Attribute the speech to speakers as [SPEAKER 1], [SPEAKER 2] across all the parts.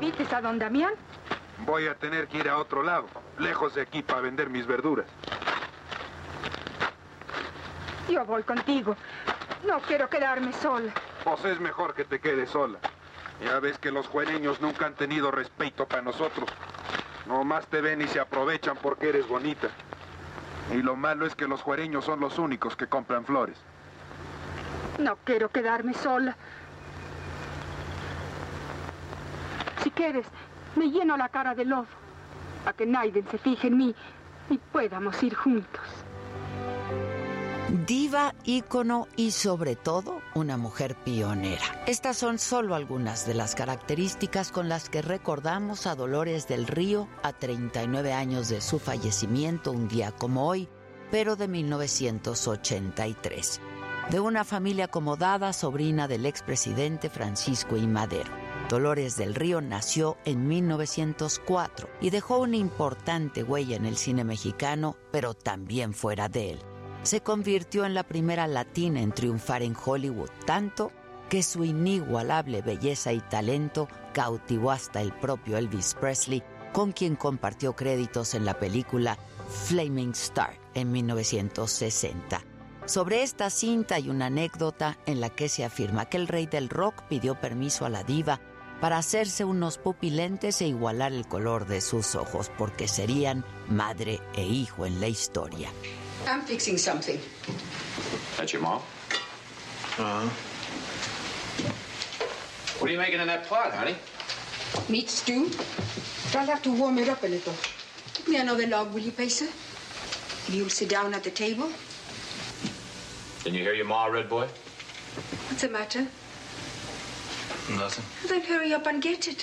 [SPEAKER 1] ¿Viste a don Damián?
[SPEAKER 2] Voy a tener que ir a otro lado, lejos de aquí para vender mis verduras.
[SPEAKER 1] Yo voy contigo. No quiero quedarme sola.
[SPEAKER 2] Pues es mejor que te quedes sola. Ya ves que los juereños nunca han tenido respeto para nosotros. Nomás te ven y se aprovechan porque eres bonita. Y lo malo es que los juereños son los únicos que compran flores.
[SPEAKER 1] No quiero quedarme sola. Si quieres, me lleno la cara de lodo, para que nadie se fije en mí y podamos ir juntos.
[SPEAKER 3] Diva, ícono y sobre todo una mujer pionera. Estas son solo algunas de las características con las que recordamos a Dolores del Río a 39 años de su fallecimiento un día como hoy, pero de 1983. De una familia acomodada, sobrina del expresidente Francisco I. Madero. Dolores del Río nació en 1904 y dejó una importante huella en el cine mexicano, pero también fuera de él. Se convirtió en la primera latina en triunfar en Hollywood, tanto que su inigualable belleza y talento cautivó hasta el propio Elvis Presley, con quien compartió créditos en la película Flaming Star en 1960. Sobre esta cinta hay una anécdota en la que se afirma que el rey del rock pidió permiso a la diva para hacerse unos pupilentes e igualar el color de sus ojos, porque serían madre e hijo en la historia.
[SPEAKER 4] I'm fixing something.
[SPEAKER 5] That's your mom?
[SPEAKER 4] Uh-huh.
[SPEAKER 5] What are you making in that pot, honey?
[SPEAKER 4] Meat stew. I'll have to warm it up a little. Give me another log, will you, Pacer? You'll sit down at the table.
[SPEAKER 5] Can you hear your ma, Red Boy?
[SPEAKER 4] What's the matter?
[SPEAKER 5] Then
[SPEAKER 4] hurry up and get it.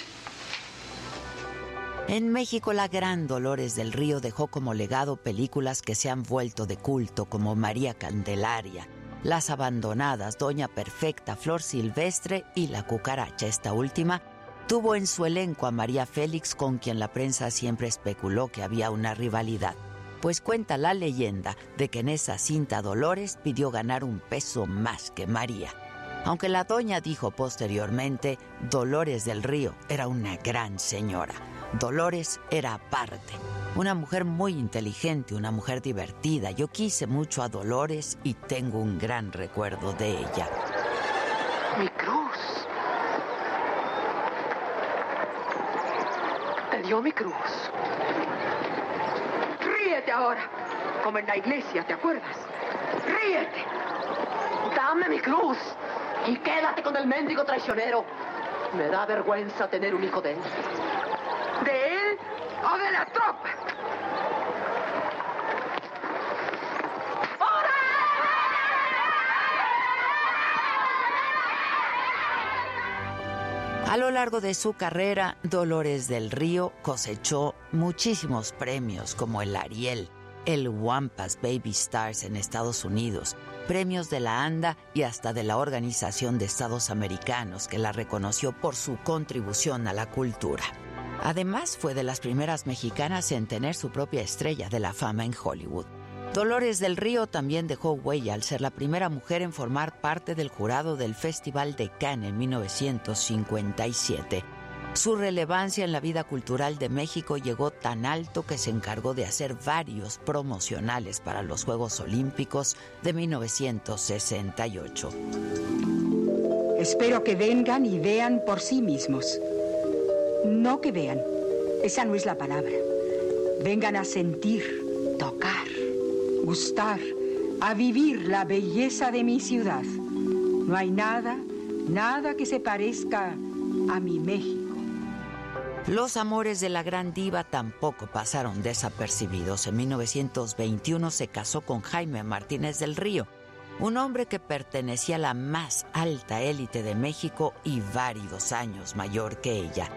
[SPEAKER 3] En México, la gran Dolores del Río dejó como legado películas que se han vuelto de culto, como María Candelaria, Las Abandonadas, Doña Perfecta, Flor Silvestre y La Cucaracha. Esta última tuvo en su elenco a María Félix, con quien la prensa siempre especuló que había una rivalidad. Pues cuenta la leyenda de que en esa cinta Dolores pidió ganar un peso más que María. Aunque la doña dijo posteriormente, Dolores del Río era una gran señora. Dolores era aparte, una mujer muy inteligente, una mujer divertida. Yo quise mucho a Dolores y tengo un gran recuerdo de ella.
[SPEAKER 4] Mi cruz. Te dio mi cruz. Ríete ahora, como en la iglesia, ¿te acuerdas? Ríete. Dame mi cruz. Y quédate con el mendigo traicionero. Me da vergüenza tener un hijo de él. ¿De él o de la tropa?
[SPEAKER 3] A lo largo de su carrera, Dolores del Río cosechó muchísimos premios como el Ariel, el Wampas Baby Stars en Estados Unidos, premios de la ANDA y hasta de la Organización de Estados Americanos, que la reconoció por su contribución a la cultura. Además, fue de las primeras mexicanas en tener su propia estrella de la fama en Hollywood. Dolores del Río también dejó huella al ser la primera mujer en formar parte del jurado del Festival de Cannes en 1957 su relevancia en la vida cultural de México llegó tan alto que se encargó de hacer varios promocionales para los Juegos Olímpicos de 1968.
[SPEAKER 6] Espero que vengan y vean por sí mismos. No que vean, esa no es la palabra. Vengan a sentir, tocar, gustar, a vivir la belleza de mi ciudad. No hay nada, nada que se parezca a mi México.
[SPEAKER 3] Los amores de la gran diva tampoco pasaron desapercibidos. En 1921 se casó con Jaime Martínez del Río, un hombre que pertenecía a la más alta élite de México y varios años mayor que ella.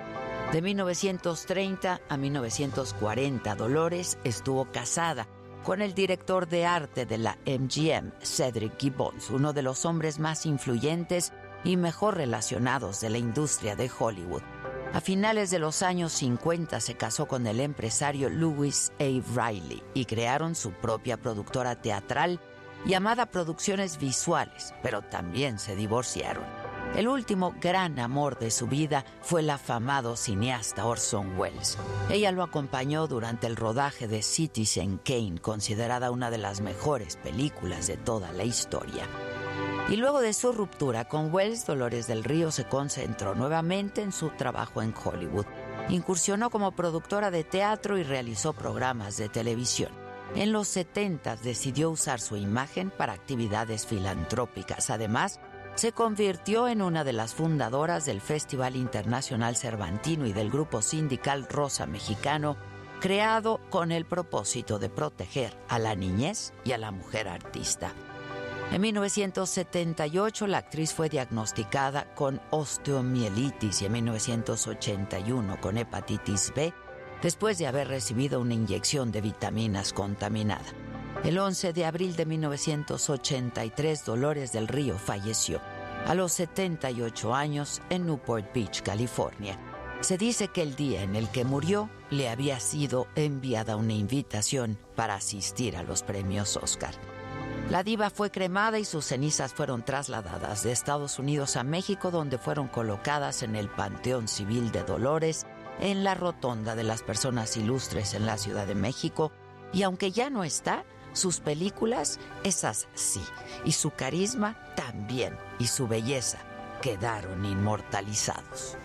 [SPEAKER 3] De 1930 a 1940, Dolores estuvo casada con el director de arte de la MGM, Cedric Gibbons, uno de los hombres más influyentes y mejor relacionados de la industria de Hollywood. A finales de los años 50 se casó con el empresario Louis A. Riley y crearon su propia productora teatral llamada Producciones Visuales, pero también se divorciaron. El último gran amor de su vida fue el afamado cineasta Orson Welles. Ella lo acompañó durante el rodaje de Citizen Kane, considerada una de las mejores películas de toda la historia. Y luego de su ruptura con Wells, Dolores del Río se concentró nuevamente en su trabajo en Hollywood. Incursionó como productora de teatro y realizó programas de televisión. En los 70 decidió usar su imagen para actividades filantrópicas. Además, se convirtió en una de las fundadoras del Festival Internacional Cervantino y del grupo sindical Rosa Mexicano, creado con el propósito de proteger a la niñez y a la mujer artista. En 1978 la actriz fue diagnosticada con osteomielitis y en 1981 con hepatitis B después de haber recibido una inyección de vitaminas contaminada. El 11 de abril de 1983 Dolores del Río falleció a los 78 años en Newport Beach, California. Se dice que el día en el que murió le había sido enviada una invitación para asistir a los premios Oscar. La diva fue cremada y sus cenizas fueron trasladadas de Estados Unidos a México, donde fueron colocadas en el Panteón Civil de Dolores, en la Rotonda de las Personas Ilustres en la Ciudad de México. Y aunque ya no está, sus películas, esas sí, y su carisma también, y su belleza quedaron inmortalizados.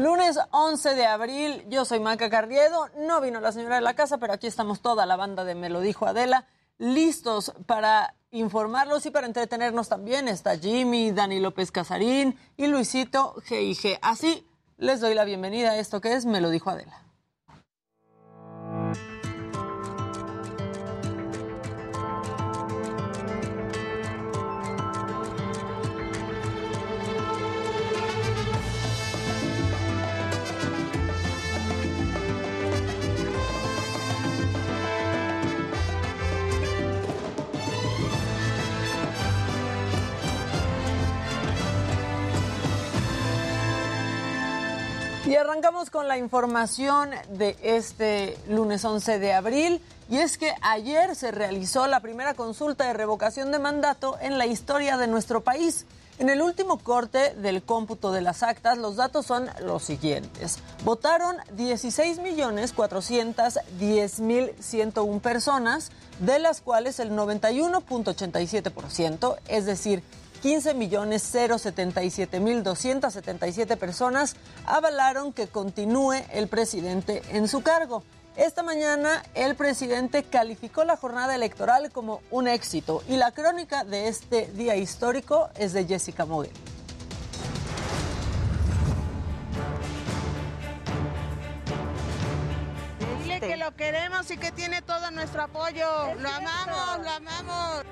[SPEAKER 7] Lunes 11 de abril, yo soy Maca Cardiedo, no vino la señora de la casa, pero aquí estamos toda la banda de Me lo dijo Adela, listos para informarlos y para entretenernos también. Está Jimmy, Dani López Casarín y Luisito G&G. Así les doy la bienvenida a esto que es Me lo dijo Adela. Arrancamos con la información de este lunes 11 de abril. Y es que ayer se realizó la primera consulta de revocación de mandato en la historia de nuestro país. En el último corte del cómputo de las actas, los datos son los siguientes. Votaron 16.410.101 personas, de las cuales el 91.87%, es decir, 15.077.277 personas avalaron que continúe el presidente en su cargo. Esta mañana el presidente calificó la jornada electoral como un éxito y la crónica de este día histórico es de Jessica Moguel.
[SPEAKER 8] Dile que lo queremos y que tiene todo nuestro apoyo. Lo amamos, lo amamos.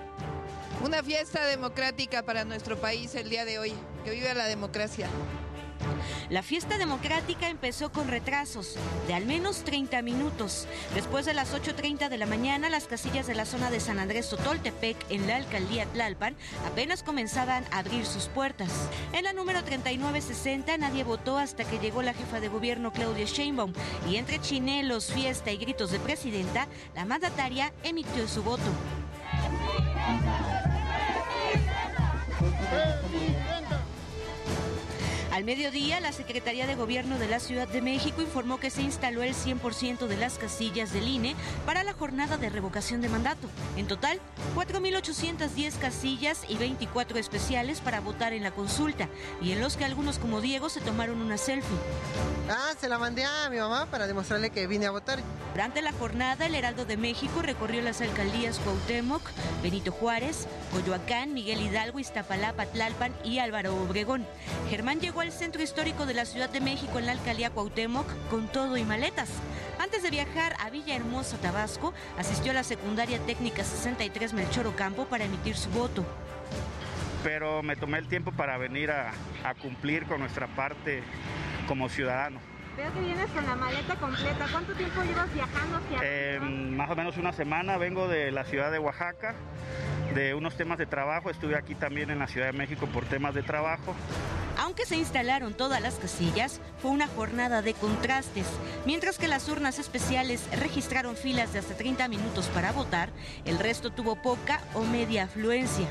[SPEAKER 9] Una fiesta democrática para nuestro país el día de hoy. Que viva la democracia.
[SPEAKER 10] La fiesta democrática empezó con retrasos de al menos 30 minutos. Después de las 8.30 de la mañana, las casillas de la zona de San Andrés Totoltepec, en la alcaldía Tlalpan, apenas comenzaban a abrir sus puertas. En la número 3960 nadie votó hasta que llegó la jefa de gobierno Claudia Sheinbaum y entre chinelos, fiesta y gritos de presidenta, la mandataria emitió su voto. Baby. Al mediodía, la Secretaría de Gobierno de la Ciudad de México informó que se instaló el 100% de las casillas del INE para la jornada de revocación de mandato. En total, 4.810 casillas y 24 especiales para votar en la consulta, y en los que algunos como Diego se tomaron una selfie.
[SPEAKER 11] Ah, se la mandé a mi mamá para demostrarle que vine a votar.
[SPEAKER 10] Durante la jornada, el Heraldo de México recorrió las alcaldías Cuauhtémoc, Benito Juárez, Coyoacán, Miguel Hidalgo, Iztapalapa, Tlalpan y Álvaro Obregón. Germán llegó al centro histórico de la Ciudad de México en la alcaldía Cuauhtémoc con todo y maletas. Antes de viajar a Villahermosa, Tabasco, asistió a la secundaria técnica 63 Melchor Ocampo para emitir su voto.
[SPEAKER 12] Pero me tomé el tiempo para venir a cumplir con nuestra parte como ciudadano.
[SPEAKER 13] Veo que vienes con la maleta completa. ¿Cuánto tiempo llevas viajando hacia
[SPEAKER 12] Eh, más o menos una semana vengo de la ciudad de Oaxaca, de unos temas de trabajo. Estuve aquí también en la Ciudad de México por temas de trabajo.
[SPEAKER 10] Aunque se instalaron todas las casillas, fue una jornada de contrastes. Mientras que las urnas especiales registraron filas de hasta 30 minutos para votar, el resto tuvo poca o media afluencia.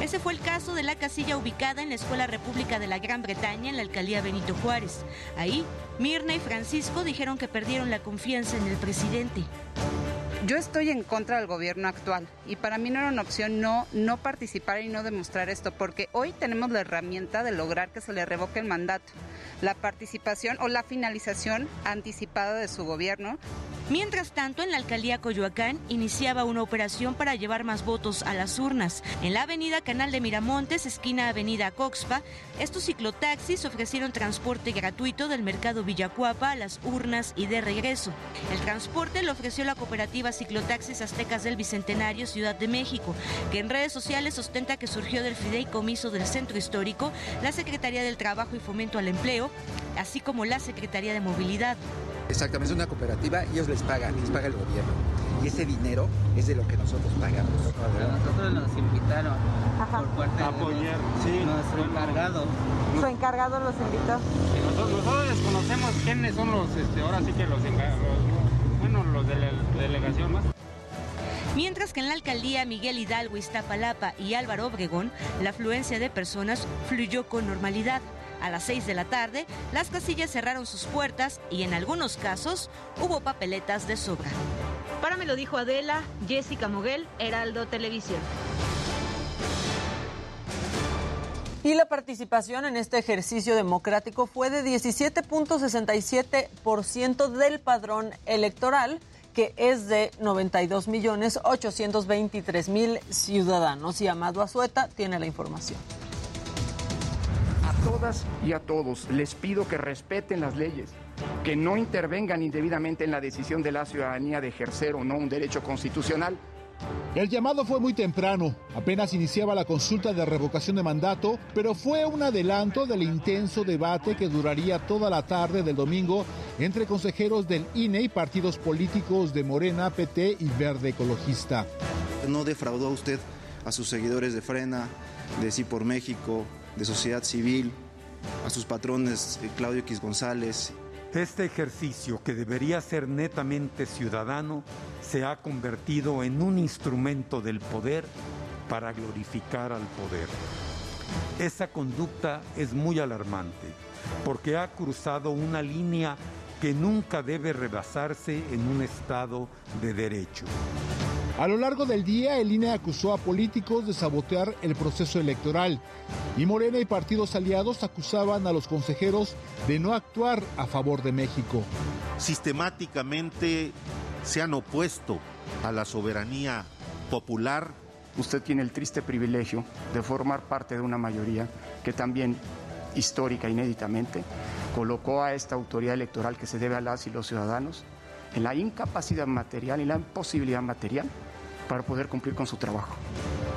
[SPEAKER 10] Ese fue el caso de la casilla ubicada en la Escuela República de la Gran Bretaña en la alcaldía Benito Juárez. Ahí, Mirna y Francisco dijeron que perdieron la confianza en el presidente.
[SPEAKER 14] Yo estoy en contra del gobierno actual y para mí no era una opción no, no participar y no demostrar esto, porque hoy tenemos la herramienta de lograr que se le revoque el mandato, la participación o la finalización anticipada de su gobierno.
[SPEAKER 10] Mientras tanto, en la alcaldía Coyoacán iniciaba una operación para llevar más votos a las urnas. En la avenida Canal de Miramontes, esquina Avenida Coxpa, estos ciclotaxis ofrecieron transporte gratuito del mercado Villacuapa a las urnas y de regreso. El transporte lo ofreció la cooperativa Ciclotaxis Aztecas del Bicentenario Ciudad de México, que en redes sociales ostenta que surgió del fideicomiso del Centro Histórico, la Secretaría del Trabajo y Fomento al Empleo, así como la Secretaría de Movilidad.
[SPEAKER 15] Exactamente, es una cooperativa, ellos les pagan, les paga el gobierno. Y ese dinero es de lo que nosotros pagamos.
[SPEAKER 16] Nosotros nos invitaron por parte de
[SPEAKER 12] apoyar, sí.
[SPEAKER 16] nuestro encargado.
[SPEAKER 13] Su encargado los invitó.
[SPEAKER 12] Nosotros, nosotros desconocemos quiénes son los, este, ahora sí que los encargados, bueno, los de la delegación más.
[SPEAKER 10] Mientras que en la alcaldía Miguel Hidalgo, Iztapalapa y Álvaro Obregón, la afluencia de personas fluyó con normalidad. A las 6 de la tarde, las casillas cerraron sus puertas y en algunos casos hubo papeletas de sobra.
[SPEAKER 13] Para me lo dijo Adela, Jessica Moguel, Heraldo Televisión.
[SPEAKER 7] Y la participación en este ejercicio democrático fue de 17.67% del padrón electoral, que es de 92.823.000 ciudadanos. Y Amado Azueta tiene la información.
[SPEAKER 17] A todas y a todos les pido que respeten las leyes, que no intervengan indebidamente en la decisión de la ciudadanía de ejercer o no un derecho constitucional.
[SPEAKER 18] El llamado fue muy temprano, apenas iniciaba la consulta de revocación de mandato, pero fue un adelanto del intenso debate que duraría toda la tarde del domingo entre consejeros del INE y partidos políticos de Morena, PT y Verde Ecologista.
[SPEAKER 19] No defraudó a usted a sus seguidores de Frena, de Sí por México, de Sociedad Civil, a sus patrones eh, Claudio X González.
[SPEAKER 20] Este ejercicio, que debería ser netamente ciudadano, se ha convertido en un instrumento del poder para glorificar al poder. Esa conducta es muy alarmante porque ha cruzado una línea que nunca debe rebasarse en un Estado de derecho.
[SPEAKER 18] A lo largo del día, el INE acusó a políticos de sabotear el proceso electoral y Morena y partidos aliados acusaban a los consejeros de no actuar a favor de México.
[SPEAKER 21] Sistemáticamente se han opuesto a la soberanía popular.
[SPEAKER 17] Usted tiene el triste privilegio de formar parte de una mayoría que también histórica, inéditamente, colocó a esta autoridad electoral que se debe a las y los ciudadanos en la incapacidad material y la imposibilidad material para poder cumplir con su trabajo.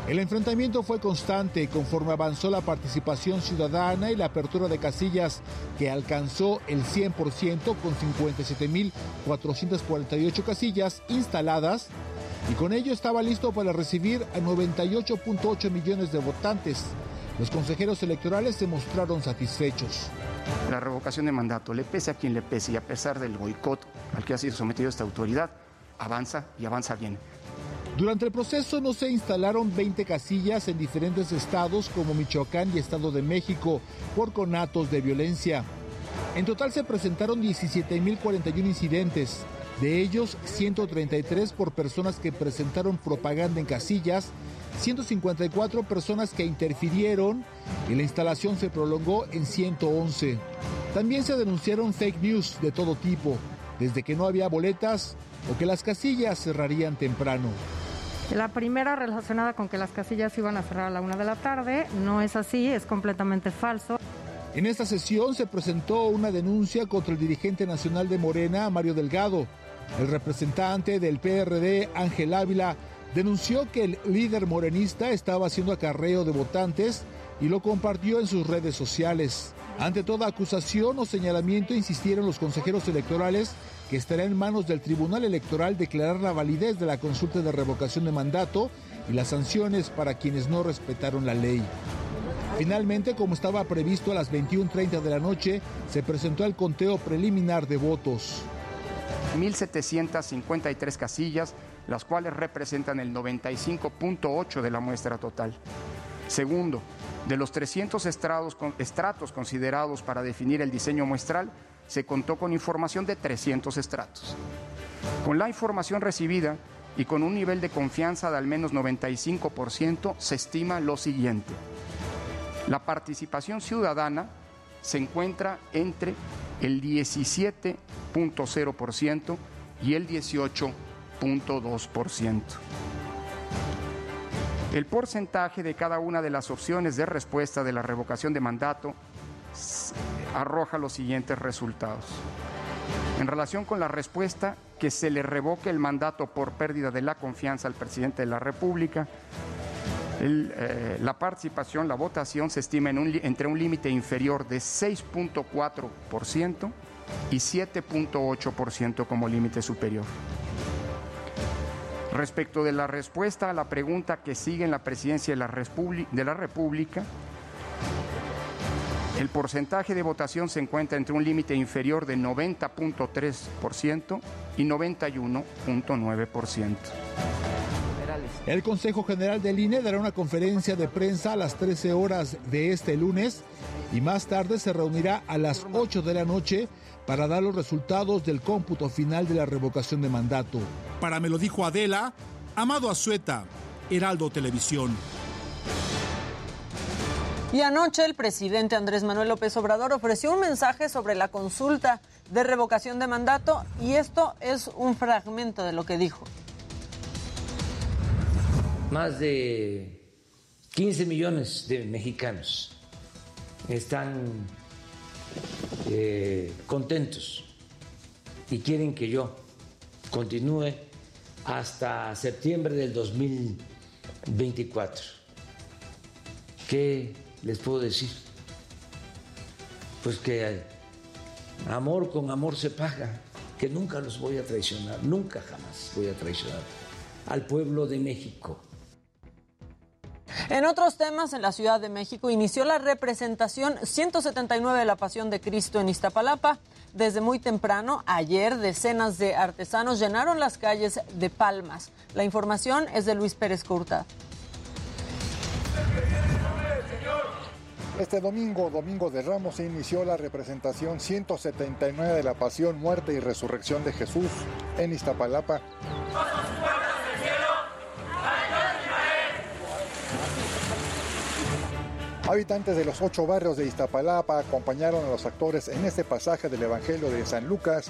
[SPEAKER 18] El enfrentamiento fue constante conforme avanzó la participación ciudadana y la apertura de casillas que alcanzó el 100% con 57.448 casillas instaladas y con ello estaba listo para recibir a 98.8 millones de votantes. Los consejeros electorales se mostraron satisfechos.
[SPEAKER 17] La revocación de mandato, le pese a quien le pese y a pesar del boicot al que ha sido sometido esta autoridad, avanza y avanza bien.
[SPEAKER 18] Durante el proceso no se instalaron 20 casillas en diferentes estados como Michoacán y Estado de México por conatos de violencia. En total se presentaron 17.041 incidentes, de ellos 133 por personas que presentaron propaganda en casillas, 154 personas que interfirieron y la instalación se prolongó en 111. También se denunciaron fake news de todo tipo, desde que no había boletas o que las casillas cerrarían temprano.
[SPEAKER 22] La primera relacionada con que las casillas iban a cerrar a la una de la tarde, no es así, es completamente falso.
[SPEAKER 18] En esta sesión se presentó una denuncia contra el dirigente nacional de Morena, Mario Delgado. El representante del PRD, Ángel Ávila, denunció que el líder morenista estaba haciendo acarreo de votantes y lo compartió en sus redes sociales. Ante toda acusación o señalamiento insistieron los consejeros electorales que estará en manos del Tribunal Electoral declarar la validez de la consulta de revocación de mandato y las sanciones para quienes no respetaron la ley. Finalmente, como estaba previsto a las 21.30 de la noche, se presentó el conteo preliminar de votos.
[SPEAKER 17] 1.753 casillas, las cuales representan el 95.8 de la muestra total. Segundo, de los 300 estrados, estratos considerados para definir el diseño muestral, se contó con información de 300 estratos. Con la información recibida y con un nivel de confianza de al menos 95%, se estima lo siguiente. La participación ciudadana se encuentra entre el 17.0% y el 18.2%. El porcentaje de cada una de las opciones de respuesta de la revocación de mandato arroja los siguientes resultados. En relación con la respuesta que se le revoque el mandato por pérdida de la confianza al presidente de la República, eh, la participación, la votación se estima entre un límite inferior de 6.4% y 7.8% como límite superior. Respecto de la respuesta a la pregunta que sigue en la presidencia de la, República, el porcentaje de votación se encuentra entre un límite inferior de 90.3% y 91.9%.
[SPEAKER 18] El Consejo General del INE dará una conferencia de prensa a las 13 horas de este lunes y más tarde se reunirá a las 8 de la noche para dar los resultados del cómputo final de la revocación de mandato. Para me lo dijo Adela, Amado Azueta, Heraldo Televisión.
[SPEAKER 7] Y anoche el presidente Andrés Manuel López Obrador ofreció un mensaje sobre la consulta de revocación de mandato y esto es un fragmento de lo que dijo.
[SPEAKER 23] Más de 15 millones de mexicanos están eh, contentos y quieren que yo continúe hasta septiembre del 2024. ¿Qué les puedo decir? Pues que amor con amor se paga, que nunca los voy a traicionar, nunca jamás voy a traicionar al pueblo de México.
[SPEAKER 7] En otros temas, en la Ciudad de México inició la representación 179 de la Pasión de Cristo en Iztapalapa. Desde muy temprano, ayer, decenas de artesanos llenaron las calles de Palmas. La información es de Luis Pérez Curta.
[SPEAKER 24] Este domingo, domingo de Ramos, se inició la representación 179 de la Pasión, Muerte y Resurrección de Jesús en Iztapalapa. Habitantes de los ocho barrios de Iztapalapa acompañaron a los actores en este pasaje del Evangelio de San Lucas,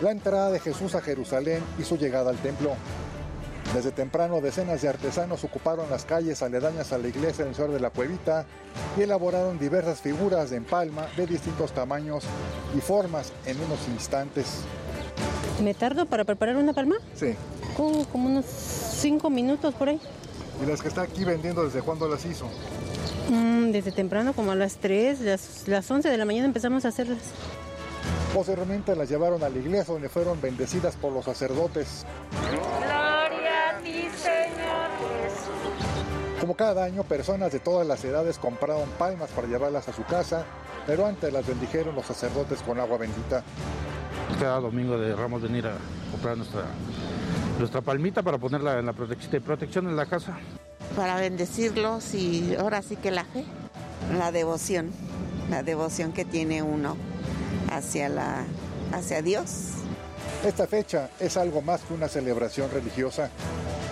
[SPEAKER 24] la entrada de Jesús a Jerusalén y su llegada al templo. Desde temprano decenas de artesanos ocuparon las calles aledañas a la iglesia del Señor de la Cuevita y elaboraron diversas figuras de empalma de distintos tamaños y formas en unos instantes.
[SPEAKER 22] ¿Me tardo para preparar una palma?
[SPEAKER 24] Sí.
[SPEAKER 22] como unos cinco minutos por ahí.
[SPEAKER 24] ¿Y las que está aquí vendiendo desde cuándo las hizo?
[SPEAKER 22] Mm, desde temprano, como a las 3, las, las 11 de la mañana empezamos a hacerlas.
[SPEAKER 24] Posteriormente las llevaron a la iglesia donde fueron bendecidas por los sacerdotes.
[SPEAKER 22] Gloria a ti, Señor Jesús.
[SPEAKER 24] Como cada año, personas de todas las edades compraron palmas para llevarlas a su casa, pero antes las bendijeron los sacerdotes con agua bendita.
[SPEAKER 12] Cada domingo de Ramos venir a comprar nuestra, nuestra palmita para ponerla en la protección en la casa
[SPEAKER 25] para bendecirlos y ahora sí que la fe, la devoción, la devoción que tiene uno hacia, la, hacia Dios.
[SPEAKER 24] Esta fecha es algo más que una celebración religiosa.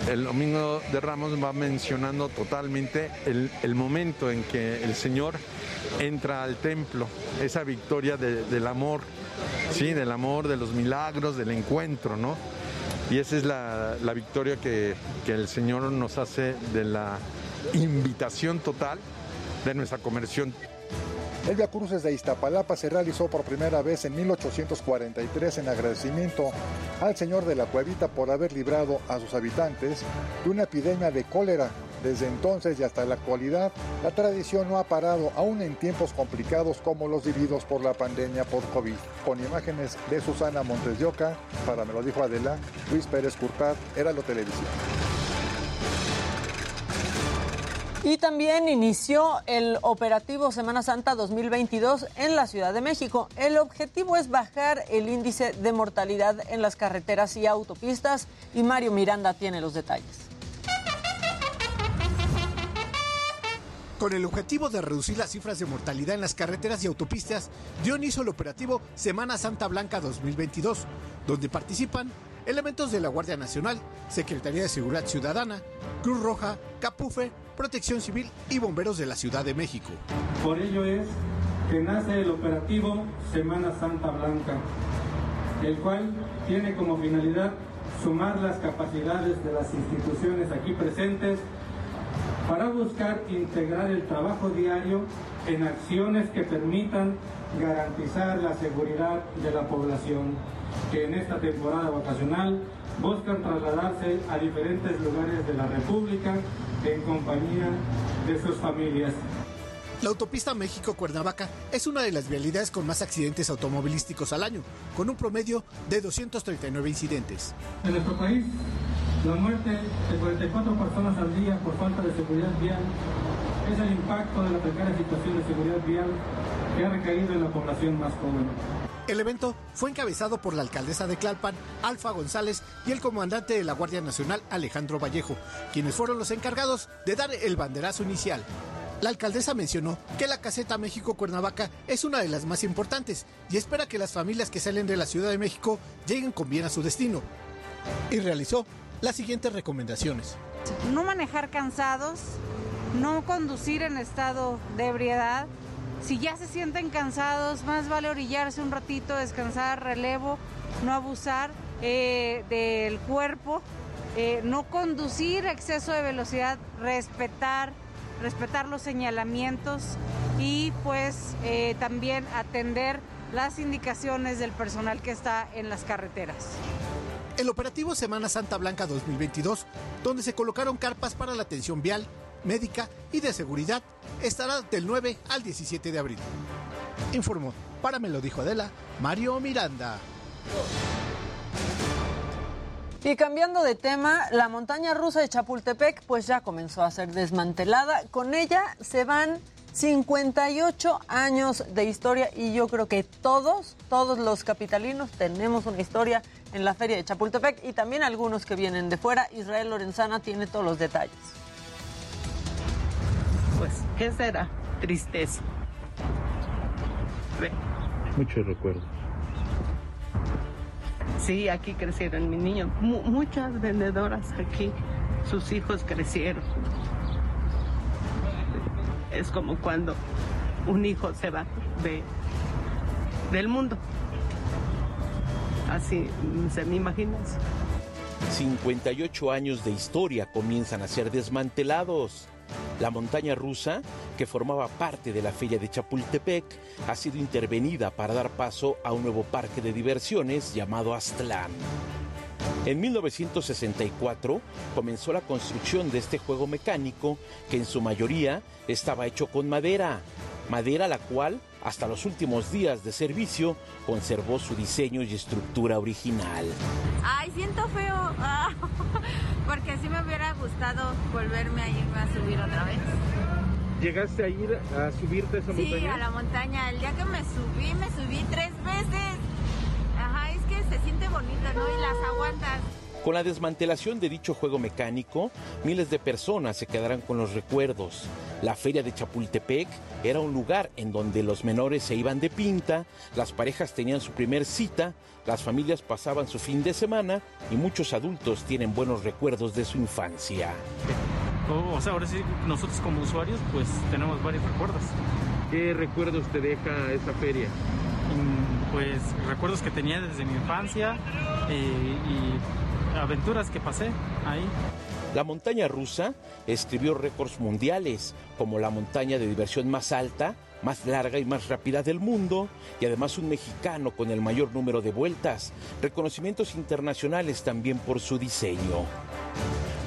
[SPEAKER 20] El Domingo de Ramos va mencionando totalmente el, el momento en que el Señor entra al templo, esa victoria del amor, sí, del amor, de los milagros, del encuentro, ¿no? Y esa es la, victoria que, el Señor nos hace de la invitación total de nuestra conversión.
[SPEAKER 24] El Via Cruces de Iztapalapa se realizó por primera vez en 1843 en agradecimiento al señor de la Cuevita por haber librado a sus habitantes de una epidemia de cólera. Desde entonces y hasta la actualidad, la tradición no ha parado, aún en tiempos complicados como los vividos por la pandemia por COVID. Con imágenes de Susana Montes de Oca, para me lo dijo Adela, Luis Pérez Curtat, era lo televisión.
[SPEAKER 7] Y también inició el operativo Semana Santa 2022 en la Ciudad de México. El objetivo es bajar el índice de mortalidad en las carreteras y autopistas y Mario Miranda tiene los detalles.
[SPEAKER 26] Con el objetivo de reducir las cifras de mortalidad en las carreteras y autopistas, dio inicio el operativo Semana Santa Blanca 2022, donde participan elementos de la Guardia Nacional, Secretaría de Seguridad Ciudadana, Cruz Roja, Capufe, Protección Civil y Bomberos de la Ciudad de México.
[SPEAKER 27] Por ello es que nace el operativo Semana Santa Blanca, el cual tiene como finalidad sumar las capacidades de las instituciones aquí presentes para buscar integrar el trabajo diario en acciones que permitan garantizar la seguridad de la población que en esta temporada vacacional buscan trasladarse a diferentes lugares de la República en compañía de sus familias.
[SPEAKER 26] La autopista México-Cuernavaca es una de las vialidades con más accidentes automovilísticos al año, con un promedio de 239 incidentes.
[SPEAKER 27] En nuestro país, la muerte de 44 personas al día por falta de seguridad vial es el impacto de la precaria situación de seguridad vial que ha recaído en la población más joven.
[SPEAKER 26] El evento fue encabezado por la alcaldesa de Tlalpan, Alfa González, y el comandante de la Guardia Nacional, Alejandro Vallejo, quienes fueron los encargados de dar el banderazo inicial. La alcaldesa mencionó que la caseta México-Cuernavaca es una de las más importantes y espera que las familias que salen de la Ciudad de México lleguen con bien a su destino. Y realizó las siguientes recomendaciones.
[SPEAKER 28] No manejar cansados, no conducir en estado de ebriedad, si ya se sienten cansados, más vale orillarse un ratito, descansar, relevo, no abusar eh, del cuerpo, eh, no conducir exceso de velocidad, respetar, respetar los señalamientos y pues eh, también atender las indicaciones del personal que está en las carreteras.
[SPEAKER 26] El operativo Semana Santa Blanca 2022, donde se colocaron carpas para la atención vial, médica y de seguridad estará del 9 al 17 de abril. Informó, para me lo dijo Adela, Mario Miranda.
[SPEAKER 7] Y cambiando de tema, la montaña rusa de Chapultepec pues ya comenzó a ser desmantelada. Con ella se van 58 años de historia y yo creo que todos, todos los capitalinos tenemos una historia en la feria de Chapultepec y también algunos que vienen de fuera. Israel Lorenzana tiene todos los detalles
[SPEAKER 29] pues, ¿qué será? Tristeza.
[SPEAKER 20] Muchos recuerdos.
[SPEAKER 29] Sí, aquí crecieron mis niños. muchas vendedoras aquí, sus hijos crecieron. Es como cuando un hijo se va de, del mundo. Así se me imaginas.
[SPEAKER 30] 58 años de historia comienzan a ser desmantelados. La montaña rusa, que formaba parte de la feria de Chapultepec, ha sido intervenida para dar paso a un nuevo parque de diversiones llamado Aztlán. En 1964 comenzó la construcción de este juego mecánico que en su mayoría estaba hecho con madera, madera la cual hasta los últimos días de servicio conservó su diseño y estructura original.
[SPEAKER 31] Ay, siento feo, ah, porque así me hubiera gustado volverme a irme a subir otra vez.
[SPEAKER 20] ¿Llegaste a ir a subirte a esa montaña?
[SPEAKER 31] Sí, a la montaña. El día que me subí, me subí tres veces. Ajá, es que se siente bonito, ¿no? Y las aguantas.
[SPEAKER 30] Con la desmantelación de dicho juego mecánico, miles de personas se quedarán con los recuerdos. La feria de Chapultepec era un lugar en donde los menores se iban de pinta, las parejas tenían su primer cita, las familias pasaban su fin de semana y muchos adultos tienen buenos recuerdos de su infancia.
[SPEAKER 32] Oh, o sea, ahora sí, nosotros como usuarios pues tenemos varios recuerdos.
[SPEAKER 20] ¿Qué recuerdos te deja esa feria?
[SPEAKER 32] Mm, pues recuerdos que tenía desde mi infancia eh, y aventuras que pasé ahí.
[SPEAKER 30] La montaña rusa escribió récords mundiales, como la montaña de diversión más alta, más larga y más rápida del mundo y además un mexicano con el mayor número de vueltas, reconocimientos internacionales también por su diseño.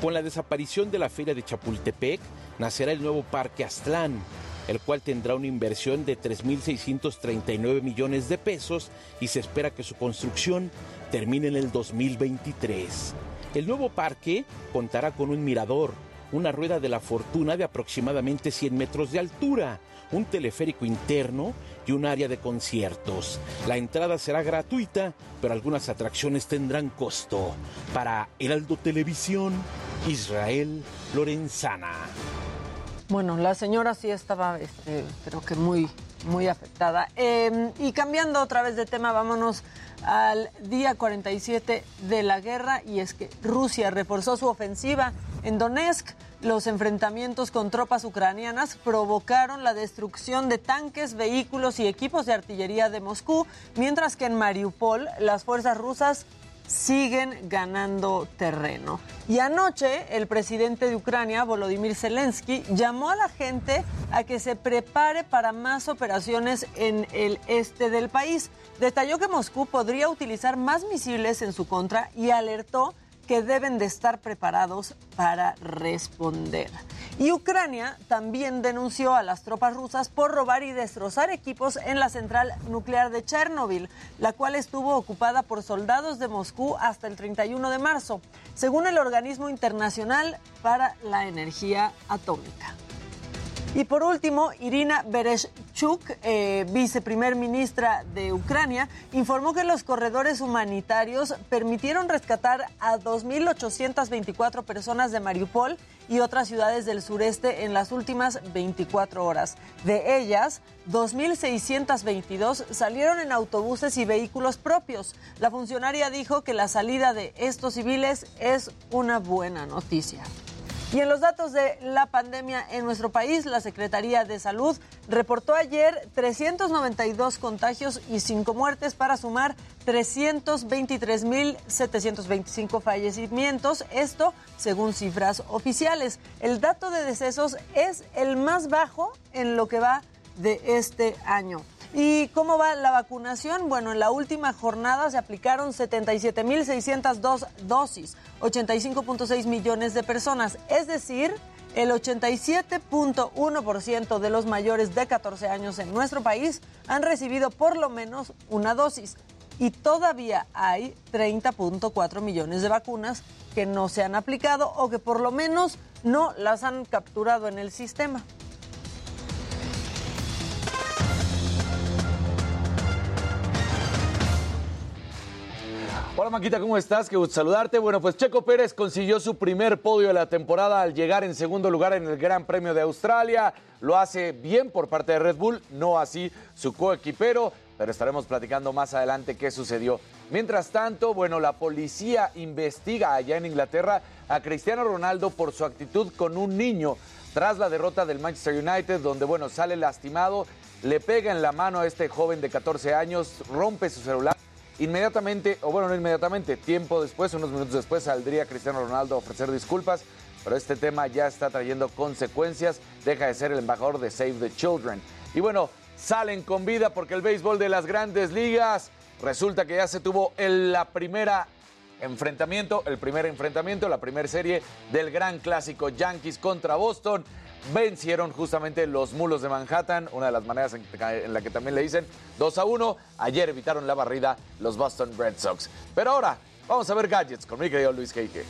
[SPEAKER 30] Con la desaparición de la feria de Chapultepec, nacerá el nuevo Parque Aztlán, el cual tendrá una inversión de 3.639 millones de pesos y se espera que su construcción termine en el 2023. El nuevo parque contará con un mirador, una rueda de la fortuna de aproximadamente 100 metros de altura, un teleférico interno y un área de conciertos. La entrada será gratuita, pero algunas atracciones tendrán costo. Para Heraldo Televisión, Israel Lorenzana.
[SPEAKER 7] Bueno, la señora sí estaba, este, creo que muy, muy afectada. Eh, y cambiando otra vez de tema, vámonos al día 47 de la guerra y es que Rusia reforzó su ofensiva en Donetsk. Los enfrentamientos con tropas ucranianas provocaron la destrucción de tanques, vehículos y equipos de artillería de Moscú, mientras que en Mariupol las fuerzas rusas siguen ganando terreno. Y anoche el presidente de Ucrania, Volodymyr Zelensky, llamó a la gente a que se prepare para más operaciones en el este del país. Detalló que Moscú podría utilizar más misiles en su contra y alertó que deben de estar preparados para responder. Y Ucrania también denunció a las tropas rusas por robar y destrozar equipos en la central nuclear de Chernobyl, la cual estuvo ocupada por soldados de Moscú hasta el 31 de marzo, según el Organismo Internacional para la Energía Atómica. Y por último, Irina Bereshchuk, eh, viceprimer ministra de Ucrania, informó que los corredores humanitarios permitieron rescatar a 2.824 personas de Mariupol y otras ciudades del sureste en las últimas 24 horas. De ellas, 2.622 salieron en autobuses y vehículos propios. La funcionaria dijo que la salida de estos civiles es una buena noticia. Y en los datos de la pandemia en nuestro país, la Secretaría de Salud reportó ayer 392 contagios y 5 muertes para sumar 323.725 fallecimientos, esto según cifras oficiales. El dato de decesos es el más bajo en lo que va de este año. ¿Y cómo va la vacunación? Bueno, en la última jornada se aplicaron 77.602 dosis, 85.6 millones de personas, es decir, el 87.1% de los mayores de 14 años en nuestro país han recibido por lo menos una dosis. Y todavía hay 30.4 millones de vacunas que no se han aplicado o que por lo menos no las han capturado en el sistema.
[SPEAKER 5] Maquita, ¿cómo estás? Qué gusto saludarte. Bueno, pues Checo Pérez consiguió su primer podio de la temporada al llegar en segundo lugar en el Gran Premio de Australia. Lo hace bien por parte de Red Bull, no así su coequipero, pero estaremos platicando más adelante qué sucedió. Mientras tanto, bueno, la policía investiga allá en Inglaterra a Cristiano Ronaldo por su actitud con un niño tras la derrota del Manchester United, donde, bueno, sale lastimado, le pega en la mano a este joven de 14 años, rompe su celular Inmediatamente, o bueno, no inmediatamente, tiempo después, unos minutos después, saldría Cristiano Ronaldo a ofrecer disculpas, pero este tema ya está trayendo consecuencias, deja de ser el embajador de Save the Children. Y bueno, salen con vida porque el béisbol de las grandes ligas resulta que ya se tuvo el, la primera enfrentamiento, el primer enfrentamiento, la primera serie del gran clásico Yankees contra Boston vencieron justamente los mulos de Manhattan, una de las maneras en, en, la que también le dicen 2 a 1. Ayer evitaron la barrida los Boston Red Sox. Pero ahora vamos a ver gadgets con mi querido Luis Keike.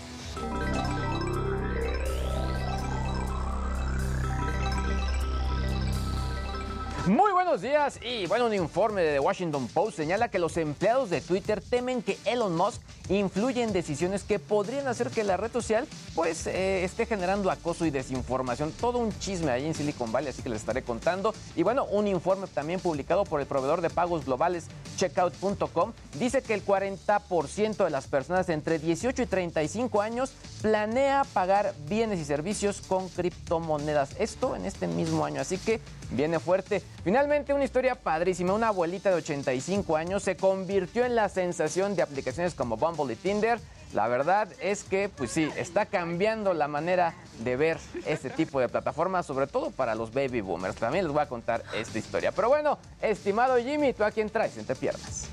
[SPEAKER 33] Muy buenos días y bueno, un informe de The Washington Post señala que los empleados de Twitter temen que Elon Musk influye en decisiones que podrían hacer que la red social pues eh, esté generando acoso y desinformación. Todo un chisme ahí en Silicon Valley, así que les estaré contando. Y bueno, un informe también publicado por el proveedor de pagos globales checkout.com dice que el 40% de las personas entre 18 y 35 años planea pagar bienes y servicios con criptomonedas. Esto en este mismo año, así que viene fuerte. Finalmente, una historia padrísima. Una abuelita de 85 años se convirtió en la sensación de aplicaciones como Bumble y Tinder La verdad es que, pues sí, está cambiando la manera de ver este tipo de plataformas, sobre todo para los baby boomers. También les voy a contar esta historia. Pero bueno, estimado Jimmy, ¿tú a quién traes entre piernas?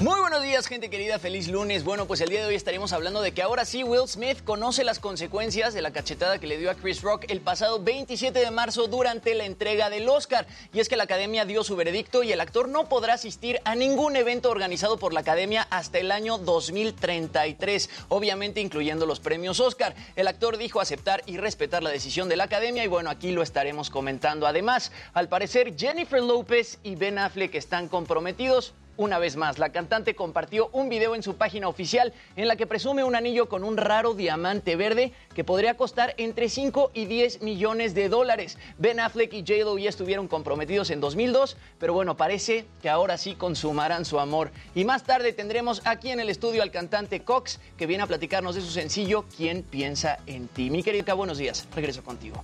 [SPEAKER 34] Muy buenos días, gente querida. Feliz lunes. Bueno, pues el día de hoy estaremos hablando de que ahora sí Will Smith conoce las consecuencias de la cachetada que le dio a Chris Rock el pasado 27 de marzo durante la entrega del Oscar. Y es que la academia dio su veredicto y el actor no podrá asistir a ningún evento organizado por la academia hasta el año 2033, obviamente incluyendo los premios Oscar. El actor dijo aceptar y respetar la decisión de la academia y bueno, aquí lo estaremos comentando. Además, al parecer Jennifer López y Ben Affleck están comprometidos una vez más, la cantante compartió un video en su página oficial en la que presume un anillo con un raro diamante verde que podría costar entre 5 y 10 millones de dólares. Ben Affleck y J-Lo ya estuvieron comprometidos en 2002, pero bueno, parece que ahora sí consumarán su amor. Y más tarde tendremos aquí en el estudio al cantante Cox, que viene a platicarnos de su sencillo ¿Quién piensa en ti? Mi querida, buenos días. Regreso contigo.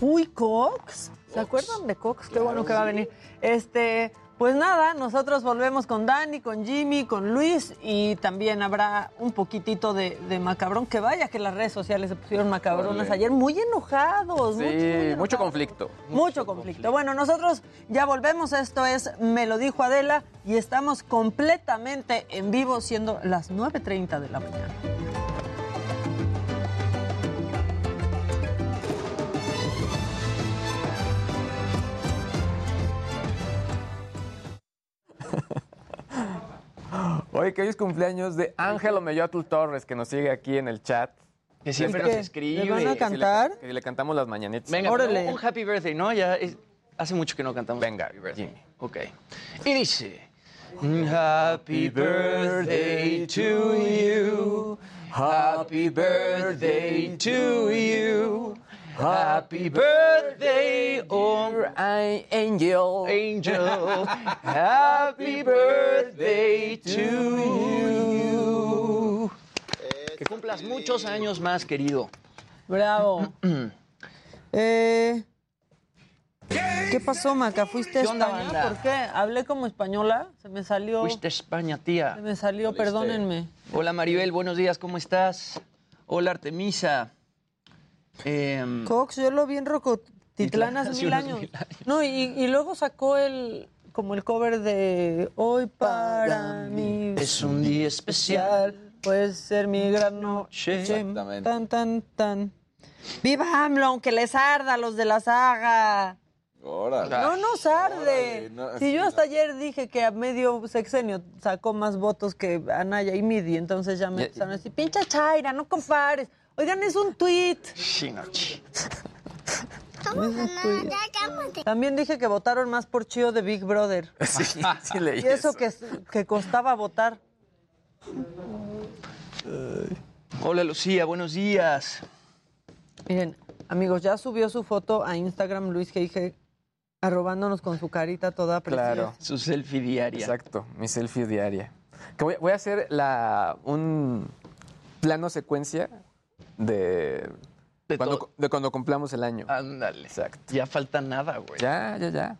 [SPEAKER 7] Uy, Cox. ¿Se acuerdan de Cox? Qué bueno que va a venir. Este, pues nada, nosotros volvemos con Dani, con Jimmy, con Luis y también habrá un poquitito de, de macabrón. Que vaya que las redes sociales se pusieron macabronas ayer, muy enojados.
[SPEAKER 33] Sí,
[SPEAKER 7] mucho, muy enojados.
[SPEAKER 33] mucho conflicto.
[SPEAKER 7] Mucho conflicto. Bueno, nosotros ya volvemos. Esto es Me lo dijo Adela y estamos completamente en vivo, siendo las 9.30 de la mañana.
[SPEAKER 33] Hoy que hoy es cumpleaños de Ángelo Mellotl Torres, que nos sigue aquí en el chat.
[SPEAKER 34] Que siempre
[SPEAKER 33] ¿Es
[SPEAKER 34] nos escribe.
[SPEAKER 33] le van a
[SPEAKER 34] Que
[SPEAKER 33] cantar? Que le cantamos las mañanitas.
[SPEAKER 34] Venga, pero un happy birthday, ¿no? Ya es- hace mucho que no cantamos. Venga, happy birthday. Ok. Y dice. Happy birthday to you. Happy birthday to you. Happy birthday, oh
[SPEAKER 33] angel.
[SPEAKER 34] Angel. Happy birthday to you. Que cumplas muchos años más, querido.
[SPEAKER 7] Bravo. Eh, ¿Qué pasó, Maca? ¿Fuiste a
[SPEAKER 34] ¿Qué onda,
[SPEAKER 7] España? ¿Por qué? ¿Hablé como española? Se me salió...
[SPEAKER 34] Fuiste a España, tía.
[SPEAKER 7] Se me salió, perdónenme.
[SPEAKER 34] Hola Maribel, buenos días, ¿cómo estás? Hola Artemisa. Em,
[SPEAKER 7] Cox, yo lo vi en Rocotitlán hace mil años.
[SPEAKER 34] mil
[SPEAKER 7] No, y, y luego sacó el como el cover de Hoy para mí
[SPEAKER 34] es un día especial.
[SPEAKER 7] puede ser mi gran noche.
[SPEAKER 34] Exactamente.
[SPEAKER 7] Tan, tan, tan. ¡Viva AMLO, aunque les arda a los de la saga!
[SPEAKER 5] Órale.
[SPEAKER 7] No nos arde.
[SPEAKER 5] No,
[SPEAKER 7] si yo hasta ayer dije que a medio sexenio sacó más votos que Anaya y Midi, entonces ya me empezaron a decir, pincha Chaira, no compares. Oigan, es un tweet. Tuit. También dije que votaron más por Chío de Big Brother.
[SPEAKER 33] Sí, sí leí
[SPEAKER 7] Y eso que, que costaba votar.
[SPEAKER 34] Hola Lucía, buenos días.
[SPEAKER 7] Miren, amigos, ya subió su foto a Instagram Luis G. arrobándonos con su carita toda preciosa.
[SPEAKER 33] Claro.
[SPEAKER 34] Su selfie diaria.
[SPEAKER 33] Exacto, mi selfie diaria. Que voy, voy a hacer la, un plano secuencia de, cuando, de cuando cumplamos el año.
[SPEAKER 34] Ándale.
[SPEAKER 33] Exacto.
[SPEAKER 34] Ya falta nada, güey.
[SPEAKER 33] Ya, ya, ya.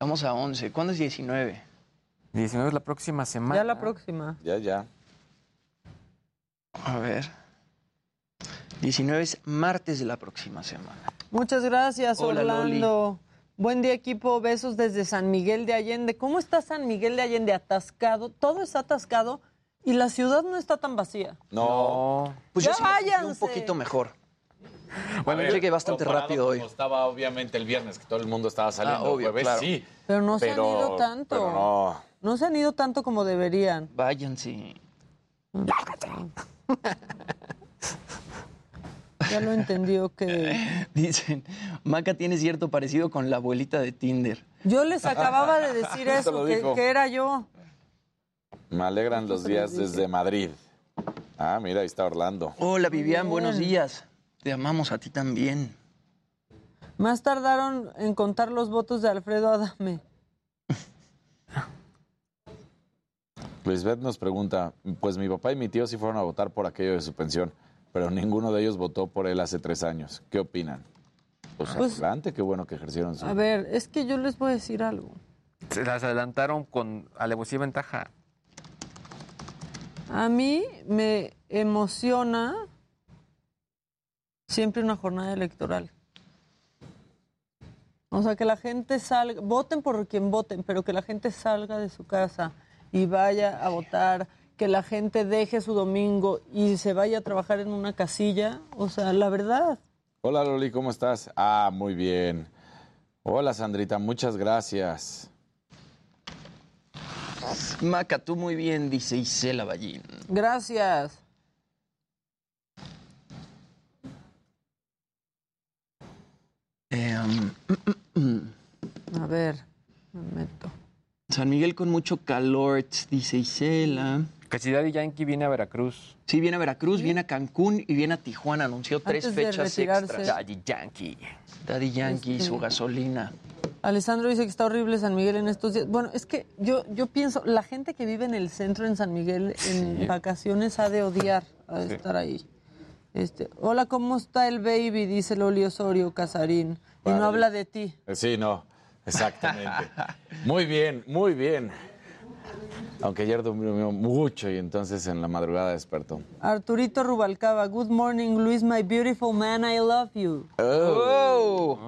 [SPEAKER 34] Vamos a 11. ¿Cuándo es 19?
[SPEAKER 33] 19 es la próxima semana.
[SPEAKER 7] Ya la próxima.
[SPEAKER 5] Ya, ya.
[SPEAKER 34] A ver. 19 es martes de la próxima semana.
[SPEAKER 7] Muchas gracias,
[SPEAKER 34] Hola,
[SPEAKER 7] Orlando. Buen día, equipo. Besos desde San Miguel de Allende. ¿Cómo está San Miguel de Allende? Atascado. Todo está atascado y la ciudad no está tan vacía.
[SPEAKER 5] No.
[SPEAKER 34] Pues
[SPEAKER 7] Ya
[SPEAKER 34] yo sí me un poquito mejor.
[SPEAKER 5] Bueno,
[SPEAKER 34] yo llegué bastante rápido hoy.
[SPEAKER 5] como estaba obviamente el viernes, que todo el mundo estaba saliendo.
[SPEAKER 34] Ah, obvio,
[SPEAKER 5] jueves,
[SPEAKER 34] claro.
[SPEAKER 5] sí.
[SPEAKER 7] Pero no se han ido tanto.
[SPEAKER 5] pero no.
[SPEAKER 7] No se han ido tanto como deberían.
[SPEAKER 34] Váyanse.
[SPEAKER 7] Ya lo entendió que...
[SPEAKER 34] Dicen, Maca tiene cierto parecido con la abuelita de Tinder.
[SPEAKER 7] Yo les acababa de decir
[SPEAKER 5] Eso
[SPEAKER 7] que era yo.
[SPEAKER 5] Me alegran los días desde Madrid. Ah, mira, ahí está Orlando.
[SPEAKER 34] Hola Vivian,
[SPEAKER 7] bien.
[SPEAKER 34] buenos días. Te amamos a ti también.
[SPEAKER 7] Más tardaron en contar los votos de Alfredo Adame.
[SPEAKER 5] Luisbeth nos pregunta, pues mi papá y mi tío sí fueron a votar por aquello de su pensión, pero ninguno de ellos votó por él hace tres años. ¿Qué opinan? Pues,
[SPEAKER 7] Pues-
[SPEAKER 5] adelante, qué bueno que ejercieron su...
[SPEAKER 7] A ver, es que yo les voy a decir algo.
[SPEAKER 33] Se las adelantaron con alevosía y ventaja.
[SPEAKER 7] A mí me emociona siempre una jornada electoral. O sea, que la gente salga, voten por quien voten, pero que la gente salga de su casa y vaya a votar, que la gente deje su domingo y se vaya a trabajar en una casilla. O sea, la verdad.
[SPEAKER 5] Hola Loli, ¿cómo estás? Ah, muy bien. Hola Sandrita, muchas gracias.
[SPEAKER 34] Maca, tú muy bien, dice Isela Ballín.
[SPEAKER 7] Gracias.
[SPEAKER 34] Eh, um,
[SPEAKER 7] A ver, me meto.
[SPEAKER 34] San Miguel con mucho calor, dice Isela.
[SPEAKER 33] Que si Daddy Yankee viene a Veracruz.
[SPEAKER 34] Sí, viene a Veracruz, viene a Cancún y viene a Tijuana. Anunció tres
[SPEAKER 7] Antes
[SPEAKER 34] fechas extras.
[SPEAKER 33] Daddy Yankee.
[SPEAKER 34] Daddy Yankee,
[SPEAKER 7] Este-
[SPEAKER 34] su gasolina.
[SPEAKER 7] Alessandro dice que está horrible San Miguel en estos días. Bueno, es que yo, yo pienso, la gente que vive en el centro en San Miguel en vacaciones ha de odiar a
[SPEAKER 5] Sí.
[SPEAKER 7] estar ahí. Este, hola, ¿cómo está el baby? Dice Loli Osorio Casarín. Y no habla de ti.
[SPEAKER 5] Sí, no, exactamente. muy bien, muy bien. Aunque ayer durmió mucho y entonces en la madrugada despertó.
[SPEAKER 7] Arturito Rubalcaba, good morning, Luis, my beautiful man, I love you.
[SPEAKER 5] Oh.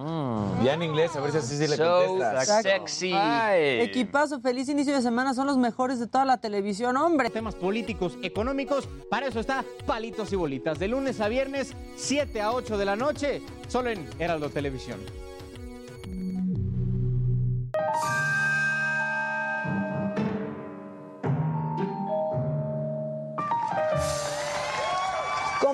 [SPEAKER 5] Ya en inglés, a ver si así sí le
[SPEAKER 34] So
[SPEAKER 5] contestas.
[SPEAKER 34] sexy.
[SPEAKER 7] Equipazo, feliz inicio de semana, son los mejores de toda la televisión, hombre.
[SPEAKER 35] Temas políticos, económicos, para eso está Palitos y Bolitas, de lunes a viernes, 7 a 8 de la noche, solo en Heraldo Televisión.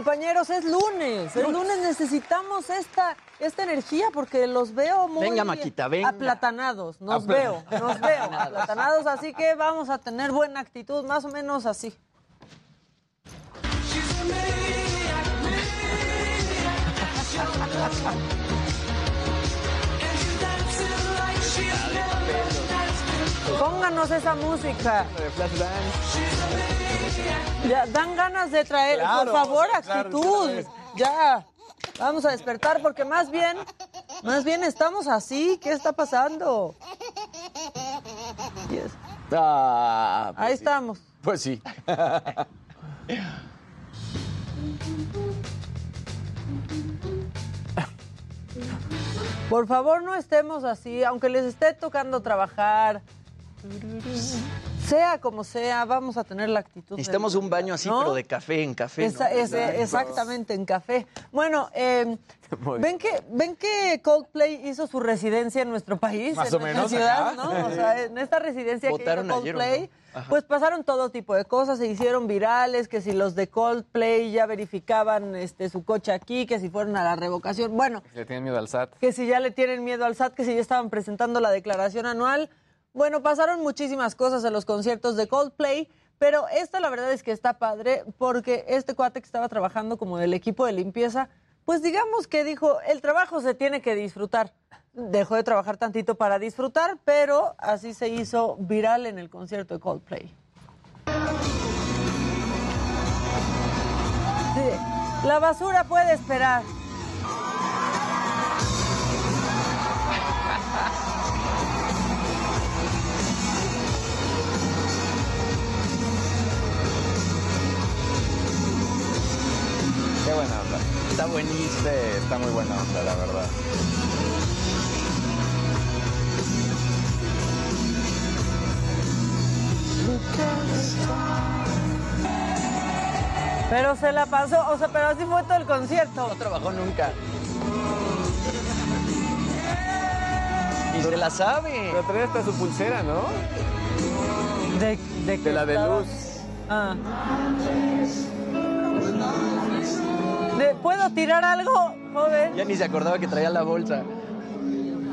[SPEAKER 7] Compañeros, es lunes. El lunes necesitamos esta, esta energía porque los veo muy
[SPEAKER 34] Venga, Maquita, venga.
[SPEAKER 7] aplatanados. Nos
[SPEAKER 34] Apla-
[SPEAKER 7] veo, nos veo aplatanados. Así que vamos a tener buena actitud, más o menos así. Pónganos esa música. Ya, dan ganas de traer,
[SPEAKER 35] Claro,
[SPEAKER 7] por favor, actitud. ya. Vamos a despertar porque más bien, más bien estamos así. ¿Qué está pasando? Yes.
[SPEAKER 5] Ah, pues
[SPEAKER 7] Ahí
[SPEAKER 5] sí.
[SPEAKER 7] estamos.
[SPEAKER 5] Pues sí.
[SPEAKER 7] Por favor, no estemos así, aunque les esté tocando trabajar. Sea como sea, vamos a tener la actitud.
[SPEAKER 34] Necesitamos un baño así,
[SPEAKER 7] ¿no?
[SPEAKER 34] pero de café en café.
[SPEAKER 7] exactamente, en café. Bueno, eh, ¿ven, que, ¿ven que Coldplay hizo su residencia en nuestro país?
[SPEAKER 5] Más
[SPEAKER 7] en
[SPEAKER 5] o
[SPEAKER 7] nuestra
[SPEAKER 5] menos,
[SPEAKER 7] ciudad. ¿no? O sea, en esta residencia
[SPEAKER 34] Votaron
[SPEAKER 7] que hizo
[SPEAKER 34] ayer, ¿o
[SPEAKER 7] Coldplay,
[SPEAKER 34] no? Ajá.
[SPEAKER 7] pues pasaron todo tipo de cosas, se hicieron virales, que si los de Coldplay ya verificaban este, su coche aquí, que si fueron a la revocación. Bueno,
[SPEAKER 33] Le tienen miedo al SAT.
[SPEAKER 7] que si ya le tienen miedo al SAT, que si ya estaban presentando la declaración anual. Bueno, pasaron muchísimas cosas en los conciertos de Coldplay, pero esta la verdad es que está padre porque este cuate que estaba trabajando como del equipo de limpieza, pues digamos que dijo, el trabajo se tiene que disfrutar. Dejó de trabajar tantito para disfrutar, pero así se hizo viral en el concierto de Coldplay. La basura puede esperar.
[SPEAKER 34] Está buenísimo.
[SPEAKER 5] Está muy buena onda, la verdad.
[SPEAKER 7] Pero se la pasó, o sea, pero así fue todo el concierto.
[SPEAKER 34] No trabajó nunca. Y se la sabe.
[SPEAKER 33] Pero trae hasta su pulsera, ¿no?
[SPEAKER 7] De, de,
[SPEAKER 33] De la de luz.
[SPEAKER 7] Ah. ¿Le- ¿Puedo tirar algo, joven?
[SPEAKER 34] Ya ni se acordaba que traía la bolsa.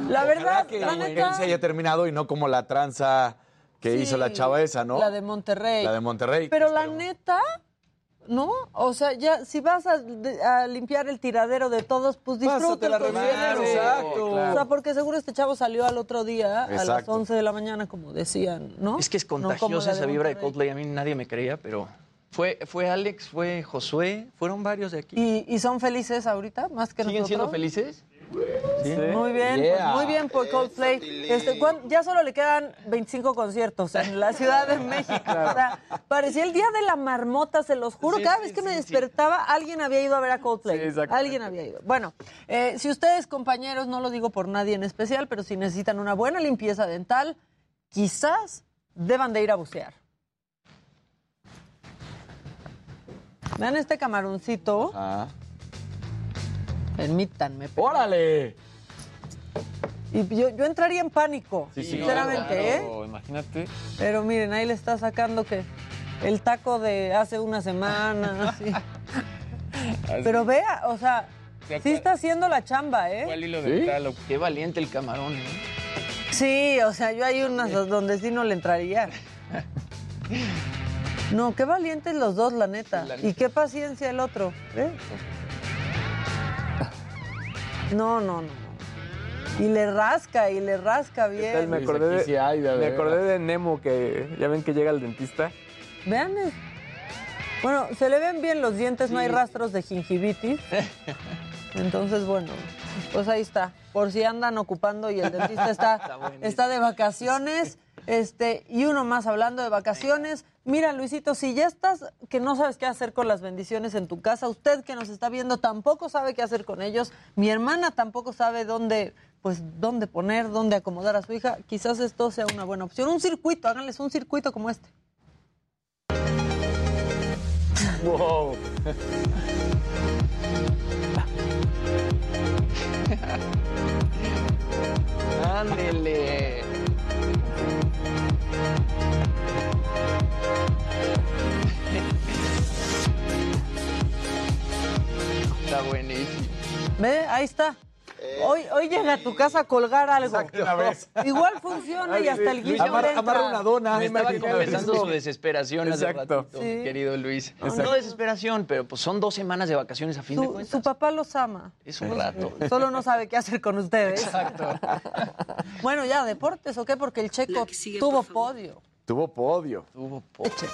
[SPEAKER 7] La verdad,
[SPEAKER 5] que
[SPEAKER 7] la neta,
[SPEAKER 5] se haya terminado y no como la tranza que
[SPEAKER 7] Sí,
[SPEAKER 5] hizo la chava esa, ¿no?
[SPEAKER 7] La de Monterrey.
[SPEAKER 5] La de Monterrey.
[SPEAKER 7] Pero la neta, ¿no? O sea, ya si vas a, limpiar el tiradero de todos, pues disfruta concierto.
[SPEAKER 5] exacto.
[SPEAKER 7] O sea, porque seguro este chavo salió al otro día a las
[SPEAKER 34] Exacto.
[SPEAKER 7] 11 de la mañana, como decían, ¿no?
[SPEAKER 34] Es que es
[SPEAKER 7] No
[SPEAKER 34] contagiosa
[SPEAKER 7] la
[SPEAKER 34] esa vibra de. Coldplay. A mí nadie me creía, pero fue, fue Alex, fue Josué, fueron varios de aquí.
[SPEAKER 7] ¿Y, y son felices ahorita, más que
[SPEAKER 34] ¿Siguen siendo felices?
[SPEAKER 7] Muy bien,
[SPEAKER 5] Yeah.
[SPEAKER 7] pues, muy bien por Coldplay. Este, ¿cuán- ya solo le quedan 25 conciertos en la Ciudad de México. O sea, parecía el día de la marmota, se los juro. Cada vez que me despertaba, alguien había ido a ver a Coldplay. alguien había ido. Bueno, eh, si ustedes, compañeros, no lo digo por nadie en especial, pero si necesitan una buena limpieza dental, quizás deban de ir a bucear. Vean este camaroncito.
[SPEAKER 5] Ah.
[SPEAKER 7] Permítanme.
[SPEAKER 5] ¡Órale!
[SPEAKER 7] Y yo, yo entraría en pánico,
[SPEAKER 33] Sí, sí,
[SPEAKER 7] sinceramente, ¿eh?
[SPEAKER 33] claro, Imagínate.
[SPEAKER 7] Pero miren, ahí le está sacando que el taco de hace una semana, así. Pero vea, o sea, sí está haciendo la chamba, ¿eh?
[SPEAKER 34] ¿Cuál hilo dental? o- Qué valiente el camarón, ¿no?
[SPEAKER 7] Sí, o sea, yo hay unas donde sí no le entraría. No, qué valientes los dos, la neta. Y qué paciencia el otro. ¿eh? No, no, no. Y le rasca, y le rasca bien.
[SPEAKER 33] Me acordé, de,
[SPEAKER 5] Sí, hay, de
[SPEAKER 33] me acordé de Nemo, que ya ven que llega el dentista.
[SPEAKER 7] Vean. es- Bueno, se le ven bien los dientes, no hay rastros de gingivitis. Entonces, bueno, pues ahí está. Por si andan ocupando y el dentista está, está de vacaciones. Este, y uno más hablando de vacaciones. Mira, Luisito, si ya estás que no sabes qué hacer con las bendiciones en tu casa, usted que nos está viendo tampoco sabe qué hacer con ellos. Mi hermana tampoco sabe dónde, pues, dónde poner, dónde acomodar a su hija. Quizás esto sea una buena opción. Un circuito, háganles un circuito como este.
[SPEAKER 5] Wow.
[SPEAKER 34] Ándele. Está buenísimo.
[SPEAKER 7] Ve, ahí está. Hoy, hoy llega a tu casa a colgar algo.
[SPEAKER 5] una vez.
[SPEAKER 7] Igual funciona y hasta el le entra.
[SPEAKER 5] amarra una dona.
[SPEAKER 34] Me estaba confesando su desesperación hace
[SPEAKER 33] Exacto.
[SPEAKER 34] ratito,
[SPEAKER 7] Sí.
[SPEAKER 34] querido Luis.
[SPEAKER 7] Exacto.
[SPEAKER 34] No desesperación, pero pues son dos semanas de vacaciones a fin de cuentas.
[SPEAKER 7] su papá los ama.
[SPEAKER 34] Es un rato.
[SPEAKER 7] Solo no sabe qué hacer con ustedes.
[SPEAKER 34] Exacto.
[SPEAKER 7] Bueno, ya, deportes o qué, porque el checo tuvo podio.
[SPEAKER 5] Tuvo podio.
[SPEAKER 34] Tuvo
[SPEAKER 7] Eche.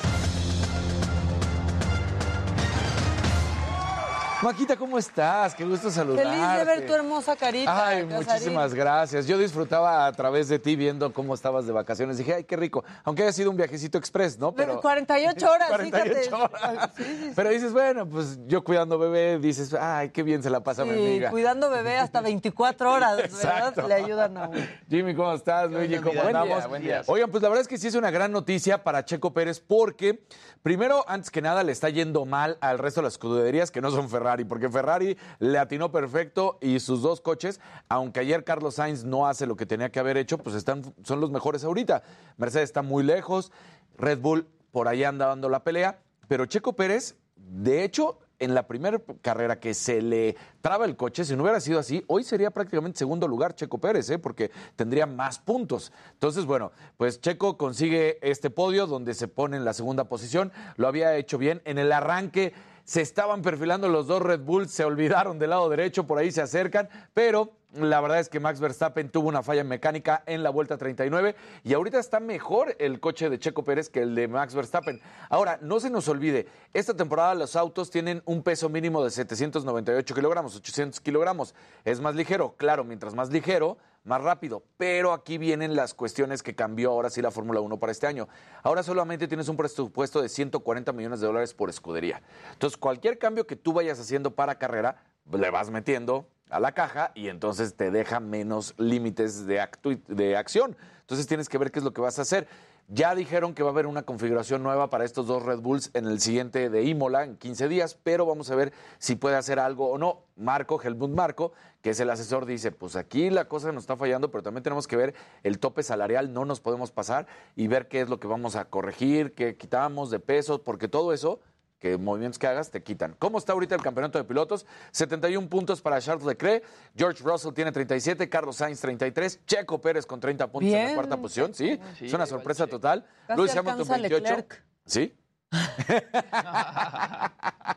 [SPEAKER 5] Maquita, ¿cómo estás? Qué gusto saludarte.
[SPEAKER 7] Feliz de ver tu hermosa carita.
[SPEAKER 5] Ay,
[SPEAKER 7] Casarín.
[SPEAKER 5] muchísimas gracias. Yo disfrutaba a través de ti viendo cómo estabas de vacaciones. Dije, ay, qué rico. Aunque haya sido un viajecito express, ¿no?
[SPEAKER 7] Pero 48 horas,
[SPEAKER 5] 48
[SPEAKER 7] fíjate.
[SPEAKER 5] horas.
[SPEAKER 7] Sí, sí, sí.
[SPEAKER 5] Pero dices, bueno, pues yo cuidando bebé, dices, ay, qué bien se la pasa mi
[SPEAKER 7] Sí,
[SPEAKER 5] amiga.
[SPEAKER 7] cuidando bebé hasta 24 horas, ¿verdad? Le ayudan a uno.
[SPEAKER 5] Jimmy, ¿cómo estás? Luigi, ¿cómo
[SPEAKER 34] Buen día,
[SPEAKER 5] andamos?
[SPEAKER 34] buen día.
[SPEAKER 5] Oigan, pues la verdad es que sí es una gran noticia para Checo Pérez porque, primero, antes que nada, le está yendo mal al resto de las escuderías que no son Ferrari, porque Ferrari le atinó perfecto y sus dos coches, aunque ayer Carlos Sainz no hace lo que tenía que haber hecho, pues están, son los mejores ahorita. Mercedes está muy lejos, Red Bull por ahí anda dando la pelea, pero Checo Pérez, de hecho, en la primera carrera que se le traba el coche, si no hubiera sido así, hoy sería prácticamente segundo lugar Checo Pérez, ¿eh? porque tendría más puntos. Entonces, bueno, pues Checo consigue este podio donde se pone en la segunda posición, lo había hecho bien. En el arranque se estaban perfilando los dos Red Bull, se olvidaron del lado derecho, por ahí se acercan, pero la verdad es que Max Verstappen tuvo una falla mecánica en la vuelta 39 y ahorita está mejor el coche de Checo Pérez que el de Max Verstappen. Ahora, no se nos olvide, esta temporada los autos tienen un peso mínimo de 798 kilogramos, 800 kilogramos. Es más ligero, claro, mientras más ligero, más rápido. Pero aquí vienen las cuestiones que cambió ahora sí la Fórmula 1 para este año. Ahora solamente tienes un presupuesto de 140 millones de dólares por escudería. Entonces, cualquier cambio que tú vayas haciendo para carrera, le vas metiendo a la caja y entonces te deja menos límites de, de acción. Entonces tienes que ver qué es lo que vas a hacer. Ya dijeron que va a haber una configuración nueva para estos dos Red Bulls en el siguiente de Imola en 15 días, pero vamos a ver si puede hacer algo o no. Marco, Helmut Marco, que es el asesor, dice, pues aquí la cosa nos está fallando, pero también tenemos que ver el tope salarial, no nos podemos pasar y ver qué es lo que vamos a corregir, qué quitamos de pesos, porque todo eso que movimientos que hagas te quitan. ¿Cómo está ahorita el campeonato de pilotos? 71 puntos para Charles Leclerc, George Russell tiene 37, Carlos Sainz 33, Checo Pérez con 30 puntos en la cuarta posición, ¿sí?
[SPEAKER 34] Sí,
[SPEAKER 5] es una sorpresa total.
[SPEAKER 7] Casi
[SPEAKER 5] Lewis Hamilton
[SPEAKER 7] alcanza
[SPEAKER 5] 28.
[SPEAKER 7] Leclerc.
[SPEAKER 5] ¿Sí?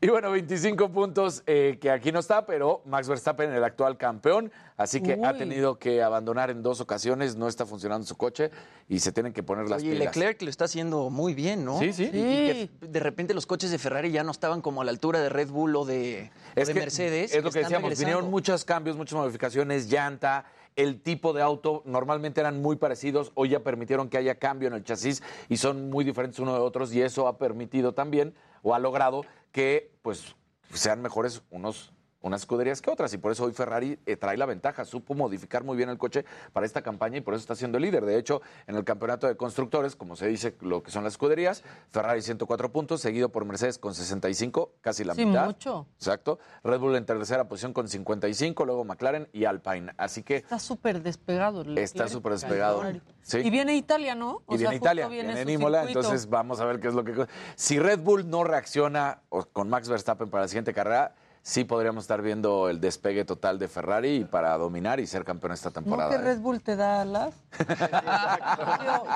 [SPEAKER 5] Y bueno, 25 puntos eh, que aquí no está, pero Max Verstappen, el actual campeón, así que ha tenido que abandonar en dos ocasiones, no está funcionando su coche y se tienen que poner las
[SPEAKER 34] Oye,
[SPEAKER 5] pilas.
[SPEAKER 34] Leclerc lo está haciendo muy bien, ¿no?
[SPEAKER 5] Sí, sí.
[SPEAKER 34] Y, y que de repente los coches de Ferrari ya no estaban como a la altura de Red Bull o de, o
[SPEAKER 5] Es
[SPEAKER 34] de
[SPEAKER 5] que
[SPEAKER 34] Mercedes.
[SPEAKER 5] Es lo que decíamos,
[SPEAKER 34] regresando.
[SPEAKER 5] vinieron muchos cambios, muchas modificaciones, llanta, el tipo de auto normalmente eran muy parecidos, hoy ya permitieron que haya cambio en el chasis y son muy diferentes unos de otros y eso ha permitido también o ha logrado que pues sean mejores unos unas escuderías que otras y por eso hoy Ferrari eh, trae la ventaja, supo modificar muy bien el coche para esta campaña y por eso está siendo líder. De hecho, en el campeonato de constructores, como se dice lo que son las escuderías, Ferrari 104 puntos, seguido por Mercedes con 65, casi la
[SPEAKER 7] Sí,
[SPEAKER 5] mitad.
[SPEAKER 7] mucho.
[SPEAKER 5] Exacto. Red Bull en tercera posición con 55, luego McLaren y Alpine. Así que
[SPEAKER 7] Está súper despegado. el
[SPEAKER 5] está
[SPEAKER 7] Leclerc.
[SPEAKER 5] súper despegado. Sí.
[SPEAKER 7] Y viene Italia, ¿no? O
[SPEAKER 5] Y
[SPEAKER 7] sea,
[SPEAKER 5] viene
[SPEAKER 7] justo
[SPEAKER 5] Italia,
[SPEAKER 7] viene
[SPEAKER 5] viene
[SPEAKER 7] su
[SPEAKER 5] Imola,
[SPEAKER 7] circuito.
[SPEAKER 5] entonces vamos a ver qué es lo que... Si Red Bull no reacciona con Max Verstappen para la siguiente carrera, sí podríamos estar viendo el despegue total de Ferrari para dominar y ser campeón esta
[SPEAKER 7] ¿No
[SPEAKER 5] temporada.
[SPEAKER 7] que
[SPEAKER 5] ¿eh?
[SPEAKER 7] Red Bull te da alas? ¿Qué,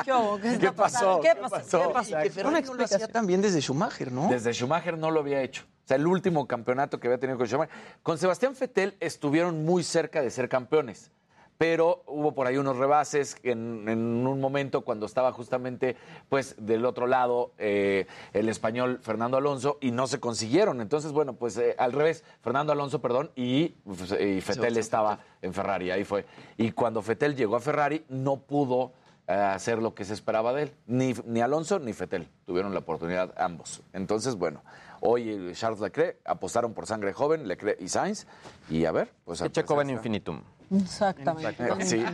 [SPEAKER 7] qué hubo? ¿Qué está
[SPEAKER 5] ¿Qué pasó?
[SPEAKER 7] ¿Qué
[SPEAKER 5] ¿Qué
[SPEAKER 7] pasó?
[SPEAKER 5] pasó?
[SPEAKER 7] ¿Qué pasó?
[SPEAKER 34] Y que Ferrari no lo hacía bien desde Schumacher, ¿no?
[SPEAKER 5] Desde Schumacher no lo había hecho. O sea, el último campeonato que había tenido con Schumacher. Con Sebastián Vettel estuvieron muy cerca de ser campeones. Pero hubo por ahí unos rebases en, en un momento cuando estaba justamente pues del otro lado eh, el español Fernando Alonso y no se consiguieron. Entonces, bueno, pues eh, al revés, Fernando Alonso, perdón, y, pues, y Vettel estaba en Ferrari, ahí fue. Y cuando Vettel llegó a Ferrari no pudo eh, hacer lo que se esperaba de él. Ni, ni Alonso ni Fettel tuvieron la oportunidad ambos. Entonces, bueno, hoy eh, Charles Leclerc apostaron por sangre joven, Leclerc y Sainz. Y a ver, pues...
[SPEAKER 33] Que Checo va en infinitum.
[SPEAKER 7] Exactamente.
[SPEAKER 5] Sí.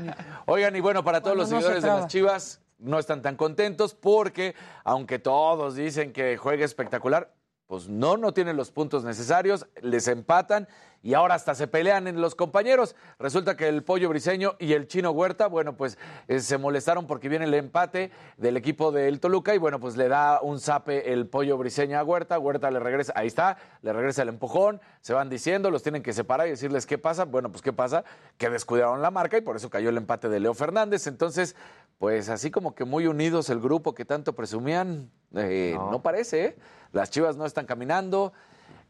[SPEAKER 5] Oigan, y bueno, para todos los
[SPEAKER 7] no
[SPEAKER 5] seguidores de las Chivas, no están tan contentos porque, aunque todos dicen que juega espectacular, pues no, no tienen los puntos necesarios, les empatan y ahora hasta se pelean en los compañeros. Resulta que el Pollo Briseño y el Chino Huerta, bueno, pues eh, se molestaron porque viene el empate del equipo del Toluca y bueno, pues le da un zape el Pollo Briseño a Huerta, Huerta le regresa, ahí está, le regresa el empujón, se van diciendo, los tienen que separar y decirles qué pasa. Bueno, pues qué pasa, que descuidaron la marca y por eso cayó el empate de Leo Fernández. Entonces, pues así como que muy unidos el grupo que tanto presumían, eh, no. parece, ¿eh? Las Chivas no están caminando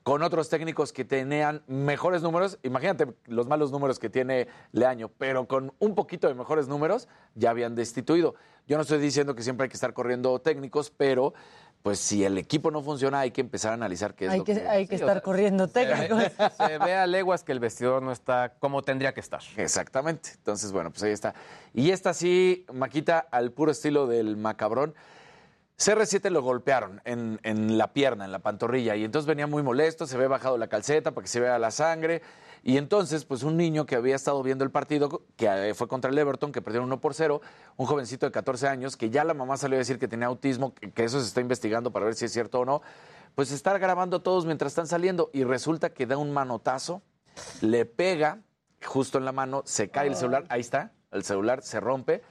[SPEAKER 5] con otros técnicos que tenían mejores números. Imagínate los malos números que tiene Leaño, pero con un poquito de mejores números ya habían destituido. Yo no estoy diciendo que siempre hay que estar corriendo técnicos, pero pues si el equipo no funciona hay que empezar a analizar qué es
[SPEAKER 7] Hay
[SPEAKER 5] lo
[SPEAKER 7] que,
[SPEAKER 5] que...
[SPEAKER 7] hay que
[SPEAKER 33] Sí, o
[SPEAKER 7] estar
[SPEAKER 33] sea,
[SPEAKER 7] corriendo técnicos.
[SPEAKER 33] Se ve a leguas que el vestidor no está como tendría que estar.
[SPEAKER 5] Exactamente. Entonces, bueno, pues ahí está. Y esta sí, Maquita, al puro estilo del macabrón. CR7 lo golpearon en, en, la pierna, en la pantorrilla, y entonces venía muy molesto, se ve bajado la calceta para que se vea la sangre, y entonces, pues un niño que había estado viendo el partido, que fue contra el Everton, que perdieron 1 por 0, un jovencito de 14 años, que ya la mamá salió a decir que tenía autismo, que, que eso se está investigando para ver si es cierto o no, pues estar grabando a todos mientras están saliendo, y resulta que da un manotazo, le pega justo en la mano, se cae el celular, ahí está, el celular se rompe,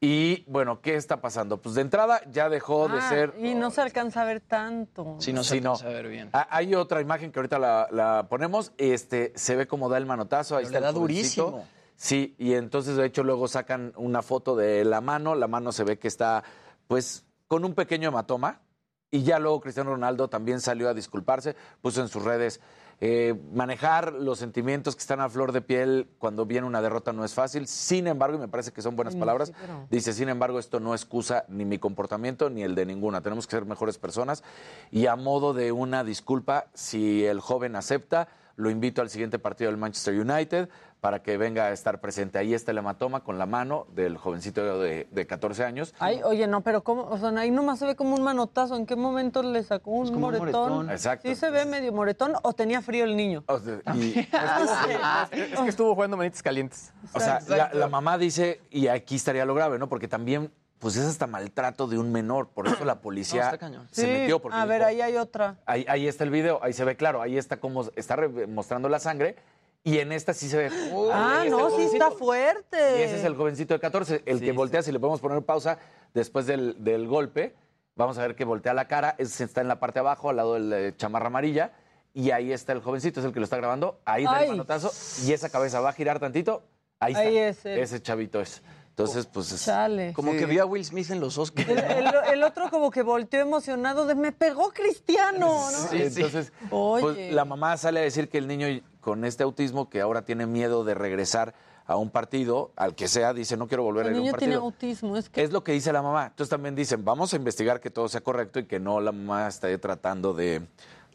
[SPEAKER 5] y bueno, ¿qué está pasando? Pues de entrada ya dejó de
[SPEAKER 7] Ah,
[SPEAKER 5] ser.
[SPEAKER 7] Y no se alcanza a ver tanto.
[SPEAKER 34] Sí, no se
[SPEAKER 5] Sí, no.
[SPEAKER 34] alcanza a ver bien.
[SPEAKER 5] Ah, Hay otra imagen que ahorita la, la ponemos. Este, se ve cómo da el manotazo. Ahí
[SPEAKER 34] Pero
[SPEAKER 5] está
[SPEAKER 34] le
[SPEAKER 5] el
[SPEAKER 34] da durísimo.
[SPEAKER 5] Sí, y entonces de hecho luego sacan una foto de la mano. La mano se ve que está, pues, con un pequeño hematoma. Y ya luego Cristiano Ronaldo también salió a disculparse, puso en sus redes. Eh, manejar los sentimientos que están a flor de piel cuando viene una derrota no es fácil. Sin embargo, y me parece que son buenas palabras,
[SPEAKER 7] sí, pero-
[SPEAKER 5] Dice, sin embargo, esto no excusa ni mi comportamiento ni el de ninguna. Tenemos que ser mejores personas. Y a modo de una disculpa, si el joven acepta, lo invito al siguiente partido del Manchester United para que venga a estar presente. Ahí está el hematoma con la mano del jovencito de, de 14 años.
[SPEAKER 7] Ay, oye, no, pero ¿cómo? O sea, ahí nomás se ve como un manotazo. ¿En qué momento le sacó un
[SPEAKER 5] como un
[SPEAKER 7] moretón?
[SPEAKER 5] moretón. Exacto.
[SPEAKER 7] ¿Sí se ve medio moretón o tenía frío el niño?
[SPEAKER 5] O sea, y-
[SPEAKER 33] Es que estuvo jugando manitas calientes.
[SPEAKER 5] O sea, la, la mamá dice, y aquí estaría lo grave, ¿no? Porque también, pues es hasta maltrato de un menor. Por eso la policía
[SPEAKER 34] No, está cañón.
[SPEAKER 5] se
[SPEAKER 7] Sí,
[SPEAKER 5] metió. Porque
[SPEAKER 7] a ver,
[SPEAKER 5] dijo,
[SPEAKER 7] ahí hay otra.
[SPEAKER 5] Ahí, ahí está el video, ahí se ve claro, ahí está como está re- mostrando la sangre y en esta sí se ve.
[SPEAKER 7] ah, no,
[SPEAKER 5] el
[SPEAKER 7] sí está fuerte.
[SPEAKER 5] Y ese es el jovencito de 14, el que voltea, si le podemos poner pausa después del, del golpe, vamos a ver que voltea la cara, ese está en la parte de abajo, al lado de la chamarra amarilla, y ahí está el jovencito, es el que lo está grabando, ahí da el manotazo, y esa cabeza va a girar tantito, ahí está,
[SPEAKER 7] Ahí es él.
[SPEAKER 5] ese chavito es. Entonces, pues es...
[SPEAKER 7] Chale.
[SPEAKER 34] Como que vio a Will Smith en los Oscars.
[SPEAKER 7] El, el- el otro como que volteó emocionado de me pegó Cristiano, ¿no?
[SPEAKER 5] Sí, entonces,
[SPEAKER 7] Oye.
[SPEAKER 5] pues, la mamá sale a decir que el niño con este autismo que ahora tiene miedo de regresar a un partido, al que sea, dice no quiero volver a ir a un
[SPEAKER 7] niño tiene
[SPEAKER 5] partido.
[SPEAKER 7] autismo, es que
[SPEAKER 5] Es lo que dice la mamá. Entonces también dicen, vamos a investigar que todo sea correcto y que no la mamá esté tratando de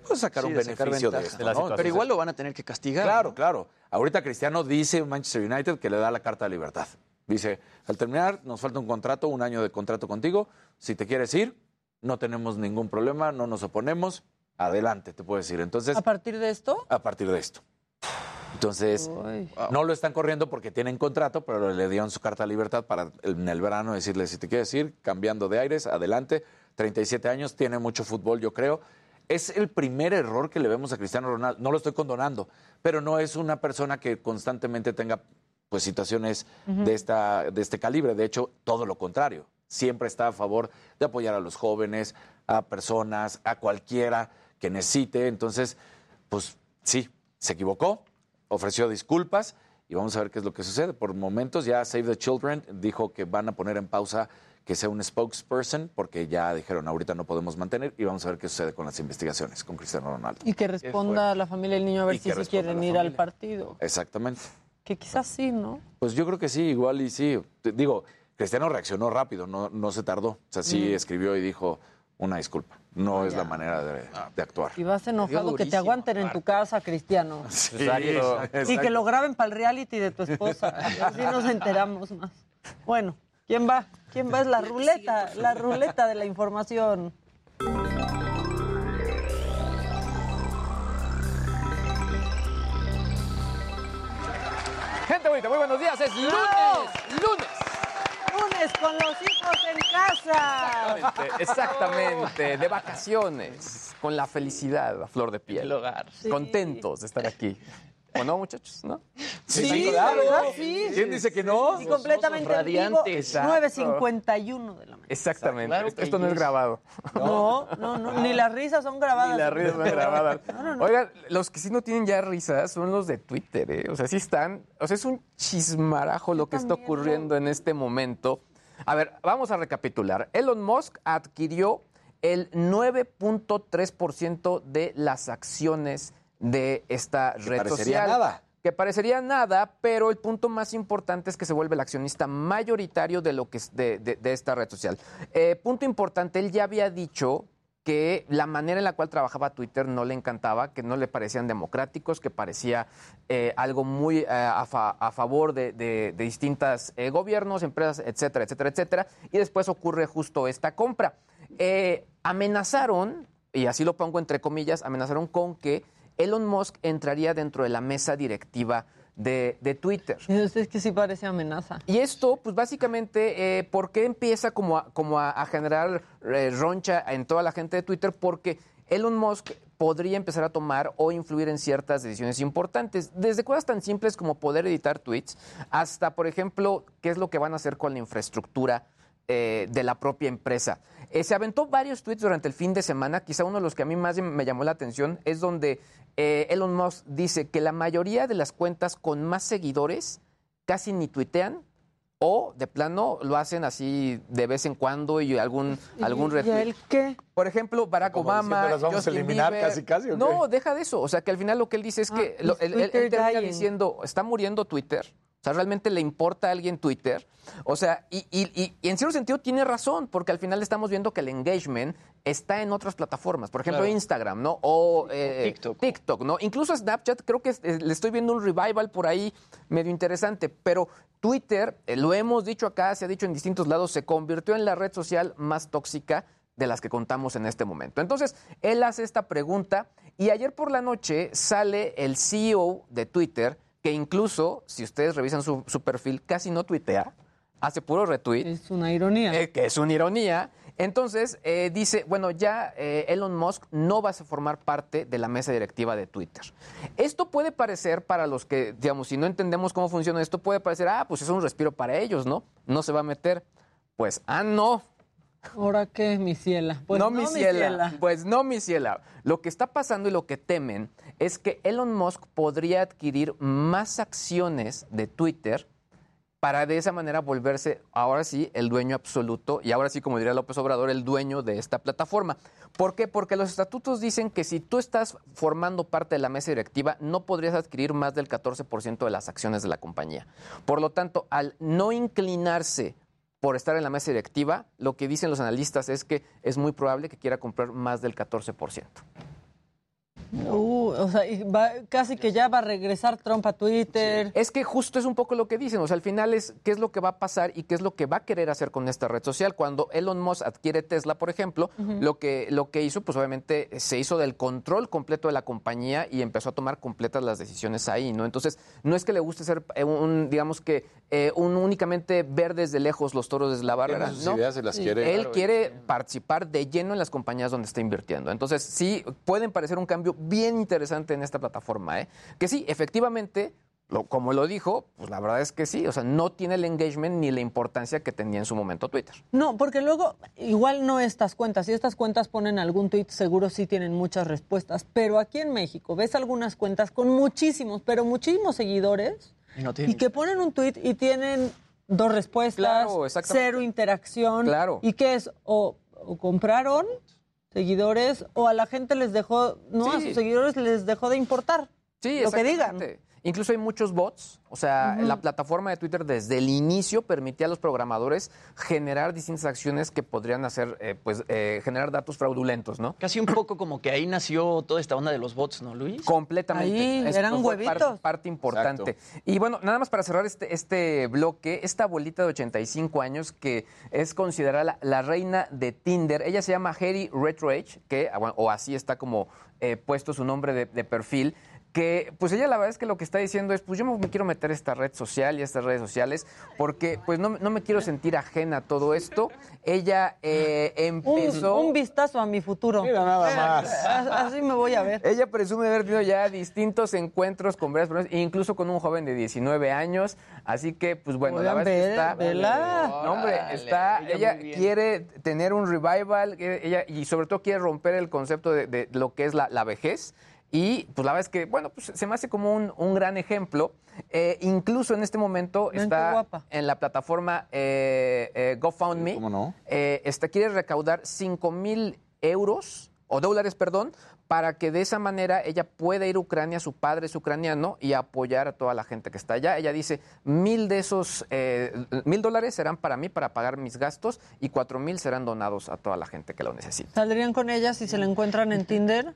[SPEAKER 5] pues, sacar
[SPEAKER 34] Sí,
[SPEAKER 5] un
[SPEAKER 34] de sacar
[SPEAKER 5] beneficio de esto.
[SPEAKER 34] de. Pero igual lo van a tener que castigar.
[SPEAKER 5] Claro,
[SPEAKER 34] ¿no?
[SPEAKER 5] claro. Ahorita Cristiano dice Manchester United que le da la carta de libertad. Dice, al terminar nos falta un contrato, un año de contrato contigo. Si te quieres ir, no tenemos ningún problema, no nos oponemos. Adelante, te puedes ir. Entonces,
[SPEAKER 7] a partir de esto,
[SPEAKER 5] a partir de esto. Entonces, no lo están corriendo porque tienen contrato, pero le dieron su carta de libertad para en el verano decirle, si te quieres ir, cambiando de aires, adelante. 37 años, tiene mucho fútbol, yo creo. Es el primer error que le vemos a Cristiano Ronaldo. No lo estoy condonando, pero no es una persona que constantemente tenga pues situaciones de, esta, de este calibre. De hecho, todo lo contrario. Siempre está a favor de apoyar a los jóvenes, a personas, a cualquiera que necesite. Entonces, pues sí, se equivocó, ofreció disculpas y vamos a ver qué es lo que sucede. Por momentos ya Save the Children dijo que van a poner en pausa que sea un spokesperson porque ya dijeron ahorita no podemos mantener y vamos a ver qué sucede con las investigaciones con Cristiano Ronaldo.
[SPEAKER 7] y que responda a la familia del niño a ver
[SPEAKER 5] Y
[SPEAKER 7] si
[SPEAKER 5] responda
[SPEAKER 7] quieren ir al partido.
[SPEAKER 5] Exactamente.
[SPEAKER 7] Que quizás sí, ¿no?
[SPEAKER 5] Pues yo creo que sí, igual y sí. Digo, Cristiano reaccionó rápido, no, no se tardó. O sea, sí
[SPEAKER 7] Mm.
[SPEAKER 5] escribió y dijo una disculpa. No es la manera de, de actuar.
[SPEAKER 7] Y vas enojado que te aguanten en tu casa, Cristiano.
[SPEAKER 5] Sí,
[SPEAKER 7] Y que lo graben para el reality de tu esposa. Así nos enteramos más. Bueno, ¿quién va? ¿Quién va? Es la ruleta, la ruleta de la información.
[SPEAKER 33] Gente bonita, muy buenos días. Es lunes, lunes.
[SPEAKER 7] Lunes con los hijos en casa.
[SPEAKER 33] Exactamente, exactamente, de vacaciones, con la felicidad a flor de piel.
[SPEAKER 34] El hogar.
[SPEAKER 33] Contentos de estar aquí. ¿O no, muchachos? ¿No?
[SPEAKER 7] Sí, ¿verdad? Sí.
[SPEAKER 5] ¿Quién dice que no?
[SPEAKER 7] Y completamente
[SPEAKER 33] radiantes.
[SPEAKER 7] 9.51 de la mañana.
[SPEAKER 33] Exactamente.
[SPEAKER 7] Claro
[SPEAKER 33] esto, no es grabado.
[SPEAKER 7] No, no, no, ni las risas son grabadas.
[SPEAKER 33] Ni las risas son grabadas.
[SPEAKER 7] No, no, no.
[SPEAKER 33] Oigan, los que sí no tienen ya risas son los de Twitter, ¿eh? O sea, sí están. O sea, es un chismarajo lo que está ocurriendo en este momento. A ver, vamos a recapitular. Elon Musk adquirió el 9.3% de las acciones de esta red
[SPEAKER 5] parecería
[SPEAKER 33] social.
[SPEAKER 5] nada.
[SPEAKER 33] Que parecería nada, pero el punto más importante es que se vuelve el accionista mayoritario de, lo que es de, de- de esta red social. Eh, punto importante, él ya había dicho que la manera en la cual trabajaba Twitter no le encantaba, que no le parecían democráticos, que parecía eh, algo muy eh, a, fa- a favor de, de- de distintas eh, gobiernos, empresas, etcétera, etcétera, etcétera. Y después ocurre justo esta compra. Amenazaron, y así lo pongo entre comillas, amenazaron con que Elon Musk entraría dentro de la mesa directiva de, de Twitter.
[SPEAKER 7] Es que sí parece amenaza.
[SPEAKER 33] Y esto, pues básicamente, eh, ¿por qué empieza como a, como a, a generar eh, roncha en toda la gente de Twitter? Porque Elon Musk podría empezar a tomar o influir en ciertas decisiones importantes, desde cosas tan simples como poder editar tweets, hasta, por ejemplo, qué es lo que van a hacer con la infraestructura eh, de la propia empresa. Eh, se aventó varios tweets durante el fin de semana, quizá uno de los que a mí más me llamó la atención es donde eh, Elon Musk dice que la mayoría de las cuentas con más seguidores casi ni tuitean o de plano lo hacen así de vez en cuando y algún, algún
[SPEAKER 7] ¿Y
[SPEAKER 33] retweet.
[SPEAKER 7] él qué?
[SPEAKER 33] Por ejemplo, Barack
[SPEAKER 5] Como
[SPEAKER 33] Obama.
[SPEAKER 5] diciendo, ¿las vamos a eliminar
[SPEAKER 33] Bieber.
[SPEAKER 5] casi, casi, o qué?
[SPEAKER 33] No, deja de eso. O sea, que al final lo que él dice es que
[SPEAKER 7] Ah,
[SPEAKER 33] lo- él, él- él
[SPEAKER 7] Twitter
[SPEAKER 33] termina
[SPEAKER 7] dying.
[SPEAKER 33] diciendo, está muriendo Twitter. O sea, ¿realmente le importa a alguien Twitter? O sea, y, y- y- y en cierto sentido tiene razón, porque al final estamos viendo que el engagement está en otras plataformas. Por ejemplo,
[SPEAKER 34] Claro.
[SPEAKER 33] Instagram, ¿no? O eh,
[SPEAKER 34] TikTok.
[SPEAKER 33] ¿no? Incluso Snapchat, creo que le estoy viendo un revival por ahí medio interesante. Pero Twitter, eh, lo hemos dicho acá, se ha dicho en distintos lados, se convirtió en la red social más tóxica de las que contamos en este momento. Entonces, él hace esta pregunta y ayer por la noche sale el CEO de Twitter, que incluso, si ustedes revisan su, su perfil, casi no tuitea, hace puro retweet.
[SPEAKER 7] Es una ironía.
[SPEAKER 33] Eh, que es una ironía. Entonces, eh, dice, bueno, ya eh, Elon Musk no va a formar parte de la mesa directiva de Twitter. Esto puede parecer, para los que, digamos, si no entendemos cómo funciona esto, puede parecer, ah, pues es un respiro para ellos, ¿no? No se va a meter. Pues, ah, no.
[SPEAKER 7] ¿Ahora qué, mi ciela? Pues
[SPEAKER 33] no,
[SPEAKER 7] no,
[SPEAKER 33] mi ciela. Pues no, mi ciela. Lo que está pasando y lo que temen es que Elon Musk podría adquirir más acciones de Twitter para de esa manera volverse ahora sí el dueño absoluto y ahora sí, como diría López Obrador, el dueño de esta plataforma. ¿Por qué? Porque los estatutos dicen que si tú estás formando parte de la mesa directiva, no podrías adquirir más del 14% de las acciones de la compañía. Por lo tanto, al no inclinarse por estar en la mesa directiva, lo que dicen los analistas es que es muy probable que quiera comprar más del 14%.
[SPEAKER 7] Uh, o sea, y va- casi que ya va a regresar Trump a Twitter.
[SPEAKER 33] Es que justo es un poco lo que dicen, o sea, al final es qué es lo que va a pasar y qué es lo que va a querer hacer con esta red social. Cuando Elon Musk adquiere Tesla, por ejemplo, lo que lo que hizo, pues obviamente se hizo del control completo de la compañía y empezó a tomar completas las decisiones ahí, ¿no? Entonces, no es que le guste ser eh, un, digamos que eh, un únicamente ver desde lejos los toros desde la barrera,
[SPEAKER 5] sus
[SPEAKER 33] ¿no?
[SPEAKER 5] ideas las quiere-
[SPEAKER 33] Él
[SPEAKER 5] Claro,
[SPEAKER 33] quiere participar de lleno en las compañías donde está invirtiendo. Entonces, sí, pueden parecer un cambio bien interesante en esta plataforma, ¿eh? Que sí, efectivamente, lo- como lo dijo, pues la verdad es que sí, o sea, no tiene el engagement ni la importancia que tenía en su momento Twitter.
[SPEAKER 7] No, porque luego igual no estas cuentas. Si estas cuentas ponen algún tweet, seguro sí tienen muchas respuestas. Pero aquí en México ves algunas cuentas con muchísimos, pero muchísimos seguidores
[SPEAKER 34] Y no
[SPEAKER 7] y que ponen un tweet y tienen dos respuestas,
[SPEAKER 33] Claro,
[SPEAKER 7] cero interacción.
[SPEAKER 33] Claro.
[SPEAKER 7] ¿Y qué es? O, o compraron seguidores o a la gente les dejó, no, a sus seguidores les dejó de importar
[SPEAKER 33] Sí,
[SPEAKER 7] lo que digan.
[SPEAKER 33] Incluso hay muchos bots, o sea, la plataforma de Twitter desde el inicio permitía a los programadores generar distintas acciones que podrían hacer, eh, pues, eh, generar datos fraudulentos, ¿no?
[SPEAKER 34] Casi un poco como que ahí nació toda esta onda de los bots, ¿no, Luis?
[SPEAKER 33] Completamente.
[SPEAKER 7] Ahí,
[SPEAKER 33] Esto
[SPEAKER 7] eran
[SPEAKER 33] fue
[SPEAKER 7] huevitos.
[SPEAKER 33] Parte, parte importante. Y bueno, nada más para cerrar este, este bloque, esta abuelita de 85 años que es considerada la, la reina de Tinder, ella se llama Harry Retroage, que, ah, bueno, o así está como eh, puesto su nombre de, de perfil, que pues ella la verdad es que lo que está diciendo es, pues yo me quiero meter a esta red social y a estas redes sociales porque pues no, no me quiero sentir ajena a todo esto. Ella eh, empezó...
[SPEAKER 7] un vistazo a mi futuro.
[SPEAKER 33] Mira nada más.
[SPEAKER 7] Así me voy a ver.
[SPEAKER 33] Ella presume haber tenido ya distintos encuentros con varias personas, incluso con un joven de 19 años. Así que, pues bueno, la verdad es que está.
[SPEAKER 7] vela.
[SPEAKER 33] No, hombre, está.
[SPEAKER 34] ella
[SPEAKER 33] Ella, quiere tener un revival, ella, y sobre todo quiere romper el concepto de, de lo que es la, la vejez. Y pues la verdad es que, bueno, pues se me hace como un, un gran ejemplo. Eh, incluso en este momento está
[SPEAKER 7] guapa.
[SPEAKER 33] en la plataforma eh, eh, GoFundMe.
[SPEAKER 5] ¿Cómo no?
[SPEAKER 33] Eh, está, quiere recaudar 5 mil euros, o dólares, perdón, para que de esa manera ella pueda ir a Ucrania, su padre es ucraniano, y apoyar a toda la gente que está allá. Ella dice, mil de esos, eh, mil dólares serán para mí, para pagar mis gastos, y cuatro mil serán donados a toda la gente que lo necesita.
[SPEAKER 7] ¿Saldrían con ella si se la encuentran en Tinder?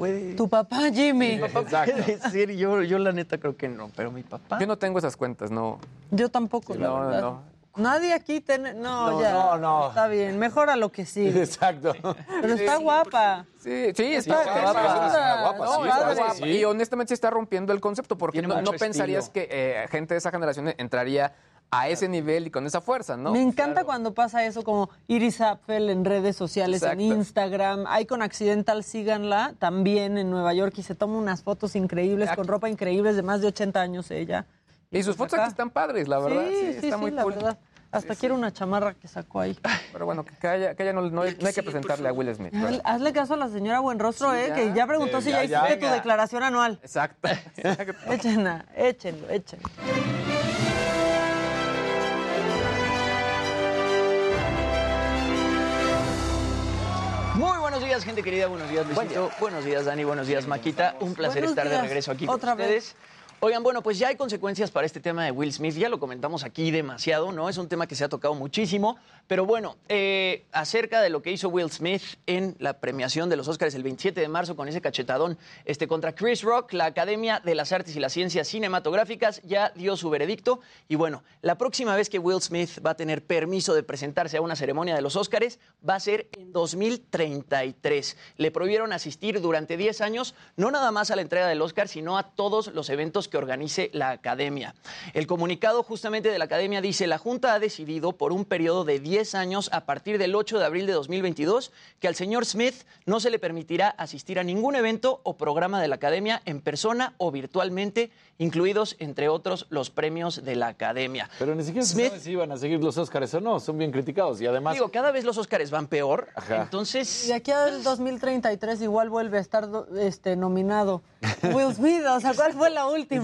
[SPEAKER 34] Puede.
[SPEAKER 7] Tu papá, Jimmy.
[SPEAKER 34] Puede decir, yo, yo la neta creo que no, pero mi papá.
[SPEAKER 33] Yo no tengo esas cuentas, no.
[SPEAKER 7] Yo tampoco, la
[SPEAKER 33] No,
[SPEAKER 7] verdad.
[SPEAKER 33] no.
[SPEAKER 7] Nadie aquí tiene... No,
[SPEAKER 33] No,
[SPEAKER 7] ya.
[SPEAKER 33] no, no.
[SPEAKER 7] Está bien, mejora lo que sí.
[SPEAKER 5] Exacto.
[SPEAKER 7] Pero está guapa.
[SPEAKER 33] Sí, sí,
[SPEAKER 7] Está
[SPEAKER 33] está
[SPEAKER 7] guapa.
[SPEAKER 33] guapa.
[SPEAKER 7] Está
[SPEAKER 33] guapa,
[SPEAKER 7] No,
[SPEAKER 33] sí, está guapa. Y honestamente está rompiendo el concepto, porque no, pensarías
[SPEAKER 34] estilo.
[SPEAKER 33] que eh, gente de esa generación entraría a ese nivel y con esa fuerza, ¿no?
[SPEAKER 7] Me encanta cuando pasa eso, como Iris Apfel en redes sociales,
[SPEAKER 33] Exacto.
[SPEAKER 7] en Instagram. Icon Accidental, síganla, también en Nueva York y se toma unas fotos increíbles, con ropa increíbles de más de 80 años ella.
[SPEAKER 33] Y sus fotos aquí están padres, la verdad.
[SPEAKER 7] Sí,
[SPEAKER 33] Sí,
[SPEAKER 7] sí,
[SPEAKER 33] está
[SPEAKER 7] sí,
[SPEAKER 33] muy
[SPEAKER 7] la
[SPEAKER 33] cool.
[SPEAKER 7] verdad. Hasta quiero una chamarra que sacó ahí.
[SPEAKER 33] Pero bueno, que haya, que haya no, no hay, no hay que presentarle a Will Smith. ¿verdad?
[SPEAKER 7] Hazle- caso a la señora Buenrostro,
[SPEAKER 33] Sí,
[SPEAKER 7] eh,
[SPEAKER 33] ya.
[SPEAKER 7] que ya preguntó si ya,
[SPEAKER 33] ya,
[SPEAKER 7] hiciste tu declaración anual.
[SPEAKER 33] Exacto.
[SPEAKER 7] Échenla, échenlo, échenlo.
[SPEAKER 34] Muy buenos días, gente querida. Buenos días, Luisito. Buenos días, Dani. Buenos días, Maquita. Un placer
[SPEAKER 7] Buenos
[SPEAKER 34] estar de regreso aquí
[SPEAKER 7] Otra
[SPEAKER 34] con
[SPEAKER 7] vez.
[SPEAKER 34] Oigan, bueno, pues ya hay consecuencias para este tema de Will Smith. Ya lo comentamos aquí demasiado, ¿no? Es un tema que se ha tocado muchísimo. Pero bueno, eh, acerca de lo que hizo Will Smith en la premiación de los Oscars el 27 de marzo con ese cachetadón este, contra Chris Rock, la Academia de las Artes y las Ciencias Cinematográficas ya dio su veredicto. Y bueno, la próxima vez que Will Smith va a tener permiso de presentarse a una ceremonia de los Oscars va a ser en 2033. Le prohibieron asistir durante 10 años, no nada más a la entrega del Oscar, sino a todos los eventos que organice la Academia. El comunicado justamente de la Academia dice, la Junta ha decidido por un periodo de 10 años a partir del 8 de abril de 2022 que al señor Smith no se le permitirá asistir a ningún evento o programa de la Academia en persona o virtualmente, incluidos entre otros los premios de la Academia.
[SPEAKER 5] Pero ni siquiera se sabe si iban a seguir los Óscares o no. Son bien criticados. Y además.
[SPEAKER 34] Digo, cada vez los Óscares van peor,
[SPEAKER 5] Ajá.
[SPEAKER 34] entonces...
[SPEAKER 7] Y aquí al 2033 igual vuelve a estar este, nominado Will Smith. O sea, ¿cuál fue la última?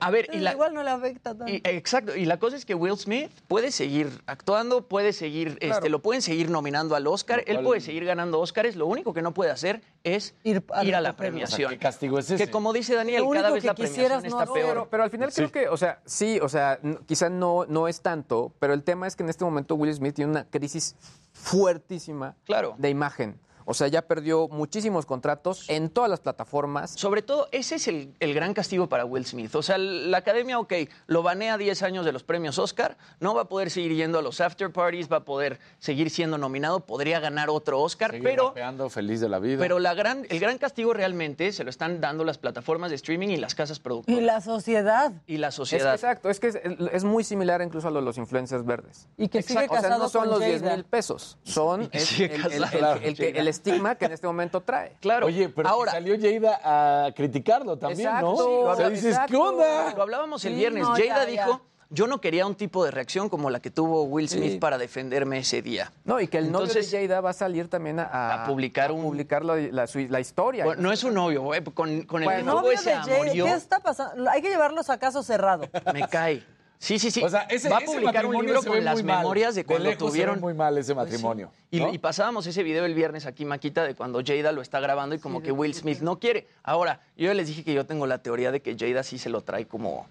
[SPEAKER 34] A ver, y la,
[SPEAKER 7] Igual no le afecta tanto.
[SPEAKER 34] y- exacto, y la cosa es que Will Smith puede seguir actuando, puede seguir, este, lo pueden seguir nominando al Oscar, él puede seguir ganando Oscars, lo único que no puede hacer es ir a, la,
[SPEAKER 7] la
[SPEAKER 34] premiación.
[SPEAKER 5] O sea, ¿qué castigo es ese?
[SPEAKER 34] Que como dice Daniel,
[SPEAKER 7] Lo
[SPEAKER 34] cada vez
[SPEAKER 7] que
[SPEAKER 34] la
[SPEAKER 7] quisieras
[SPEAKER 34] premiación
[SPEAKER 7] no
[SPEAKER 34] está peor.
[SPEAKER 33] Pero, pero al final creo que, o sea, sí, o sea, quizá no, no es tanto, pero el tema es que en este momento Will Smith tiene una crisis fuertísima
[SPEAKER 34] Claro.
[SPEAKER 33] de imagen. O sea, ya perdió muchísimos contratos en todas las plataformas.
[SPEAKER 34] Sobre todo, ese es el, el gran castigo para Will Smith. O sea, la academia, ok, lo banea 10 años de los premios Oscar, no va a poder seguir yendo a los after parties, va a poder seguir siendo nominado, podría ganar otro Oscar,
[SPEAKER 5] Sigue
[SPEAKER 34] pero,
[SPEAKER 5] rapeando, feliz de la vida.
[SPEAKER 34] pero la gran, el gran castigo realmente se lo están dando las plataformas de streaming y las casas productoras.
[SPEAKER 7] Y la sociedad.
[SPEAKER 34] Y la
[SPEAKER 33] Es que
[SPEAKER 34] sociedad.
[SPEAKER 33] exacto, es que es, es muy similar incluso a lo de los influencers verdes.
[SPEAKER 7] Y que sigue
[SPEAKER 33] O sea,
[SPEAKER 7] casado
[SPEAKER 33] no son
[SPEAKER 7] con
[SPEAKER 33] los 10
[SPEAKER 7] Jada.
[SPEAKER 33] mil pesos, son
[SPEAKER 34] que
[SPEAKER 33] es
[SPEAKER 34] sigue
[SPEAKER 33] el, el-
[SPEAKER 34] casado.
[SPEAKER 33] el- el que- el estigma que en este momento trae.
[SPEAKER 34] Claro.
[SPEAKER 5] Oye, pero
[SPEAKER 34] Ahora,
[SPEAKER 5] salió Jada a criticarlo también,
[SPEAKER 33] Exacto,
[SPEAKER 5] ¿no?
[SPEAKER 33] sí,
[SPEAKER 5] o
[SPEAKER 33] lo
[SPEAKER 5] sea, dices,
[SPEAKER 33] exacto.
[SPEAKER 5] ¿qué onda?
[SPEAKER 34] Lo hablábamos el
[SPEAKER 7] Sí,
[SPEAKER 34] viernes.
[SPEAKER 7] no,
[SPEAKER 34] Jada
[SPEAKER 7] ya, ya.
[SPEAKER 34] dijo, yo no quería un tipo de reacción como la que tuvo Will Smith
[SPEAKER 33] Sí.
[SPEAKER 34] para defenderme ese día.
[SPEAKER 33] No, y que el
[SPEAKER 34] Entonces-
[SPEAKER 33] novio de Jada va a salir también a,
[SPEAKER 34] A publicar un-
[SPEAKER 33] publicar la, la- su- la historia.
[SPEAKER 34] Bueno, no es un novio, güey, con, con el
[SPEAKER 7] El
[SPEAKER 34] que tuvo
[SPEAKER 7] novio
[SPEAKER 34] ese
[SPEAKER 7] de Jada,
[SPEAKER 34] amorío,
[SPEAKER 7] ¿qué está pasando? Hay que llevarlos a caso cerrado.
[SPEAKER 34] me cae. Sí, sí, sí.
[SPEAKER 5] O sea, ese,
[SPEAKER 34] Va a
[SPEAKER 5] ese
[SPEAKER 34] publicar un libro con las
[SPEAKER 5] mal.
[SPEAKER 34] memorias de cuando
[SPEAKER 5] lejos se ve
[SPEAKER 34] tuvieron...
[SPEAKER 5] muy mal ese matrimonio.
[SPEAKER 34] Y,
[SPEAKER 5] ¿no?
[SPEAKER 34] y pasábamos ese video el viernes aquí, Maquita, de cuando Jada lo está grabando y como que Will Smith no quiere. Ahora, yo ya les dije que yo tengo la teoría de que Jada sí se lo trae como,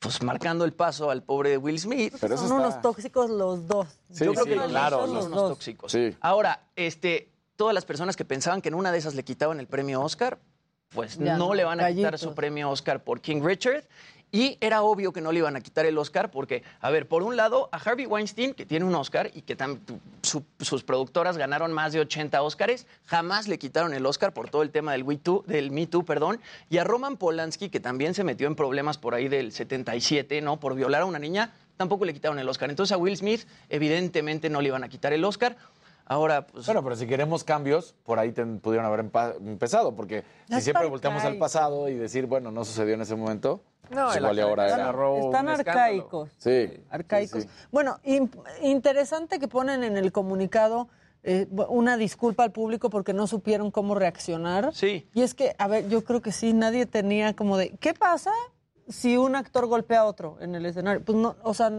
[SPEAKER 34] pues marcando el paso al pobre de Will Smith.
[SPEAKER 5] Pero
[SPEAKER 7] Son
[SPEAKER 5] está-
[SPEAKER 7] unos tóxicos los dos.
[SPEAKER 5] Sí,
[SPEAKER 34] yo creo
[SPEAKER 5] sí,
[SPEAKER 34] que los
[SPEAKER 5] claro,
[SPEAKER 34] dos son
[SPEAKER 5] los
[SPEAKER 34] unos
[SPEAKER 7] dos.
[SPEAKER 34] tóxicos.
[SPEAKER 5] Sí.
[SPEAKER 34] Ahora, este, todas las personas que pensaban que en una de esas le quitaban el premio Oscar, pues
[SPEAKER 7] Ya
[SPEAKER 34] no, le van a quitar su premio Oscar por King Richard. Y era obvio que no le iban a quitar el Oscar porque, a ver, por un lado, a Harvey Weinstein, que tiene un Oscar y que sus productoras ganaron más de 80 Oscars, jamás le quitaron el Oscar por todo el tema del, We del Me Too, perdón. Y a Roman Polanski, que también se metió en problemas por ahí del 77, ¿no? Por violar a una niña, tampoco le quitaron el Oscar. Entonces a Will Smith, evidentemente, no le iban a quitar el Oscar. Ahora, pues,
[SPEAKER 5] Bueno, pero si queremos cambios, por ahí ten- pudieron haber empezado, porque si siempre volteamos al pasado y decir, bueno, no sucedió en ese momento,
[SPEAKER 33] No,
[SPEAKER 5] pues igual y ahora
[SPEAKER 33] acá-
[SPEAKER 5] era.
[SPEAKER 7] Están arcaicos.
[SPEAKER 5] Sí.
[SPEAKER 7] arcaicos.
[SPEAKER 5] sí, sí.
[SPEAKER 7] Bueno, in- interesante que ponen en el comunicado eh, una disculpa al público porque no supieron cómo reaccionar.
[SPEAKER 34] Sí.
[SPEAKER 7] Y es que, a ver, yo creo que sí, nadie tenía como de, ¿qué pasa si un actor golpea a otro en el escenario? Pues no, o sea,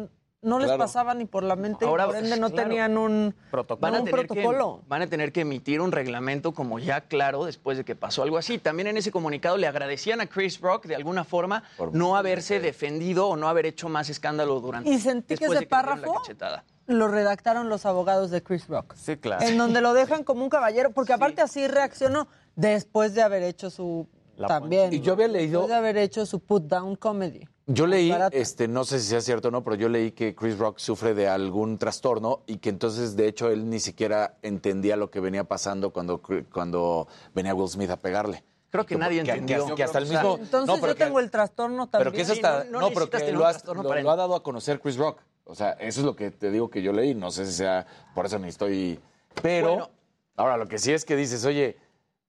[SPEAKER 7] no les
[SPEAKER 5] Claro.
[SPEAKER 7] pasaba ni por la mente
[SPEAKER 34] Ahora,
[SPEAKER 7] y por ende no
[SPEAKER 34] claro.
[SPEAKER 7] tenían un
[SPEAKER 33] Protocolo.
[SPEAKER 34] van a,
[SPEAKER 7] un
[SPEAKER 34] tener
[SPEAKER 7] protocolo.
[SPEAKER 34] Que, van a tener que emitir un reglamento como ya claro después de que pasó algo así. También en ese comunicado le agradecían a Chris Rock de alguna forma
[SPEAKER 5] Por-
[SPEAKER 34] no haberse defendido o no haber hecho más escándalo durante
[SPEAKER 7] Y sentí que ese
[SPEAKER 34] de
[SPEAKER 7] párrafo
[SPEAKER 34] cachetada.
[SPEAKER 7] lo redactaron los abogados de Chris Rock.
[SPEAKER 33] Sí, claro.
[SPEAKER 7] En donde lo dejan como un caballero, porque aparte así reaccionó después de haber hecho su
[SPEAKER 5] La
[SPEAKER 7] también.
[SPEAKER 5] Y yo había leído-
[SPEAKER 7] Después de haber hecho su put down comedy.
[SPEAKER 5] Yo leí, este, no sé si sea cierto o no, pero yo leí que Chris Rock sufre de algún trastorno y que entonces, de hecho, él ni siquiera entendía lo que venía pasando cuando, cuando venía Will Smith a pegarle.
[SPEAKER 34] Creo que nadie
[SPEAKER 5] que-
[SPEAKER 34] entendió.
[SPEAKER 5] Que, que hasta el mismo.
[SPEAKER 7] Entonces
[SPEAKER 5] no, pero
[SPEAKER 7] yo
[SPEAKER 5] que-
[SPEAKER 7] tengo el trastorno también.
[SPEAKER 5] Pero que eso
[SPEAKER 34] Sí,
[SPEAKER 5] está.
[SPEAKER 34] no-
[SPEAKER 5] No,
[SPEAKER 34] no
[SPEAKER 5] pero que lo, has- lo- lo ha dado a conocer Chris Rock. O sea, eso es lo que te digo que yo leí. No sé si sea. Por eso ni estoy. Pero.
[SPEAKER 34] Bueno.
[SPEAKER 5] ahora, lo que sí es que dices, oye,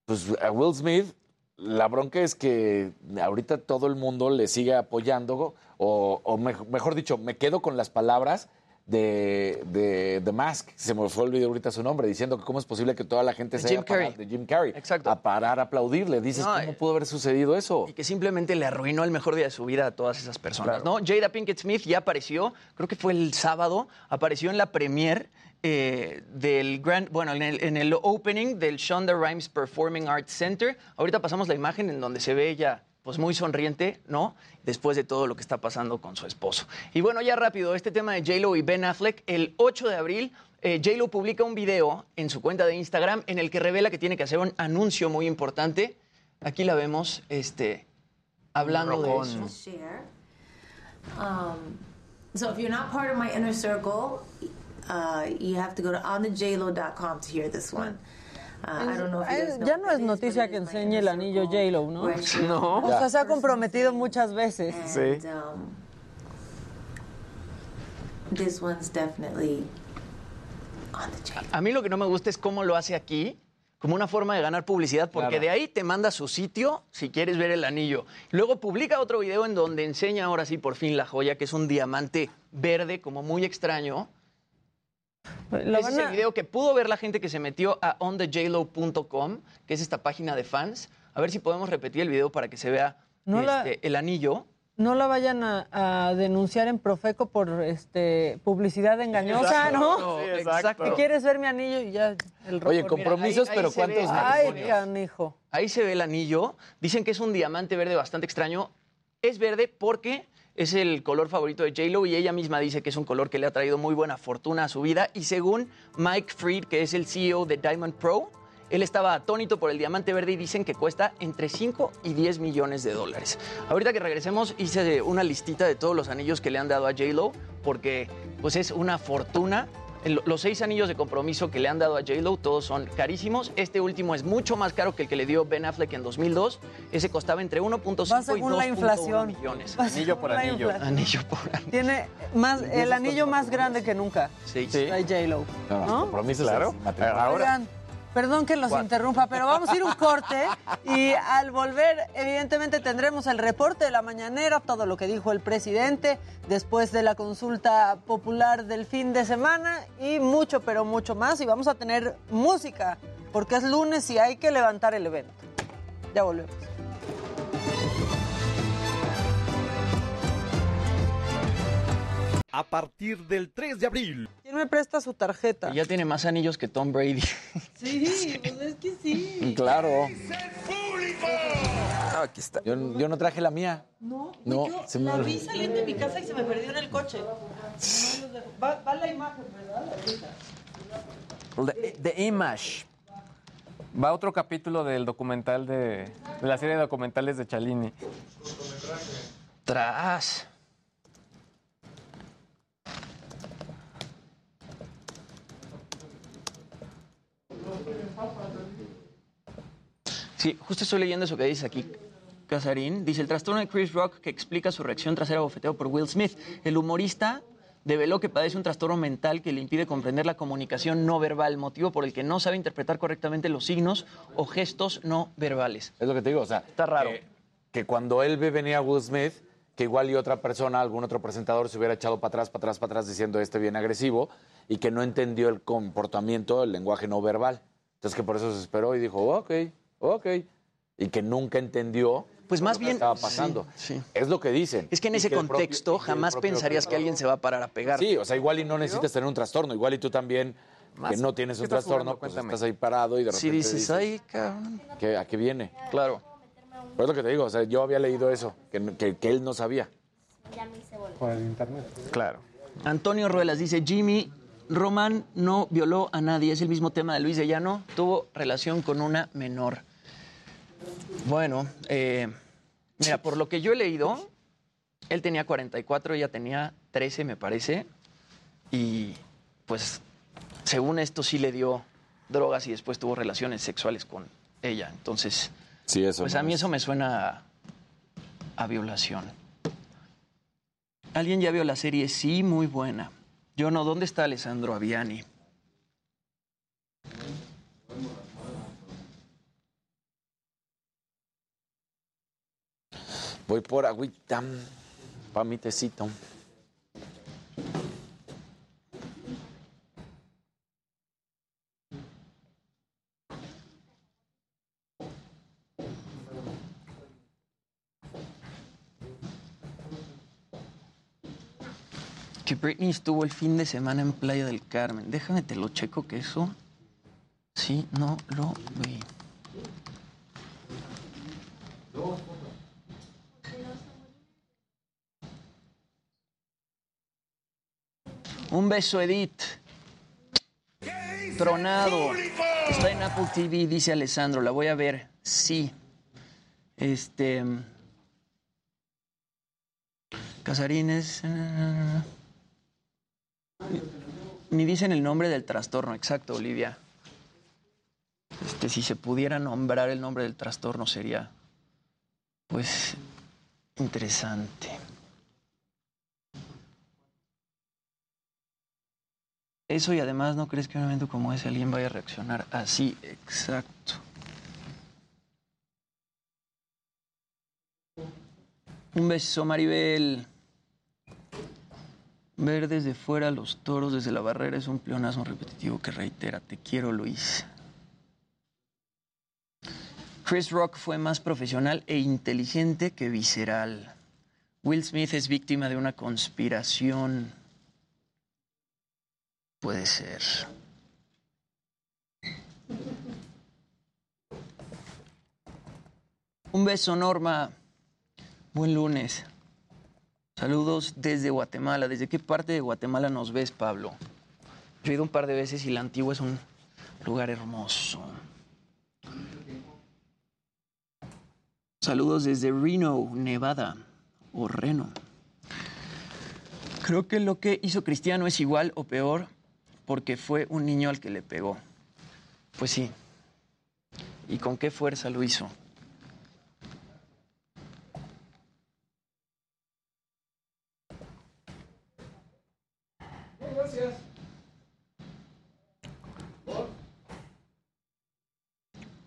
[SPEAKER 5] pues a Will Smith, la bronca es que ahorita todo el mundo le sigue apoyando. O, o mej- mejor dicho, me quedo con las palabras de, de The Mask, se me fue olvidar ahorita su nombre, diciendo que cómo es posible que toda la gente
[SPEAKER 34] De
[SPEAKER 5] se
[SPEAKER 34] Jim
[SPEAKER 5] haya
[SPEAKER 34] Carrey.
[SPEAKER 5] de Jim Carrey
[SPEAKER 34] Exacto.
[SPEAKER 5] a parar a aplaudirle. Dices,
[SPEAKER 34] No,
[SPEAKER 5] ¿cómo
[SPEAKER 34] eh,
[SPEAKER 5] pudo haber sucedido eso?
[SPEAKER 34] Y que simplemente le arruinó el mejor día de su vida a todas esas personas, ¿no? Jada Pinkett Smith ya apareció, creo que fue el sábado, apareció en la premiere eh, del Grand, bueno, en el, en el opening del Shonda Rhimes Performing Arts Center. Ahorita pasamos la imagen en donde se ve ella pues muy sonriente, ¿no? Después de todo lo que está pasando con su esposo. Y bueno, ya rápido, este tema de J-Lo y Ben Affleck, el 8 de abril, eh, J-Lo publica un video en su cuenta de Instagram en el que revela que tiene que hacer un anuncio muy importante. Aquí la vemos, este, hablando de eso.
[SPEAKER 36] Um, so if you're not part of my inner circle, uh, you have to go to onthejlo.com to hear this one. Uh, I don't know if you guys know
[SPEAKER 7] ya no es noticia que enseñe el anillo J-Lo, ¿no?
[SPEAKER 33] No.
[SPEAKER 7] O sea, se ha comprometido muchas veces.
[SPEAKER 36] And, um, this one's definitely on the J.
[SPEAKER 34] A mí lo que no me gusta es cómo lo hace aquí, como una forma de ganar publicidad, porque
[SPEAKER 5] Claro.
[SPEAKER 34] de ahí te manda a su sitio si quieres ver el anillo. Luego publica otro video en donde enseña ahora sí por fin la joya, que es un diamante verde, como muy extraño.
[SPEAKER 7] Lo
[SPEAKER 34] Ese es el video que pudo ver la gente que se metió a onthejlo.com, que es esta página de fans. A ver si podemos repetir el video para que se vea
[SPEAKER 7] No la-
[SPEAKER 34] este, el anillo.
[SPEAKER 7] no la vayan a, denunciar en Profeco por este publicidad engañosa, ¿no?
[SPEAKER 34] exacto.
[SPEAKER 7] Si quieres ver mi anillo y ya
[SPEAKER 34] el Oye, compromisos, pero ¿cuántos
[SPEAKER 7] Ay, canijo.
[SPEAKER 34] Ahí se ve el anillo. Dicen que es un diamante verde bastante extraño. Es verde porque es el color favorito de J-Lo y ella misma dice que es un color que le ha traído muy buena fortuna a su vida. Y según Mike Freed, que es el CEO de Diamond Pro, él estaba atónito por el diamante verde y dicen que cuesta entre 5 y 10 millones de dólares. Ahorita que regresemos hice una listita de todos los anillos que le han dado a J-Lo porque pues es una fortuna los seis anillos de compromiso que le han dado a J-Lo, todos son carísimos. Este último es mucho más caro que el que le dio Ben Affleck en 2002. Ese costaba entre 1.5 y 2.1 millones.
[SPEAKER 7] Anillo por anillo.
[SPEAKER 34] Anillo por anillo.
[SPEAKER 7] Tiene más, el anillo más grande que nunca.
[SPEAKER 34] Sí. sí.
[SPEAKER 7] J-Lo.
[SPEAKER 5] No, Compromiso, claro.
[SPEAKER 7] Ahora. Perdón que los interrumpa, pero vamos a ir un corte y al volver, evidentemente, tendremos el reporte de la mañanera, todo lo que dijo el presidente después de la consulta popular del fin de semana y mucho, pero mucho más. Y vamos a tener música, porque es lunes y hay que levantar el evento. Ya volvemos.
[SPEAKER 37] A partir del 3 de abril.
[SPEAKER 7] ¿Quién me presta su tarjeta?
[SPEAKER 34] ya tiene más anillos que Tom Brady.
[SPEAKER 7] Sí, pues es que sí.
[SPEAKER 5] Claro.
[SPEAKER 34] Ah, aquí está.
[SPEAKER 5] Yo, no traje la mía.
[SPEAKER 7] No, no yo se la vi saliendo de mi casa y se me perdió en el coche. Va, va la imagen, ¿verdad?
[SPEAKER 33] The, Image. Va otro capítulo del documental de, de la serie de documentales de Chalini.
[SPEAKER 34] Tras. Sí, justo estoy leyendo eso que dice aquí. Casarín dice el trastorno de Chris Rock que explica su reacción tras ser abofeteado por Will Smith. El humorista develó que padece un trastorno mental que le impide comprender la comunicación no verbal, motivo por el que no sabe interpretar correctamente los signos o gestos no verbales.
[SPEAKER 5] Es lo que te digo, o sea,
[SPEAKER 34] está raro.
[SPEAKER 5] Que, cuando él ve venir a Will Smith, que igual y otra persona, algún otro presentador se hubiera echado para atrás, para atrás, para atrás diciendo este bien agresivo y que no entendió el comportamiento, el lenguaje no verbal. Entonces que por eso se esperó y dijo, ok, ok. Y que nunca entendió
[SPEAKER 34] pues más bien
[SPEAKER 5] estaba pasando. Es lo que dicen.
[SPEAKER 34] Es que en ese contexto jamás pensarías que alguien se va a a pegar.
[SPEAKER 5] Sí, o sea, igual y no necesitas tener un trastorno, igual y tú también que no tienes un trastorno, pues estás ahí parado y de repente
[SPEAKER 34] Sí dices, ay, cabrón.
[SPEAKER 5] ¿A qué viene?
[SPEAKER 34] Claro.
[SPEAKER 5] Pues es lo que te digo, o sea, yo había leído eso, que, que él no sabía.
[SPEAKER 38] Por el internet.
[SPEAKER 34] Claro. Antonio Ruelas dice, Jimmy, Román no violó a nadie, es el mismo tema de Luis de Llano, tuvo relación con una menor. Bueno, eh, mira, por lo que yo he leído, él tenía 44, ella tenía 13, me parece, y pues según esto sí le dio drogas y después tuvo relaciones sexuales con ella. Entonces,
[SPEAKER 5] sí, eso
[SPEAKER 34] pues a mí eso me suena a violación. ¿Alguien ya vio la serie? Sí, muy buena. Yo no, ¿dónde está Alessandro Aviani?
[SPEAKER 5] Voy por agüita para mi tecito.
[SPEAKER 34] Britney estuvo el fin de semana en Playa del Carmen. Déjame te lo checo que eso sí no lo vi. Un beso, Edith. Tronado. Está en Apple TV, dice Alessandro. La voy a ver. Sí. Este. Casarines. Ni dicen el nombre del trastorno, exacto, Olivia. Este, si se pudiera nombrar el nombre del trastorno sería, pues, interesante. Eso y además no crees que un momento como ese alguien vaya a reaccionar así, exacto. Un beso, Maribel. Ver desde fuera los toros desde la barrera es un pleonasmo repetitivo que reitera, te quiero Luis. Chris Rock fue más profesional e inteligente que visceral. Will Smith es víctima de una conspiración. Puede ser. Un beso, Norma. Buen lunes. Saludos desde Guatemala. ¿Desde qué parte de Guatemala nos ves, Pablo? Yo he ido un par de veces y la antigua es un lugar hermoso. Saludos desde Reno, Nevada, o Reno. Creo que lo que hizo Cristiano es igual o peor porque fue un niño al que le pegó. Pues sí. ¿Y con qué fuerza lo hizo?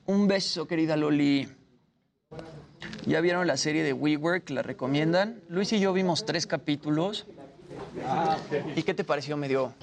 [SPEAKER 34] Un beso, querida Loli. ¿Ya vieron la serie de WeWork? ¿La recomiendan? Luis y yo vimos tres capítulos. ¿Y qué te pareció? Me dio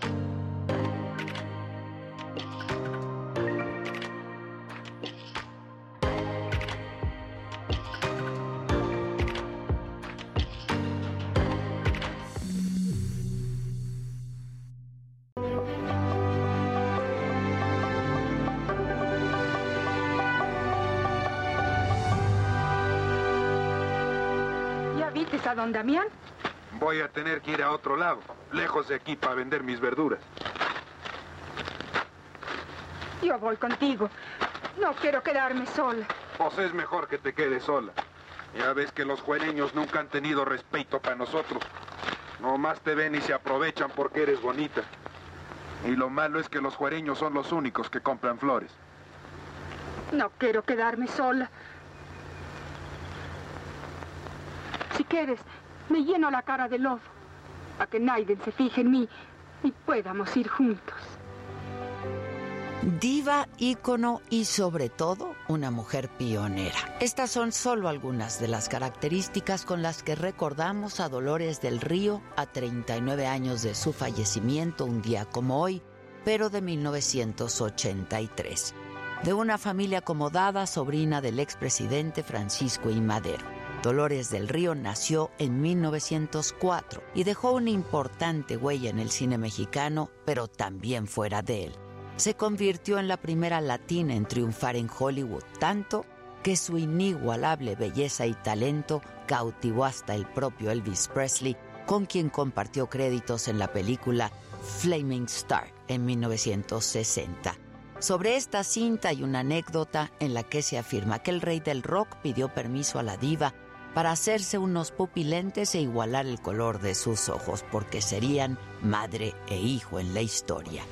[SPEAKER 39] don Damián?
[SPEAKER 40] Voy a tener que ir a otro lado, lejos de aquí, para vender mis verduras.
[SPEAKER 39] Yo voy contigo. No quiero quedarme sola.
[SPEAKER 40] Pues es mejor que te quedes sola. Ya ves que los juereños nunca han tenido respeto para nosotros. Nomás te ven y se aprovechan porque eres bonita. Y lo malo es que los juereños son los únicos que compran flores.
[SPEAKER 39] No quiero quedarme sola. Si quieres, me lleno la cara de lodo, para que Naiden se fije en mí y podamos ir juntos.
[SPEAKER 3] Diva, ícono y sobre todo una mujer pionera. Estas son solo algunas de las características con las que recordamos a Dolores del Río a 39 años de su fallecimiento un día como hoy, pero de 1983. De una familia acomodada, sobrina del expresidente Francisco I. Madero. Dolores del Río nació en 1904 y dejó una importante huella en el cine mexicano, pero también fuera de él. Se convirtió en la primera latina en triunfar en Hollywood, tanto que su inigualable belleza y talento cautivó hasta el propio Elvis Presley, con quien compartió créditos en la película Flaming Star en 1960. Sobre esta cinta hay una anécdota en la que se afirma que el rey del rock pidió permiso a la diva para hacerse unos pupilentes e igualar el color de sus ojos, porque serían madre e hijo en la historia.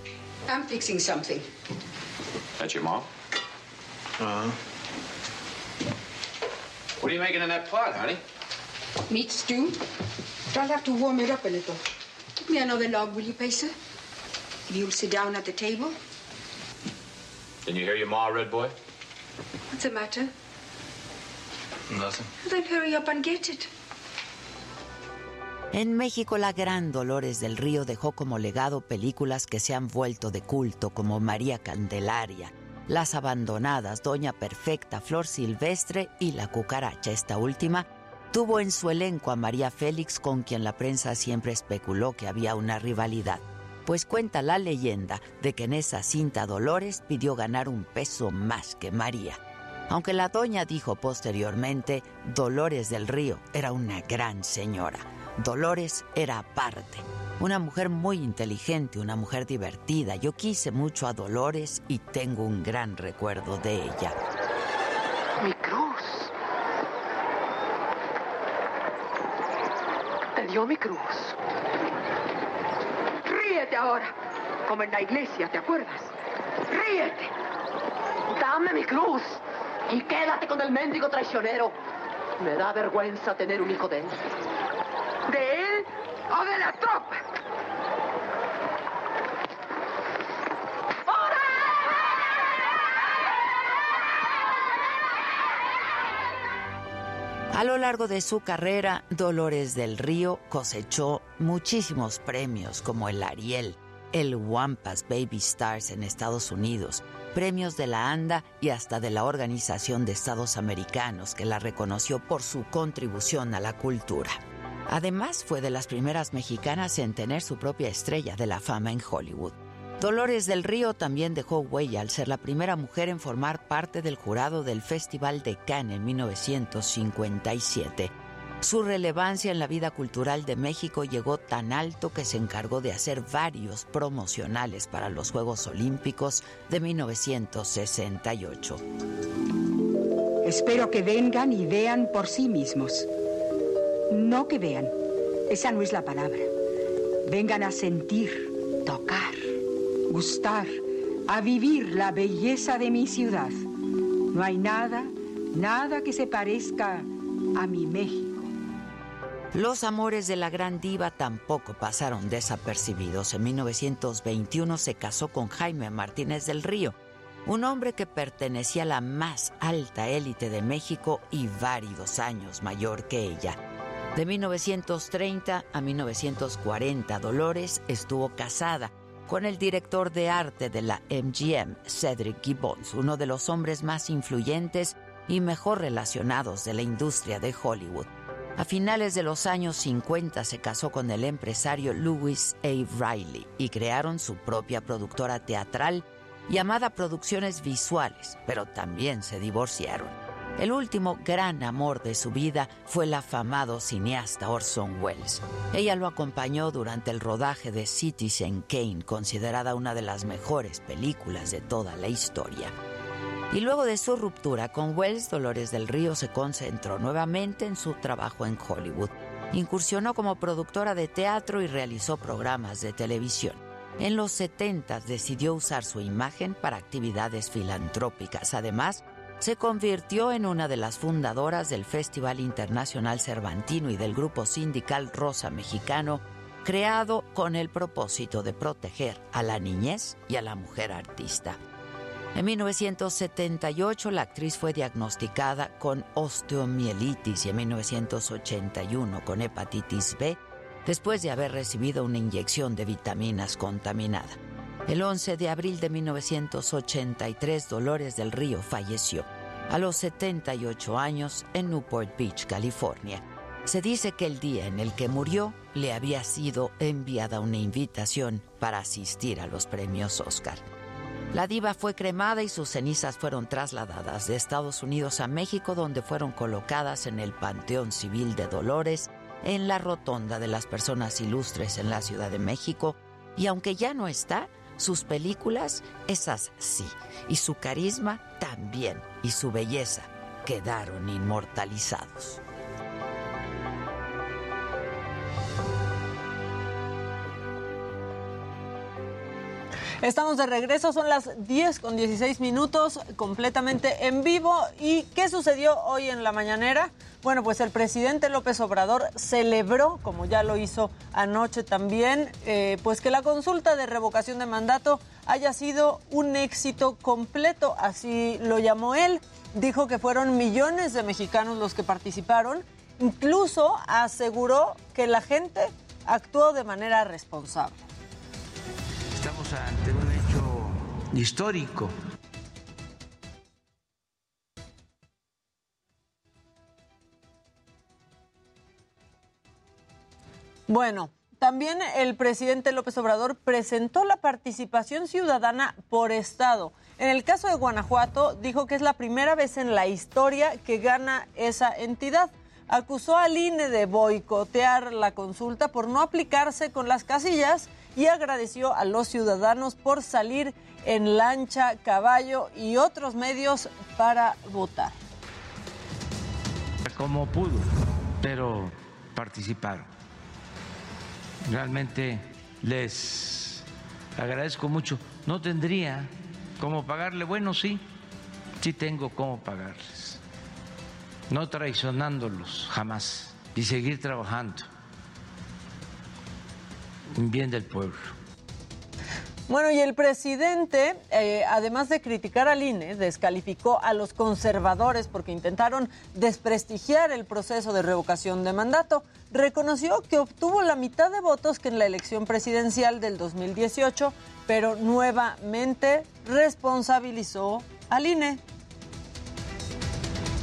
[SPEAKER 41] I'm fixing something.
[SPEAKER 42] That's your mom? Uh-huh. What are you making in that pot, honey?
[SPEAKER 41] Meat stew. I'll have to warm it up a little. Give me another log, will you, Pacer? If you'll sit down at the table.
[SPEAKER 42] Didn't you hear your ma, Red Boy?
[SPEAKER 41] What's the matter?
[SPEAKER 42] Nothing.
[SPEAKER 41] Then hurry up and get it.
[SPEAKER 3] En México, la gran Dolores del Río dejó como legado películas que se han vuelto de culto, como María Candelaria, Las Abandonadas, Doña Perfecta, Flor Silvestre y La Cucaracha. Esta última tuvo en su elenco a María Félix, con quien la prensa siempre especuló que había una rivalidad. Pues cuenta la leyenda de que en esa cinta Dolores pidió ganar un peso más que María. Aunque la doña dijo posteriormente, Dolores del Río era una gran señora. Dolores era aparte, una mujer muy inteligente, una mujer divertida. Yo quise mucho a Dolores y tengo un gran recuerdo de ella.
[SPEAKER 41] Mi cruz. Te dio mi cruz. Ríete ahora, como en la iglesia, ¿te acuerdas? Ríete. Dame mi cruz y quédate con el mendigo traicionero. Me da vergüenza tener un hijo de él. ¿De él o de la tropa?
[SPEAKER 3] A lo largo de su carrera, Dolores del Río cosechó muchísimos premios como el Ariel, el Wampas Baby Stars en Estados Unidos, premios de la ANDA y hasta de la Organización de Estados Americanos, que la reconoció por su contribución a la cultura. Además, fue de las primeras mexicanas en tener su propia estrella de la fama en Hollywood. Dolores del Río también dejó huella al ser la primera mujer en formar parte del jurado del Festival de Cannes en 1957. Su relevancia en la vida cultural de México llegó tan alto que se encargó de hacer varios promocionales para los Juegos Olímpicos de 1968.
[SPEAKER 43] Espero que vengan y vean por sí mismos. No que vean, esa no es la palabra. Vengan a sentir, tocar gustar, a vivir la belleza de mi ciudad. No hay nada, nada que se parezca a mi México.
[SPEAKER 3] Los amores de la gran diva tampoco pasaron desapercibidos. En 1921 se casó con Jaime Martínez del Río, un hombre que pertenecía a la más alta élite de México y varios años mayor que ella. De 1930 a 1940, Dolores estuvo casada con el director de arte de la MGM, Cedric Gibbons, uno de los hombres más influyentes y mejor relacionados de la industria de Hollywood. A finales de los años 50 se casó con el empresario Louis A. Riley y crearon su propia productora teatral llamada Producciones Visuales, pero también se divorciaron. El último gran amor de su vida fue el afamado cineasta Orson Welles. Ella lo acompañó durante el rodaje de Citizen Kane, considerada una de las mejores películas de toda la historia. Y luego de su ruptura con Welles, Dolores del Río se concentró nuevamente en su trabajo en Hollywood. Incursionó como productora de teatro y realizó programas de televisión. En los 70 decidió usar su imagen para actividades filantrópicas. Además, se convirtió en una de las fundadoras del Festival Internacional Cervantino y del grupo sindical Rosa Mexicano, creado con el propósito de proteger a la niñez y a la mujer artista. En 1978 la actriz fue diagnosticada con osteomielitis y en 1981 con hepatitis B después de haber recibido una inyección de vitaminas contaminada. El 11 de abril de 1983, Dolores del Río falleció a los 78 años en Newport Beach, California. Se dice que el día en el que murió le había sido enviada una invitación para asistir a los premios Oscar. La diva fue cremada y sus cenizas fueron trasladadas de Estados Unidos a México, donde fueron colocadas en el Panteón Civil de Dolores, en la Rotonda de las Personas Ilustres en la Ciudad de México, y aunque ya no está, sus películas, esas sí, y su carisma también, y su belleza quedaron inmortalizados.
[SPEAKER 7] Estamos de regreso, son las 10 con 16 minutos, completamente en vivo. ¿Y qué sucedió hoy en la mañanera? Bueno, pues el presidente López Obrador celebró, como ya lo hizo anoche también, eh, pues que la consulta de revocación de mandato haya sido un éxito completo, así lo llamó él. Dijo que fueron millones de mexicanos los que participaron. Incluso aseguró que la gente actuó de manera responsable.
[SPEAKER 44] Estamos hecho histórico.
[SPEAKER 7] Bueno, también el presidente López Obrador presentó la participación ciudadana por estado. En el caso de Guanajuato, dijo que es la primera vez en la historia que gana esa entidad. Acusó al INE de boicotear la consulta por no aplicarse con las casillas y agradeció a los ciudadanos por salir en lancha, caballo y otros medios para votar.
[SPEAKER 44] Como pudo, pero participaron. Realmente les agradezco mucho. No tendría cómo pagarle, bueno, sí, sí tengo cómo pagarles. No traicionándolos jamás y seguir trabajando en bien del pueblo.
[SPEAKER 7] Bueno, y el presidente, eh, además de criticar al INE, descalificó a los conservadores porque intentaron desprestigiar el proceso de revocación de mandato. Reconoció que obtuvo la mitad de votos que en la elección presidencial del 2018, pero nuevamente responsabilizó al INE.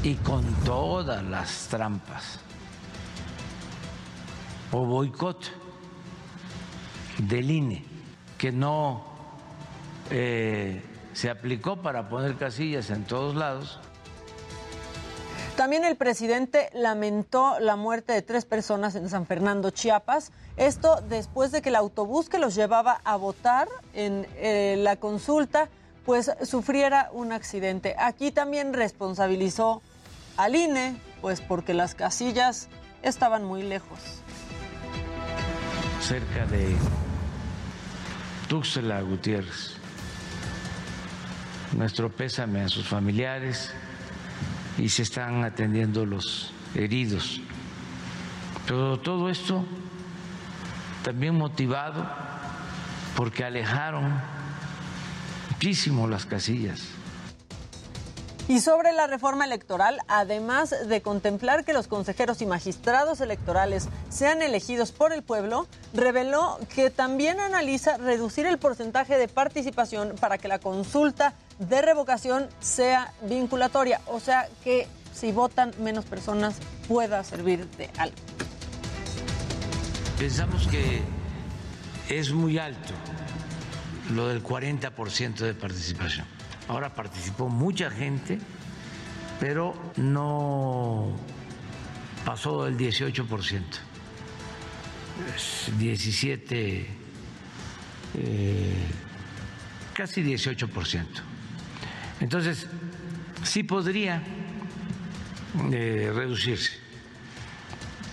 [SPEAKER 44] Y con todas las trampas o boicot del INE, que no eh, se aplicó para poner casillas en todos lados.
[SPEAKER 7] También el presidente lamentó la muerte de tres personas en San Fernando, Chiapas. Esto después de que el autobús que los llevaba a votar en eh, la consulta, pues sufriera un accidente. Aquí también responsabilizó al INE, pues porque las casillas estaban muy lejos.
[SPEAKER 44] Cerca de Tuxtla Gutiérrez. Nuestro pésame a sus familiares y se están atendiendo los heridos. Pero todo esto también motivado porque alejaron muchísimo las casillas.
[SPEAKER 7] Y sobre la reforma electoral, además de contemplar que los consejeros y magistrados electorales sean elegidos por el pueblo, reveló que también analiza reducir el porcentaje de participación para que la consulta de revocación sea vinculatoria, o sea que si votan menos personas pueda servir de algo.
[SPEAKER 44] Pensamos que es muy alto lo del 40% de participación. Ahora participó mucha gente, pero no pasó el 18%. 17, eh, casi 18%. Entonces, sí podría eh, reducirse,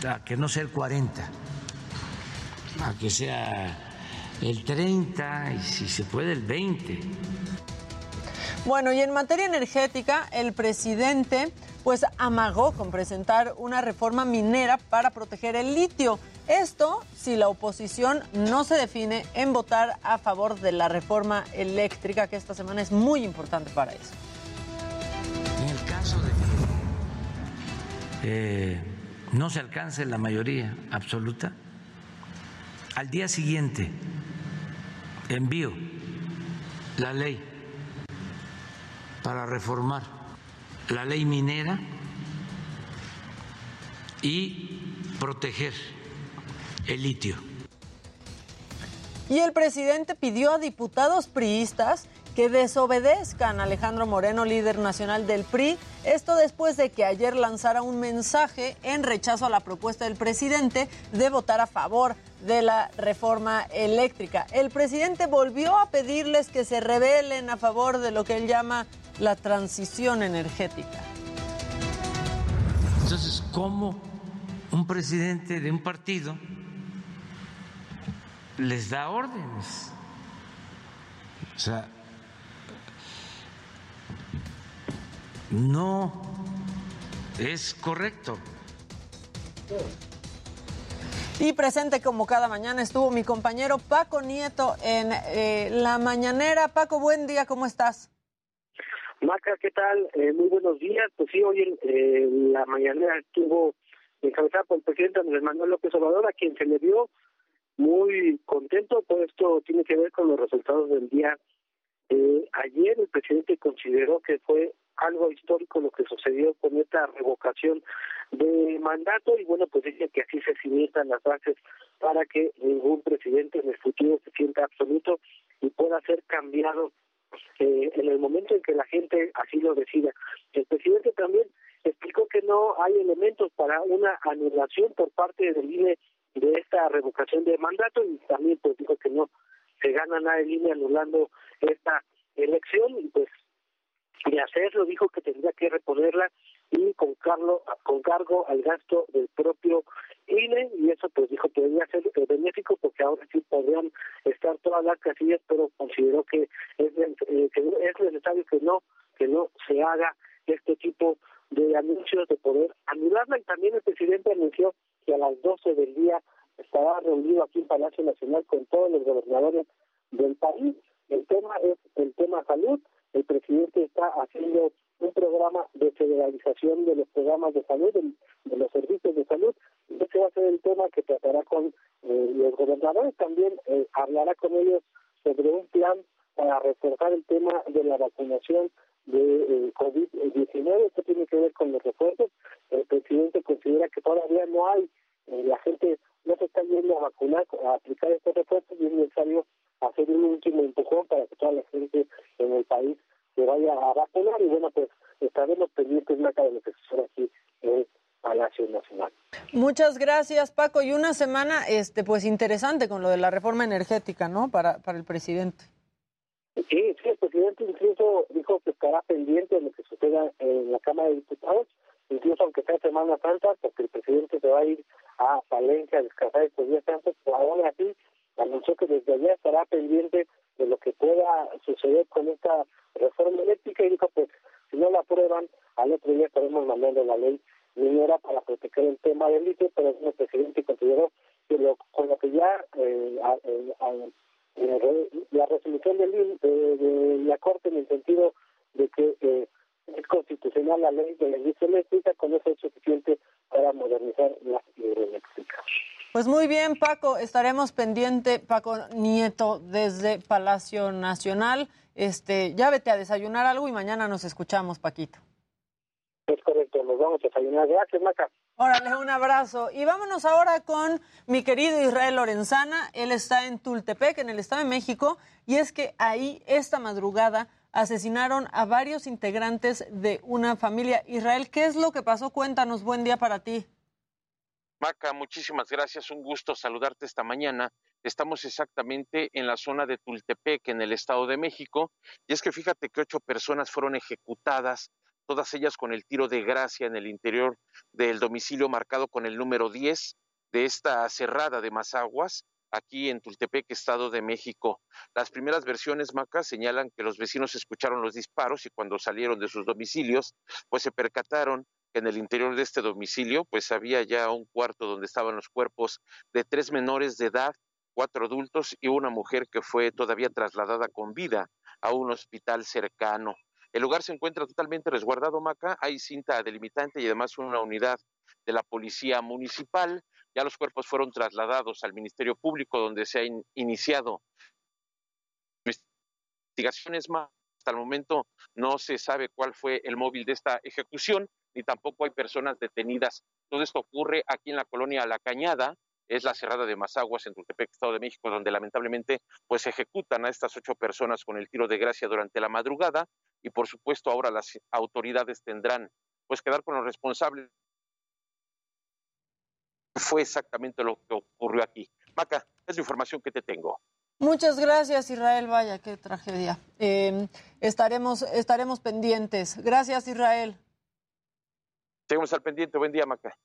[SPEAKER 44] a que no sea el 40, a que sea el 30 y si se puede el 20.
[SPEAKER 7] Bueno, y en materia energética, el presidente pues amagó con presentar una reforma minera para proteger el litio. Esto si la oposición no se define en votar a favor de la reforma eléctrica, que esta semana es muy importante para eso.
[SPEAKER 44] En el caso de que eh, no se alcance la mayoría absoluta, al día siguiente envío la ley para reformar la ley minera y proteger el litio.
[SPEAKER 7] Y el presidente pidió a diputados priistas que desobedezcan a Alejandro Moreno, líder nacional del PRI. Esto después de que ayer lanzara un mensaje en rechazo a la propuesta del presidente de votar a favor de la reforma eléctrica. El presidente volvió a pedirles que se rebelen a favor de lo que él llama la transición energética.
[SPEAKER 44] Entonces, ¿cómo un presidente de un partido les da órdenes? O sea, no es correcto.
[SPEAKER 7] Y presente como cada mañana estuvo mi compañero Paco Nieto en eh, la mañanera. Paco, buen día, ¿cómo estás?
[SPEAKER 45] Maca, ¿qué tal? Eh, muy buenos días. Pues sí, hoy en eh, la mañanera estuvo encabezada por el presidente Andrés Manuel López Obrador, a quien se le vio muy contento. Todo esto tiene que ver con los resultados del día. Eh, ayer el presidente consideró que fue algo histórico lo que sucedió con esta revocación de mandato y bueno, pues dice que así se cimientan las bases para que ningún presidente en el futuro se sienta absoluto y pueda ser cambiado eh, en el momento en que la gente así lo decida. El presidente también explicó que no hay elementos para una anulación por parte del INE de esta revocación de mandato y también pues dijo que no se gana nada el INE anulando esta elección y pues de hacerlo dijo que tendría que reponerla y con, cargo, con cargo al gasto del propio INE y eso pues dijo que debía ser benéfico porque ahora sí podrían estar todas las casillas pero consideró que es, eh, que es necesario que no que no se haga este tipo de anuncios de poder anularla y también el presidente anunció que a las 12 del día estará reunido aquí en Palacio Nacional con todos los gobernadores del país. El tema es el tema salud. El presidente está haciendo un programa de federalización de los programas de salud, de, los servicios de salud. Ese va a ser el tema que tratará con eh, los gobernadores. También eh, hablará con ellos sobre un plan para reforzar el tema de la vacunación de eh, COVID-19. Esto tiene que ver con los refuerzos. El presidente considera que todavía no hay la gente no se está yendo a vacunar, a aplicar estos refuerzos y es necesario hacer un último empujón para que toda la gente en el país se vaya a vacunar y bueno, pues estaremos pendientes más de lo que sucede aquí en Palacio Nacional.
[SPEAKER 7] Muchas gracias, Paco. Y una semana este pues interesante con lo de la reforma energética, ¿no? Para, para el presidente.
[SPEAKER 45] Sí, sí, el presidente incluso dijo que estará pendiente de lo que suceda en la Cámara de Diputados, incluso aunque sea Semana Santa, porque el presidente se va a ir a Valencia a descansar estos días santos, pero ahora sí anunció que desde allá estará pendiente de lo que pueda suceder con esta reforma eléctrica y dijo, pues, si no la aprueban, al otro día estaremos mandando la ley minera para proteger el tema del litio, pero el presidente consideró que lo, con lo que ya eh, eh, la resolución del, de, la Corte en el sentido de que eh, es constitucional la ley de la industria eléctrica, con eso es suficiente para modernizar la hidroeléctrica.
[SPEAKER 7] Pues muy bien, Paco, estaremos pendiente, Paco Nieto, desde Palacio Nacional. Este, ya vete a desayunar algo y mañana nos escuchamos, Paquito.
[SPEAKER 45] Es correcto, nos vamos a desayunar. Gracias, Maca.
[SPEAKER 7] Órale, un abrazo. Y vámonos ahora con mi querido Israel Lorenzana. Él está en Tultepec, en el Estado de México, y es que ahí esta madrugada asesinaron a varios integrantes de una familia. Israel, ¿qué es lo que pasó? Cuéntanos, buen día para ti.
[SPEAKER 37] Maca, muchísimas gracias. Un gusto saludarte esta mañana. Estamos exactamente en la zona de Tultepec, en el Estado de México. Y es que fíjate que ocho personas fueron ejecutadas todas ellas con el tiro de gracia en el interior del domicilio marcado con el número 10 de esta cerrada de Mazaguas, aquí en Tultepec, Estado de México. Las primeras versiones, Maca, señalan que los vecinos escucharon los disparos y cuando salieron de sus domicilios, pues se percataron en el interior de este domicilio, pues había ya un cuarto donde estaban los cuerpos de tres menores de edad, cuatro adultos y una mujer que fue todavía trasladada con vida a un hospital cercano. El lugar se encuentra totalmente resguardado, Maca. Hay cinta delimitante y además una unidad de la Policía Municipal. Ya los cuerpos fueron trasladados al Ministerio Público, donde se han iniciado investigaciones más. Hasta el momento no se sabe cuál fue el móvil de esta ejecución, ni tampoco hay personas detenidas. Todo esto ocurre aquí en la colonia La Cañada, es la cerrada de Mazaguas en Tultepec, Estado de México, donde lamentablemente pues ejecutan a estas ocho personas con el tiro de gracia durante la madrugada y por supuesto ahora las autoridades tendrán pues que dar con los responsables. Fue exactamente lo que ocurrió aquí. Maca, es la información que te tengo.
[SPEAKER 7] Muchas gracias, Israel. Vaya, qué tragedia. Em, estaremos, estaremos pendientes. Gracias, Israel.
[SPEAKER 37] Seguimos al pendiente. Buen día, Maca.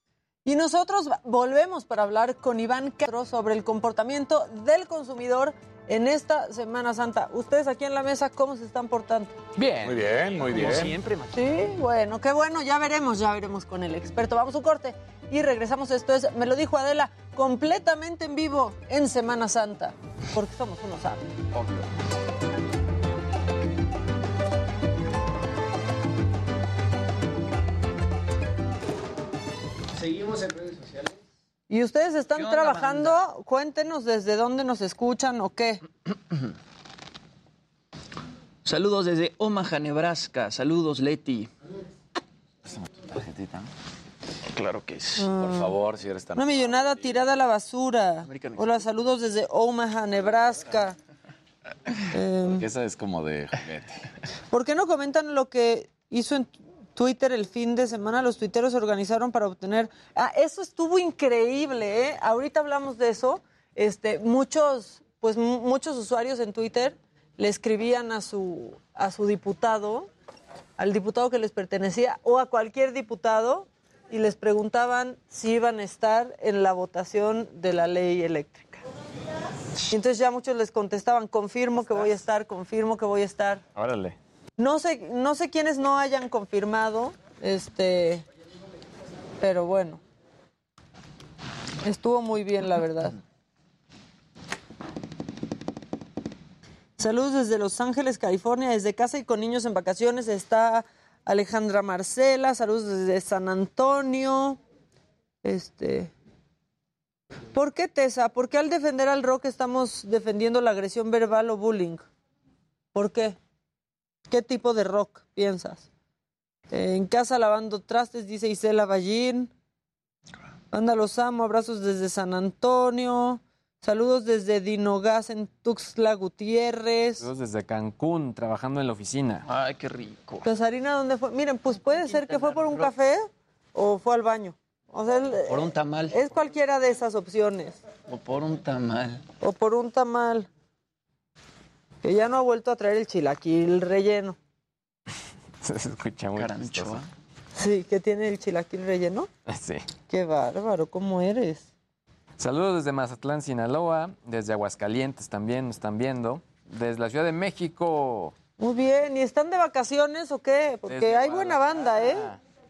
[SPEAKER 7] Y nosotros volvemos para hablar con Iván Castro sobre el comportamiento del consumidor en esta Semana Santa. Ustedes aquí en la mesa, ¿cómo se están portando?
[SPEAKER 5] Bien. Muy bien, muy bien.
[SPEAKER 33] Como siempre,
[SPEAKER 7] Sí, bueno, qué bueno, ya veremos, ya veremos con el experto. Vamos a un corte y regresamos. Esto es, me lo dijo Adela, completamente en vivo en Semana Santa, porque somos unos sabios.
[SPEAKER 46] Seguimos en redes sociales.
[SPEAKER 7] ¿Y ustedes están trabajando? Cuéntenos desde dónde nos escuchan o qué.
[SPEAKER 34] Saludos desde Omaha, Nebraska. Saludos, Leti. Claro que es.
[SPEAKER 5] Por favor, si eres tan...
[SPEAKER 7] Una millonada tirada a la basura. Hola, saludos desde Omaha, Nebraska.
[SPEAKER 5] Eh, esa es como de juguete.
[SPEAKER 7] ¿Por qué no comentan lo que hizo en Twitter el fin de semana? Los tuiteros se organizaron para obtener... Ah, eso estuvo increíble, ¿eh? Ahorita hablamos de eso. Este, muchos, pues muchos usuarios en Twitter le escribían a su, a su diputado, al diputado que les pertenecía, o a cualquier diputado, y les preguntaban si iban a estar en la votación de la ley eléctrica. Entonces ya muchos les contestaban, confirmo que voy a estar, confirmo que voy a estar.
[SPEAKER 5] Órale.
[SPEAKER 7] No sé, no sé quiénes no hayan confirmado, este, pero bueno, estuvo muy bien, la verdad. Saludos desde Los Ángeles, California, desde casa y con niños en vacaciones está Alejandra Marcela, saludos desde San Antonio. Este, ¿Por qué Tessa? ¿Por qué al defender al rock estamos defendiendo la agresión verbal o bullying? ¿Por qué? ¿Qué tipo de rock piensas? En casa lavando trastes, dice Isela Ballín. Anda, los amo. Abrazos desde San Antonio. Saludos desde Dinogas en Tuxtla Gutiérrez.
[SPEAKER 33] Saludos desde Cancún, trabajando en la oficina.
[SPEAKER 34] Ay, qué rico.
[SPEAKER 7] Casarina, ¿dónde fue? Miren, pues puede ser que fue por un café o fue al baño. O sea,
[SPEAKER 34] Por un tamal.
[SPEAKER 7] es cualquiera de esas opciones.
[SPEAKER 34] O por un tamal.
[SPEAKER 7] O por un tamal. Que ya no ha vuelto a traer el chilaquil relleno.
[SPEAKER 33] Se escucha muy chistoso.
[SPEAKER 7] Sí, que tiene el chilaquil relleno.
[SPEAKER 33] Sí.
[SPEAKER 7] Qué bárbaro, ¿cómo eres?
[SPEAKER 33] Saludos desde Mazatlán, Sinaloa, desde Aguascalientes también nos están viendo, desde la Ciudad de México.
[SPEAKER 7] Muy bien, ¿y están de vacaciones o qué? Porque
[SPEAKER 33] Desde
[SPEAKER 7] hay buena banda, ¿eh?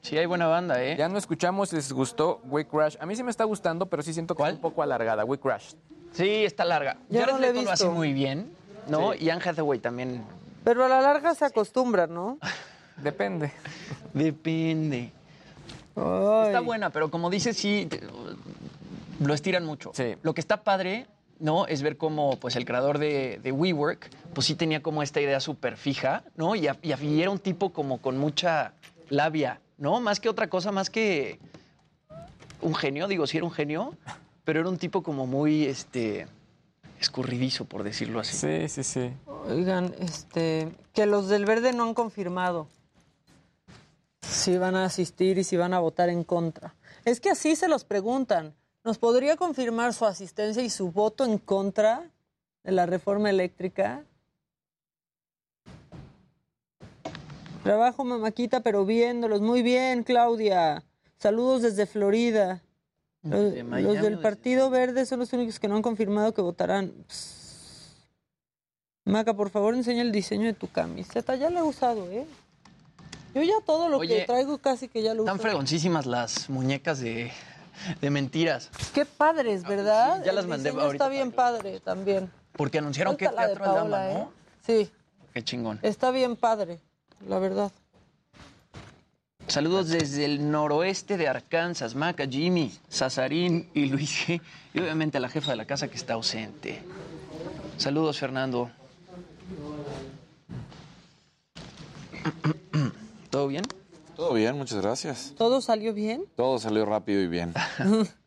[SPEAKER 34] Sí, hay buena banda, ¿eh?
[SPEAKER 33] Ya no escuchamos si les gustó We Crash. A mí sí me está gustando, pero sí siento que es un poco alargada, We Crash.
[SPEAKER 34] Sí, está larga.
[SPEAKER 7] Yo
[SPEAKER 34] Jared
[SPEAKER 7] no
[SPEAKER 34] Leto lo hace
[SPEAKER 7] visto.
[SPEAKER 34] muy bien, ¿no? Y Anne Hathaway también.
[SPEAKER 7] Pero a la larga se acostumbra, ¿no?
[SPEAKER 33] Depende.
[SPEAKER 34] Depende. Está buena, pero como dices, sí, lo estiran mucho. Lo que está padre, ¿no? Es ver cómo, pues, el creador de, de WeWork, pues sí tenía como esta idea súper fija, ¿no? Y, a- y a- y era un tipo como con mucha labia, ¿no? Más que otra cosa, más que un genio, digo, sí era un genio, pero era un tipo como muy, este, escurridizo, por decirlo así.
[SPEAKER 33] Sí, sí, sí.
[SPEAKER 7] Oigan, este, que los del verde no han confirmado si van a asistir y si van a votar en contra. Es que así se los preguntan. ¿Nos podría confirmar su asistencia y su voto en contra de la reforma eléctrica? Trabajo mamaquita, pero viéndolos. Muy bien, Claudia. Saludos desde Florida. Los,
[SPEAKER 34] De Miami
[SPEAKER 7] los
[SPEAKER 34] o
[SPEAKER 7] del Partido Verde son los únicos que no han confirmado que votarán. Maca, por favor, enseña el diseño de tu camiseta. Ya la he usado, ¿eh? Yo ya todo lo que traigo casi que ya lo
[SPEAKER 34] Están
[SPEAKER 7] uso.
[SPEAKER 34] fregoncísimas las muñecas de, de mentiras.
[SPEAKER 7] Qué padres, ¿verdad?
[SPEAKER 34] sí, ya las
[SPEAKER 7] El
[SPEAKER 34] mandé ahorita
[SPEAKER 7] Está bien padre también.
[SPEAKER 34] Porque anunciaron que
[SPEAKER 7] Falta
[SPEAKER 34] teatro dama,
[SPEAKER 7] Paola,
[SPEAKER 34] ¿no?
[SPEAKER 7] ¿eh? Sí,
[SPEAKER 34] Qué chingón.
[SPEAKER 7] está bien padre, la verdad.
[SPEAKER 34] Saludos desde el noroeste de Arkansas, Maca, Jimmy, Sazarín y Luis G. Y obviamente a la jefa de la casa que está ausente. Saludos, Fernando. ¿Todo bien?
[SPEAKER 5] Todo bien, muchas gracias.
[SPEAKER 7] ¿Todo salió bien?
[SPEAKER 5] Todo salió rápido y bien.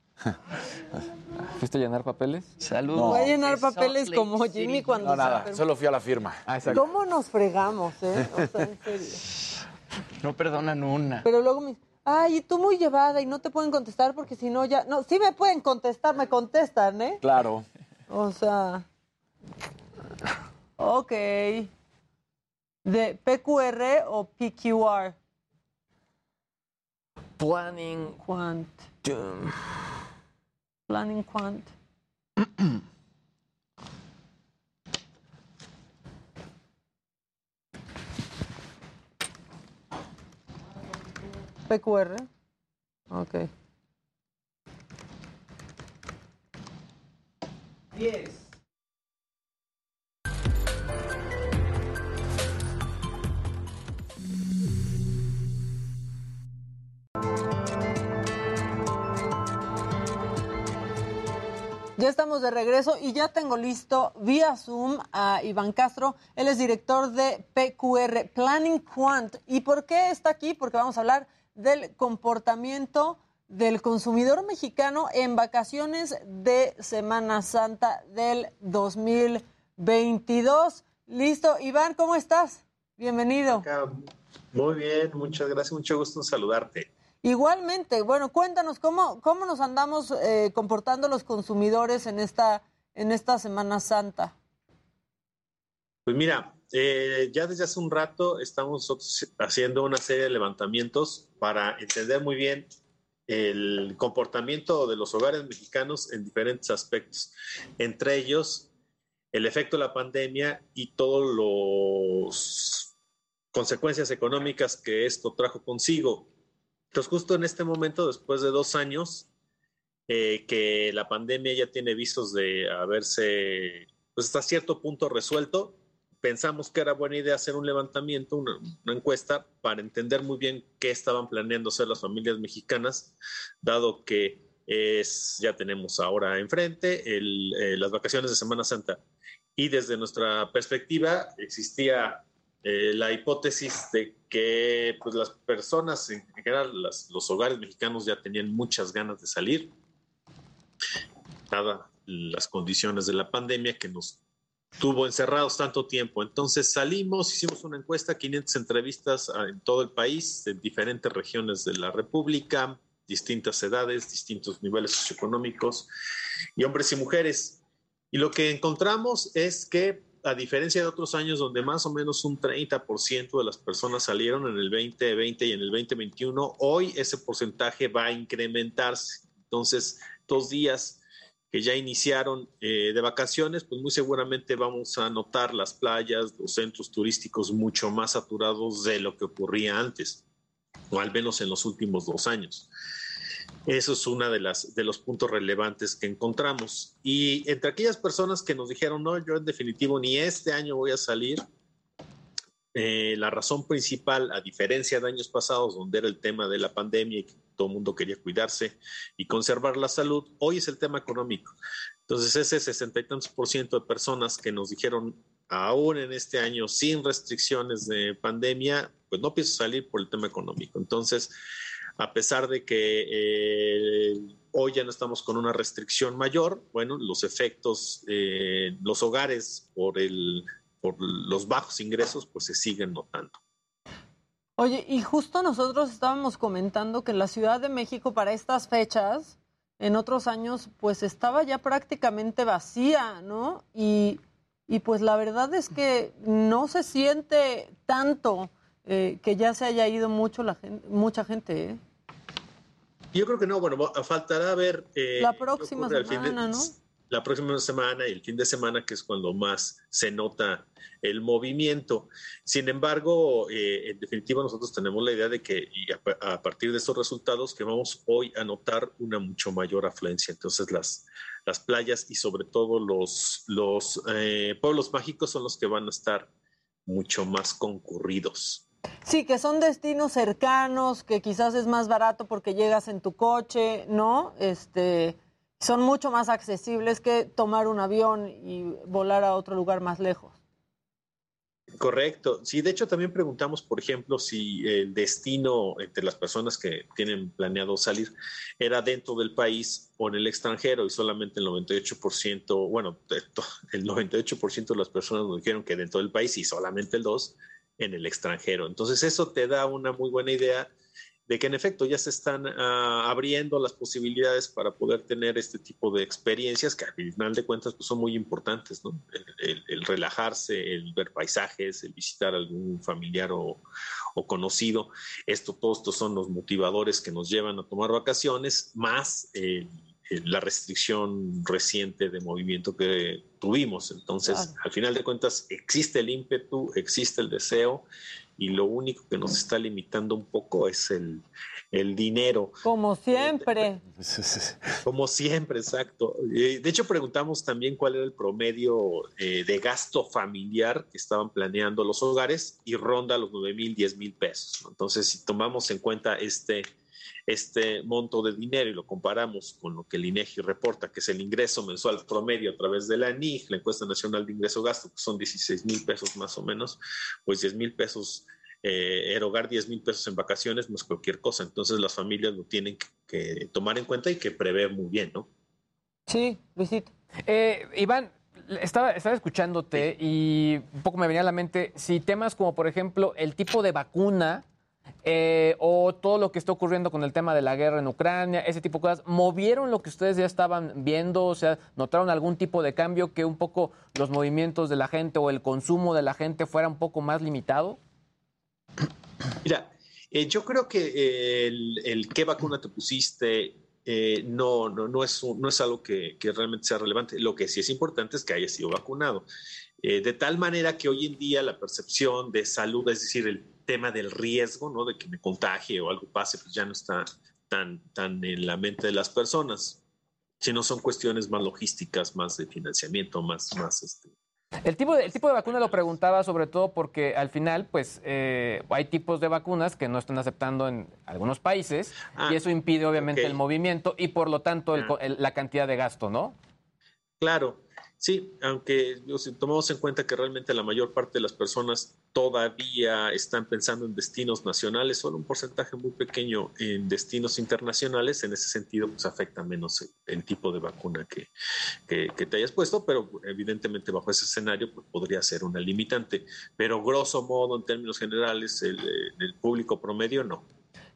[SPEAKER 33] ¿Fuiste a llenar papeles?
[SPEAKER 34] Saludos.
[SPEAKER 5] No.
[SPEAKER 7] Voy a llenar papeles como. Jimmy cuando
[SPEAKER 5] No, nada, solo fui a la firma.
[SPEAKER 7] ¿Cómo nos fregamos, eh? O sea, en serio.
[SPEAKER 34] No perdonan una.
[SPEAKER 7] Pero luego me ay, y tú muy llevada y no te pueden contestar porque si no ya... No, sí me pueden contestar, me contestan, ¿eh?
[SPEAKER 5] Claro.
[SPEAKER 7] O sea... Ok. ¿De PQR o PQR?
[SPEAKER 33] Planning.
[SPEAKER 7] Quant. Planning Quant. PQR. Ok.
[SPEAKER 46] 10.
[SPEAKER 7] Ya estamos de regreso y ya tengo listo vía Zoom a Iván Castro. Él es director de PQR, Planning Quant. ¿Y por qué está aquí? Porque vamos a hablar del comportamiento del consumidor mexicano en vacaciones de Semana Santa del 2022. Listo, Iván, ¿cómo estás? Bienvenido.
[SPEAKER 47] Muy bien, muchas gracias, mucho gusto en saludarte.
[SPEAKER 7] Igualmente, bueno, cuéntanos cómo, cómo nos andamos eh, comportando los consumidores en esta, en esta Semana Santa.
[SPEAKER 47] Pues mira, eh, ya desde hace un rato estamos haciendo una serie de levantamientos para entender muy bien el comportamiento de los hogares mexicanos en diferentes aspectos, entre ellos el efecto de la pandemia y todas las consecuencias económicas que esto trajo consigo. Entonces, justo en este momento, después de dos años, eh, que la pandemia ya tiene visos de haberse, pues hasta cierto punto resuelto, pensamos que era buena idea hacer un levantamiento, una, encuesta, para entender muy bien qué estaban planeando hacer las familias mexicanas, dado que es, ya tenemos ahora enfrente el, eh, las vacaciones de Semana Santa. Y desde nuestra perspectiva existía eh, la hipótesis de que pues, las personas, en general los hogares mexicanos ya tenían muchas ganas de salir, dadas las condiciones de la pandemia que nos tuvo encerrados tanto tiempo. Entonces salimos, hicimos una encuesta, 500 entrevistas en todo el país, en diferentes regiones de la República, distintas edades, distintos niveles socioeconómicos, y hombres y mujeres. Y lo que encontramos es que, a diferencia de otros años donde más o menos un 30% de las personas salieron en el 2020 y en el 2021, hoy ese porcentaje va a incrementarse. Entonces, dos días que ya iniciaron eh, de vacaciones, pues muy seguramente vamos a notar las playas, los centros turísticos mucho más saturados de lo que ocurría antes, o al menos en los últimos dos años. Eso es uno de, las, de los puntos relevantes que encontramos. Y entre aquellas personas que nos dijeron, no, yo en definitivo ni este año voy a salir, eh, la razón principal, a diferencia de años pasados, donde era el tema de la pandemia y que todo el mundo quería cuidarse y conservar la salud, hoy es el tema económico. Entonces, ese sesenta y tantos por ciento de personas que nos dijeron, aún en este año, sin restricciones de pandemia, pues no pienso salir por el tema económico. Entonces, a pesar de que eh, hoy ya no estamos con una restricción mayor, bueno, los efectos, eh, los hogares por el por los bajos ingresos, pues se siguen notando.
[SPEAKER 7] Oye, y justo nosotros estábamos comentando que la Ciudad de México para estas fechas, en otros años, pues estaba ya prácticamente vacía, ¿no? Y, pues la verdad es que no se siente tanto eh, que ya se haya ido mucho la gente, mucha gente, ¿eh?
[SPEAKER 47] Yo creo que no, bueno, faltará ver...
[SPEAKER 7] Eh, la próxima semana, ¿no?
[SPEAKER 47] La próxima semana y el fin de semana, que es cuando más se nota el movimiento. Sin embargo, eh, en definitiva, nosotros tenemos la idea de que a, partir de estos resultados que vamos hoy a notar una mucho mayor afluencia. Entonces, las, las playas y sobre todo los, los eh, pueblos mágicos son los que van a estar mucho más concurridos.
[SPEAKER 7] Sí, que son destinos cercanos, que quizás es más barato porque llegas en tu coche, ¿no? Este, son mucho más accesibles que tomar un avión y volar a otro lugar más lejos.
[SPEAKER 47] Correcto. Sí, de hecho también preguntamos, por ejemplo, si el destino entre las personas que tienen planeado salir era dentro del país o en el extranjero y solamente el 98%, bueno, el 98% de las personas nos dijeron que dentro del país y solamente el 2% en el extranjero. Entonces eso te da una muy buena idea de que en efecto ya se están ah, abriendo las posibilidades para poder tener este tipo de experiencias que al final de cuentas pues, son muy importantes, ¿no? El, relajarse, el ver paisajes, el visitar algún familiar o, conocido. Esto, todos estos son los motivadores que nos llevan a tomar vacaciones, más la restricción reciente de movimiento que tuvimos. Entonces, al final de cuentas, existe el ímpetu, existe el deseo y lo único que nos está limitando un poco es el, dinero.
[SPEAKER 7] Como siempre.
[SPEAKER 47] Como siempre, exacto. De hecho, preguntamos también cuál era el promedio eh, de gasto familiar que estaban planeando los hogares y ronda los 9 mil, 10 mil pesos. Entonces, si tomamos en cuenta este, este monto de dinero y lo comparamos con lo que el INEGI reporta, que es el ingreso mensual promedio a través de la NIG, la encuesta nacional de ingreso gasto, que son 16 mil pesos más o menos, pues 10 mil pesos eh, erogar 10 mil pesos en vacaciones no es cualquier cosa. Entonces las familias lo tienen que, tomar en cuenta y que prever muy bien, ¿no?
[SPEAKER 7] Sí, Luisito.
[SPEAKER 33] Eh, Iván, estaba, estaba escuchándote y un poco me venía a la mente si temas como, por ejemplo, el tipo de vacuna eh, o todo lo que está ocurriendo con el tema de la guerra en Ucrania, ese tipo de cosas, ¿movieron lo que ustedes ya estaban viendo? O sea, ¿notaron algún tipo de cambio que un poco los movimientos de la gente o el consumo de la gente fuera un poco más limitado?
[SPEAKER 47] Mira, eh, yo creo que eh, el, qué vacuna te pusiste no, no, no, es, no es algo que, realmente sea relevante. Lo que sí es importante es que haya sido vacunado. de tal manera que hoy en día la percepción de salud, es decir, el tema del riesgo, ¿no? De que me contagie o algo pase, pues ya no está tan, tan en la mente de las personas, sino son cuestiones más logísticas, más de financiamiento, más, más este,
[SPEAKER 33] el tipo, de, tipo de vacuna lo preguntaba sobre todo porque al final, pues, eh, hay tipos de vacunas que no están aceptando en algunos países y ah, eso impide obviamente el movimiento y por lo tanto ah. la cantidad de gasto, ¿no?
[SPEAKER 47] Claro. Sí, aunque si tomamos en cuenta que realmente la mayor parte de las personas todavía están pensando en destinos nacionales, solo un porcentaje muy pequeño en destinos internacionales, en ese sentido pues afecta menos el, tipo de vacuna que, que, te hayas puesto, pero evidentemente bajo ese escenario pues, podría ser una limitante, pero grosso modo en términos generales el, el público promedio no.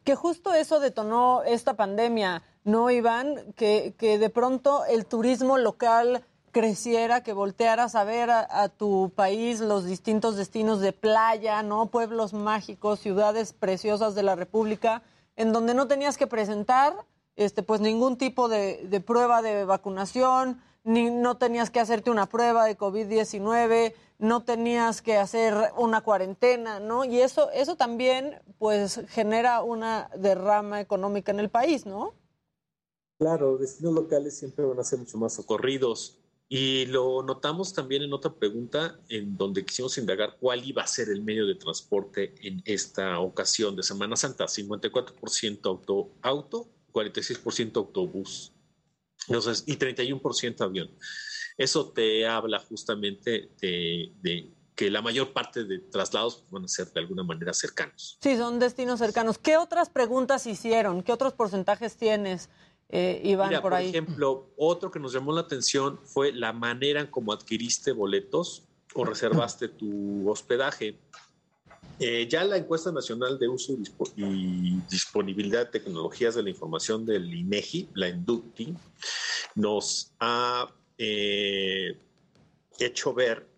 [SPEAKER 7] Que justo eso detonó esta pandemia, ¿no, Iván? Que, que de pronto el turismo local creciera, que voltearas a ver a, tu país los distintos destinos de playa, ¿no? Pueblos mágicos, ciudades preciosas de la República, en donde no tenías que presentar este, pues ningún tipo de, prueba de vacunación, ni no tenías que hacerte una prueba de COVID-19, no tenías que hacer una cuarentena, ¿no? Y eso, eso también pues genera una derrama económica en el país, ¿no?
[SPEAKER 47] Claro, destinos locales siempre van a ser mucho más socorridos. Y lo notamos también en otra pregunta en donde quisimos indagar cuál iba a ser el medio de transporte en esta ocasión de Semana Santa. 54% auto, auto 46% autobús Entonces, y 31% avión. Eso te habla justamente de, que la mayor parte de traslados van a ser de alguna manera cercanos.
[SPEAKER 7] Sí, son destinos cercanos. ¿Qué otras preguntas hicieron? ¿Qué otros porcentajes tienes? Eh, iban por,
[SPEAKER 47] ahí. Por ejemplo, otro que nos llamó la atención fue la manera en cómo adquiriste boletos o reservaste tu hospedaje. Eh, ya la encuesta nacional de uso y disponibilidad de tecnologías de la información del INEGI, la INDUCTI, nos ha eh, hecho ver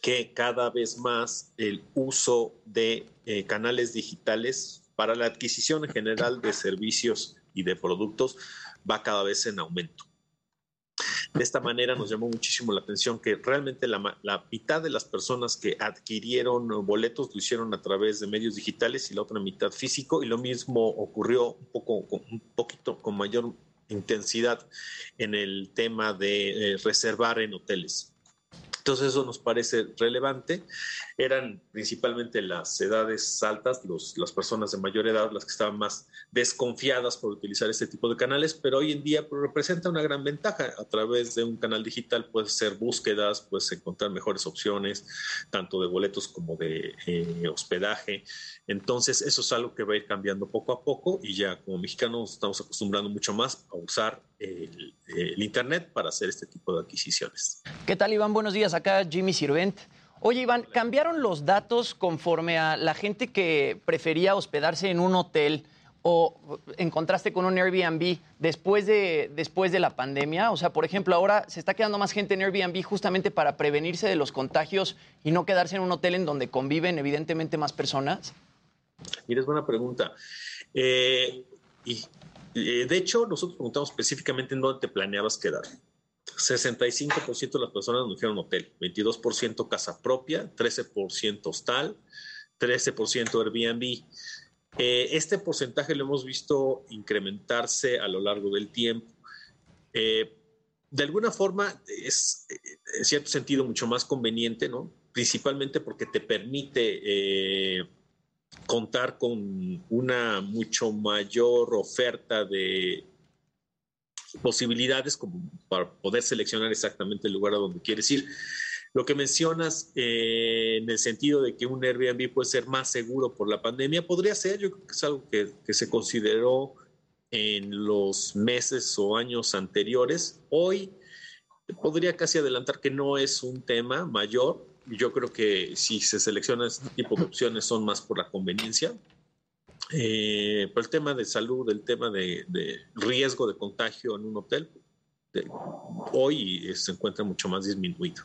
[SPEAKER 47] que cada vez más el uso de eh, canales digitales para la adquisición en general de servicios y de productos va cada vez en aumento. De esta manera nos llamó muchísimo la atención que realmente la, mitad de las personas que adquirieron boletos lo hicieron a través de medios digitales y la otra mitad físico y lo mismo ocurrió un poquito con mayor intensidad en el tema de eh, reservar en hoteles. Entonces eso nos parece relevante. Eran principalmente las edades altas, los, las personas de mayor edad, las que estaban más desconfiadas por utilizar este tipo de canales, pero hoy en día representa una gran ventaja. A través de un canal digital puedes hacer búsquedas, puedes encontrar mejores opciones, tanto de boletos como de eh, hospedaje. Entonces eso es algo que va a ir cambiando poco a poco y ya como mexicanos estamos acostumbrando mucho más a usar el, el Internet para hacer este tipo de adquisiciones.
[SPEAKER 34] ¿Qué tal, Iván? Buenos días acá Jimmy Sirvent. Oye, Iván, ¿cambiaron los datos conforme a la gente que prefería hospedarse en un hotel o en contraste con un Airbnb después de, después de la pandemia? O sea, por ejemplo, ahora se está quedando más gente en Airbnb justamente para prevenirse de los contagios y no quedarse en un hotel en donde conviven evidentemente más personas.
[SPEAKER 47] Mira, es buena pregunta. Eh, y, eh, de hecho, nosotros preguntamos específicamente en dónde te planeabas quedar. 65% de las personas nos dijeron hotel, 22% casa propia, 13% hostal, 13% Airbnb. Eh, este porcentaje lo hemos visto incrementarse a lo largo del tiempo. Eh, de alguna forma es, en cierto sentido, mucho más conveniente, ¿no? Principalmente porque te permite eh, contar con una mucho mayor oferta de posibilidades como para poder seleccionar exactamente el lugar a donde quieres ir. Lo que mencionas eh, en el sentido de que un Airbnb puede ser más seguro por la pandemia, podría ser, yo creo que es algo que, que se consideró en los meses o años anteriores. Hoy podría casi adelantar que no es un tema mayor. Yo creo que si se selecciona este tipo de opciones son más por la conveniencia, eh, por el tema de salud, el tema de, riesgo de contagio en un hotel, hoy se encuentra mucho más disminuido.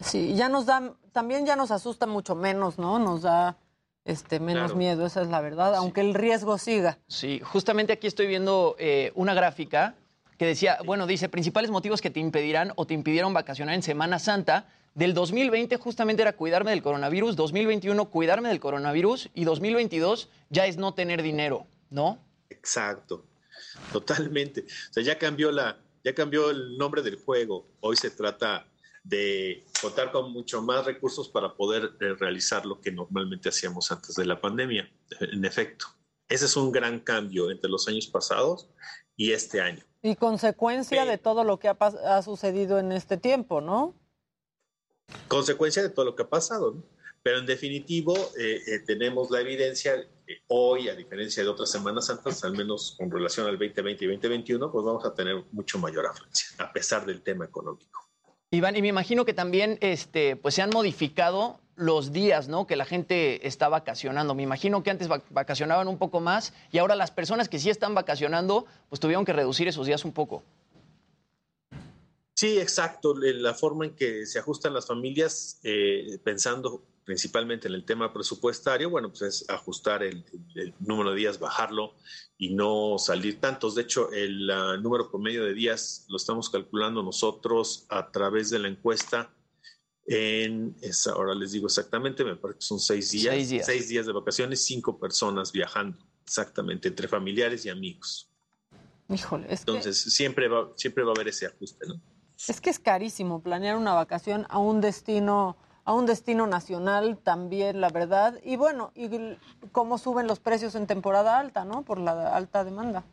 [SPEAKER 7] Sí, ya nos da, también ya nos asusta mucho menos, ¿no? Nos da este menos miedo, esa es la verdad, aunque el riesgo siga.
[SPEAKER 34] Sí, justamente aquí estoy viendo eh, una gráfica que decía, bueno, dice, principales motivos que te impedirán o te impidieron vacacionar en Semana Santa del 2020 justamente era cuidarme del coronavirus, 2021 cuidarme del coronavirus y 2022 ya es no tener dinero, ¿no?
[SPEAKER 47] Exacto, totalmente. O sea, ya cambió la, ya cambió el nombre del juego. Hoy se trata de contar con mucho más recursos para poder eh, realizar lo que normalmente hacíamos antes de la pandemia. En efecto, ese es un gran cambio entre los años pasados y este año.
[SPEAKER 7] Y consecuencia de todo lo que ha, ha, sucedido en este tiempo, ¿no?
[SPEAKER 47] Consecuencia de todo lo que ha pasado, ¿no? Pero en definitivo, eh, eh, tenemos la evidencia que hoy, a diferencia de otras Semanas Santas, al menos con relación al 2020 y 2021, pues vamos a tener mucho mayor afluencia, a pesar del tema económico.
[SPEAKER 34] Iván, y me imagino que también este, pues se han modificado los días ¿no? que la gente está vacacionando. Me imagino que antes vacacionaban un poco más y ahora las personas que sí están vacacionando, pues tuvieron que reducir esos días un poco.
[SPEAKER 47] Sí, exacto. La forma en que se ajustan las familias, eh, pensando principalmente en el tema presupuestario, bueno, pues es ajustar el, número de días, bajarlo y no salir tantos. De hecho, el número promedio de días lo estamos calculando nosotros a través de la encuesta en, esa, ahora les digo exactamente, me parece que son seis días, seis días, seis días de vacaciones, cinco personas viajando, exactamente, entre familiares y amigos.
[SPEAKER 7] Híjole,
[SPEAKER 47] Entonces, siempre, va, siempre va a haber ese ajuste, ¿no?
[SPEAKER 7] Es que es carísimo planear una vacación a un destino a un destino nacional también, la verdad. Y bueno, y cómo suben los precios en temporada alta, ¿no? Por la alta demanda.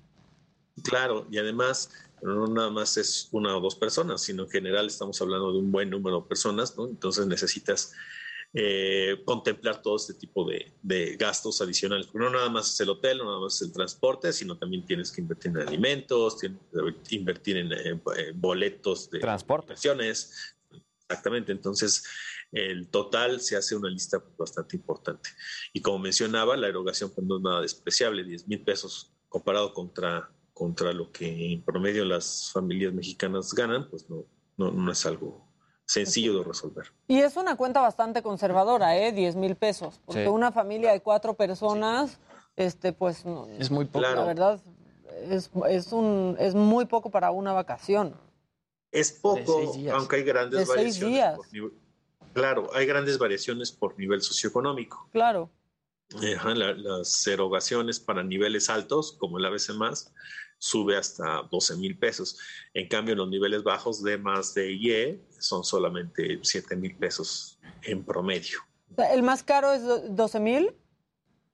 [SPEAKER 47] Claro, y además no nada más es una o dos personas, sino en general estamos hablando de un buen número de personas, ¿no? Entonces necesitas eh, contemplar todo este tipo de, gastos adicionales. No nada más es el hotel, no nada más es el transporte, sino también tienes que invertir en alimentos, tienes que invertir en, boletos de
[SPEAKER 33] transporte.
[SPEAKER 47] Exactamente, entonces el total se hace una lista bastante importante. Y como mencionaba, la erogación pues, no es nada despreciable, 10 mil pesos comparado contra, contra lo que en promedio las familias mexicanas ganan, pues no, no, es algo sencillo de resolver.
[SPEAKER 7] Y es una cuenta bastante conservadora, ¿eh? 10 mil pesos, porque una familia de cuatro personas, este, pues...
[SPEAKER 34] es muy poco.
[SPEAKER 7] La verdad, es, es, un, es muy poco para una vacación.
[SPEAKER 47] Es poco, aunque hay grandes variaciones. Por nivel, Claro, hay grandes variaciones por nivel socioeconómico.
[SPEAKER 7] Claro.
[SPEAKER 47] las erogaciones para niveles altos, como el ABC más, sube hasta 12 mil pesos. En cambio, en los niveles bajos de más de Y son solamente 7 mil pesos en promedio.
[SPEAKER 7] ¿El más caro es 12 mil?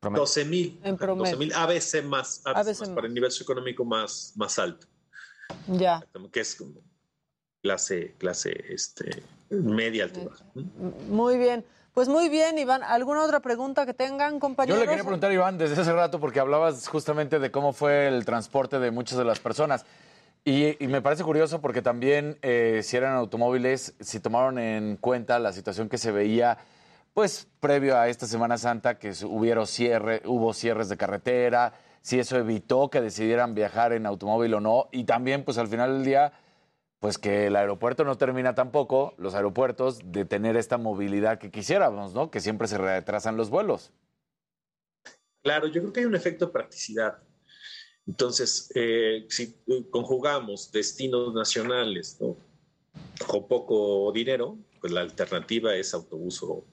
[SPEAKER 47] 12 mil.
[SPEAKER 7] En promedio. 12
[SPEAKER 47] mil ABC más, ABC, para el nivel socioeconómico más, más alto.
[SPEAKER 7] Ya.
[SPEAKER 47] Que es como clase, clase este, media altura.
[SPEAKER 7] Muy bien. Pues muy bien, Iván. ¿Alguna otra pregunta que tengan, compañeros?
[SPEAKER 5] Yo le quería preguntar, Iván, desde hace rato, porque hablabas justamente de cómo fue el transporte de muchas de las personas. Y, me parece curioso porque también, eh, si eran automóviles, si tomaron en cuenta la situación que se veía, pues previo a esta Semana Santa, que hubo, cierre, hubo cierres de carretera, si eso evitó que decidieran viajar en automóvil o no. Y también, pues al final del día pues que el aeropuerto no termina tampoco, los aeropuertos, de tener esta movilidad que quisiéramos, ¿no? Que siempre se retrasan los vuelos.
[SPEAKER 47] Claro, yo creo que hay un efecto de practicidad. Entonces, eh, si conjugamos destinos nacionales ¿no? con poco dinero, pues la alternativa es autobús o,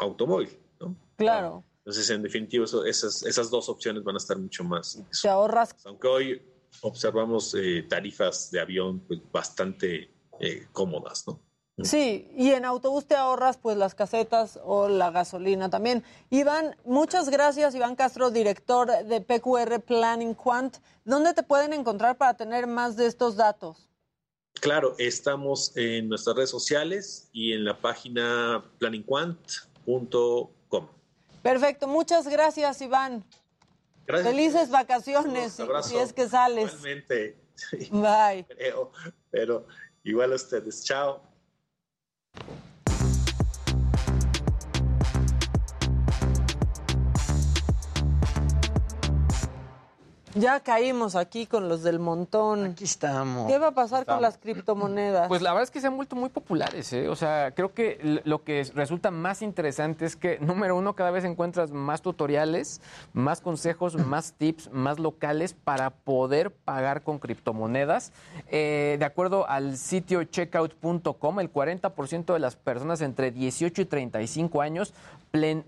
[SPEAKER 47] automóvil, ¿no?
[SPEAKER 7] Claro.
[SPEAKER 47] Entonces, en definitiva, esas, esas dos opciones van a estar mucho más.
[SPEAKER 7] Te ahorras.
[SPEAKER 47] Aunque hoy observamos eh, tarifas de avión pues, bastante eh, cómodas, ¿no?
[SPEAKER 7] Sí, y en autobús te ahorras pues las casetas o la gasolina también. Iván, muchas gracias, Iván Castro, director de PQR Planning Quant. ¿Dónde te pueden encontrar para tener más de estos datos?
[SPEAKER 47] Claro, estamos en nuestras redes sociales y en la página planningquant.com.
[SPEAKER 7] Perfecto, muchas gracias, Iván. Felices vacaciones, si, es que sales.
[SPEAKER 47] Igualmente.
[SPEAKER 7] Bye.
[SPEAKER 47] pero igual a ustedes. Chao.
[SPEAKER 7] Ya caímos aquí con los del montón.
[SPEAKER 34] Aquí estamos.
[SPEAKER 7] ¿Qué va a pasar con las criptomonedas?
[SPEAKER 33] Pues la verdad es que se han vuelto muy populares. ¿eh? O sea, creo que lo que resulta más interesante es que, número uno, cada vez encuentras más tutoriales, más consejos, más tips, más locales para poder pagar con criptomonedas. Eh, de acuerdo al sitio checkout.com, el 40% de las personas entre 18 y 35 años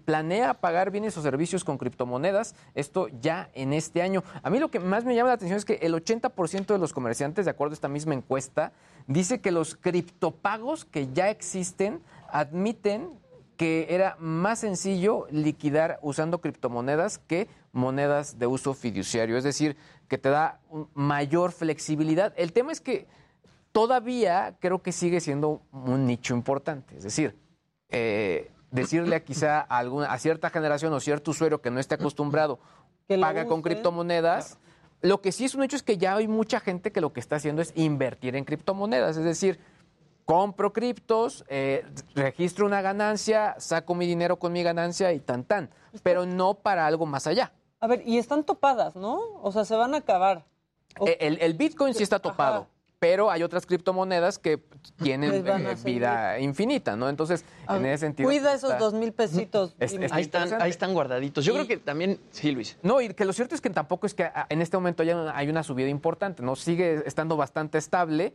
[SPEAKER 33] planea pagar bienes o servicios con criptomonedas. Esto ya en este año. A mí lo que más me llama la atención es que el 80% de los comerciantes, de acuerdo a esta misma encuesta, dice que los criptopagos que ya existen admiten que era más sencillo liquidar usando criptomonedas que monedas de uso fiduciario, es decir, que te da mayor flexibilidad. El tema es que todavía creo que sigue siendo un nicho importante, es decir, eh, decirle a quizá a, alguna, a cierta generación o cierto usuario que no esté acostumbrado, paga con criptomonedas. Lo que sí es un hecho es que ya hay mucha gente que lo que está haciendo es invertir en criptomonedas, es decir, compro criptos, eh, registro una ganancia, saco mi dinero con mi ganancia y tan tan, pero no para algo más allá.
[SPEAKER 7] A ver, y están topadas, ¿no? O sea, se van a acabar.
[SPEAKER 33] Eh, el, Bitcoin sí está topado. Pero hay otras criptomonedas que tienen eh, vida infinita, ¿no? Entonces, en ese sentido.
[SPEAKER 7] Cuida esos dos mil pesitos.
[SPEAKER 34] ahí, están, ahí están guardaditos. Yo creo que también. Sí, Luis.
[SPEAKER 33] No, y que lo cierto es que tampoco es que en este momento ya hay una subida importante, ¿no? Sigue estando bastante estable.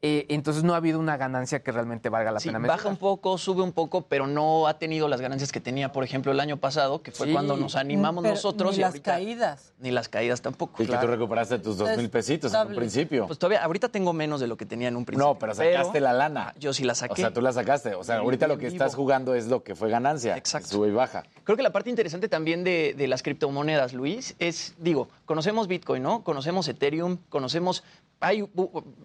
[SPEAKER 33] Eh, entonces no ha habido una ganancia que realmente valga la pena.
[SPEAKER 34] Baja un poco, sube un poco, pero no ha tenido las ganancias que tenía, por ejemplo, el año pasado, que fue cuando nos animamos nosotros.
[SPEAKER 7] Ni las caídas.
[SPEAKER 34] Ni las caídas tampoco.
[SPEAKER 5] Y que tú recuperaste tus dos mil pesitos en un principio.
[SPEAKER 34] Pues todavía, ahorita tengo menos de lo que tenía en un principio.
[SPEAKER 5] No, pero sacaste la lana.
[SPEAKER 34] Yo sí la saqué. O
[SPEAKER 5] sea, tú la sacaste. O sea, ahorita lo que estás jugando es lo que fue ganancia. Exacto. Sube y baja.
[SPEAKER 34] Creo que la parte interesante también de, de las criptomonedas, Luis, es, digo, conocemos Bitcoin, ¿no? Conocemos Ethereum, conocemos hay,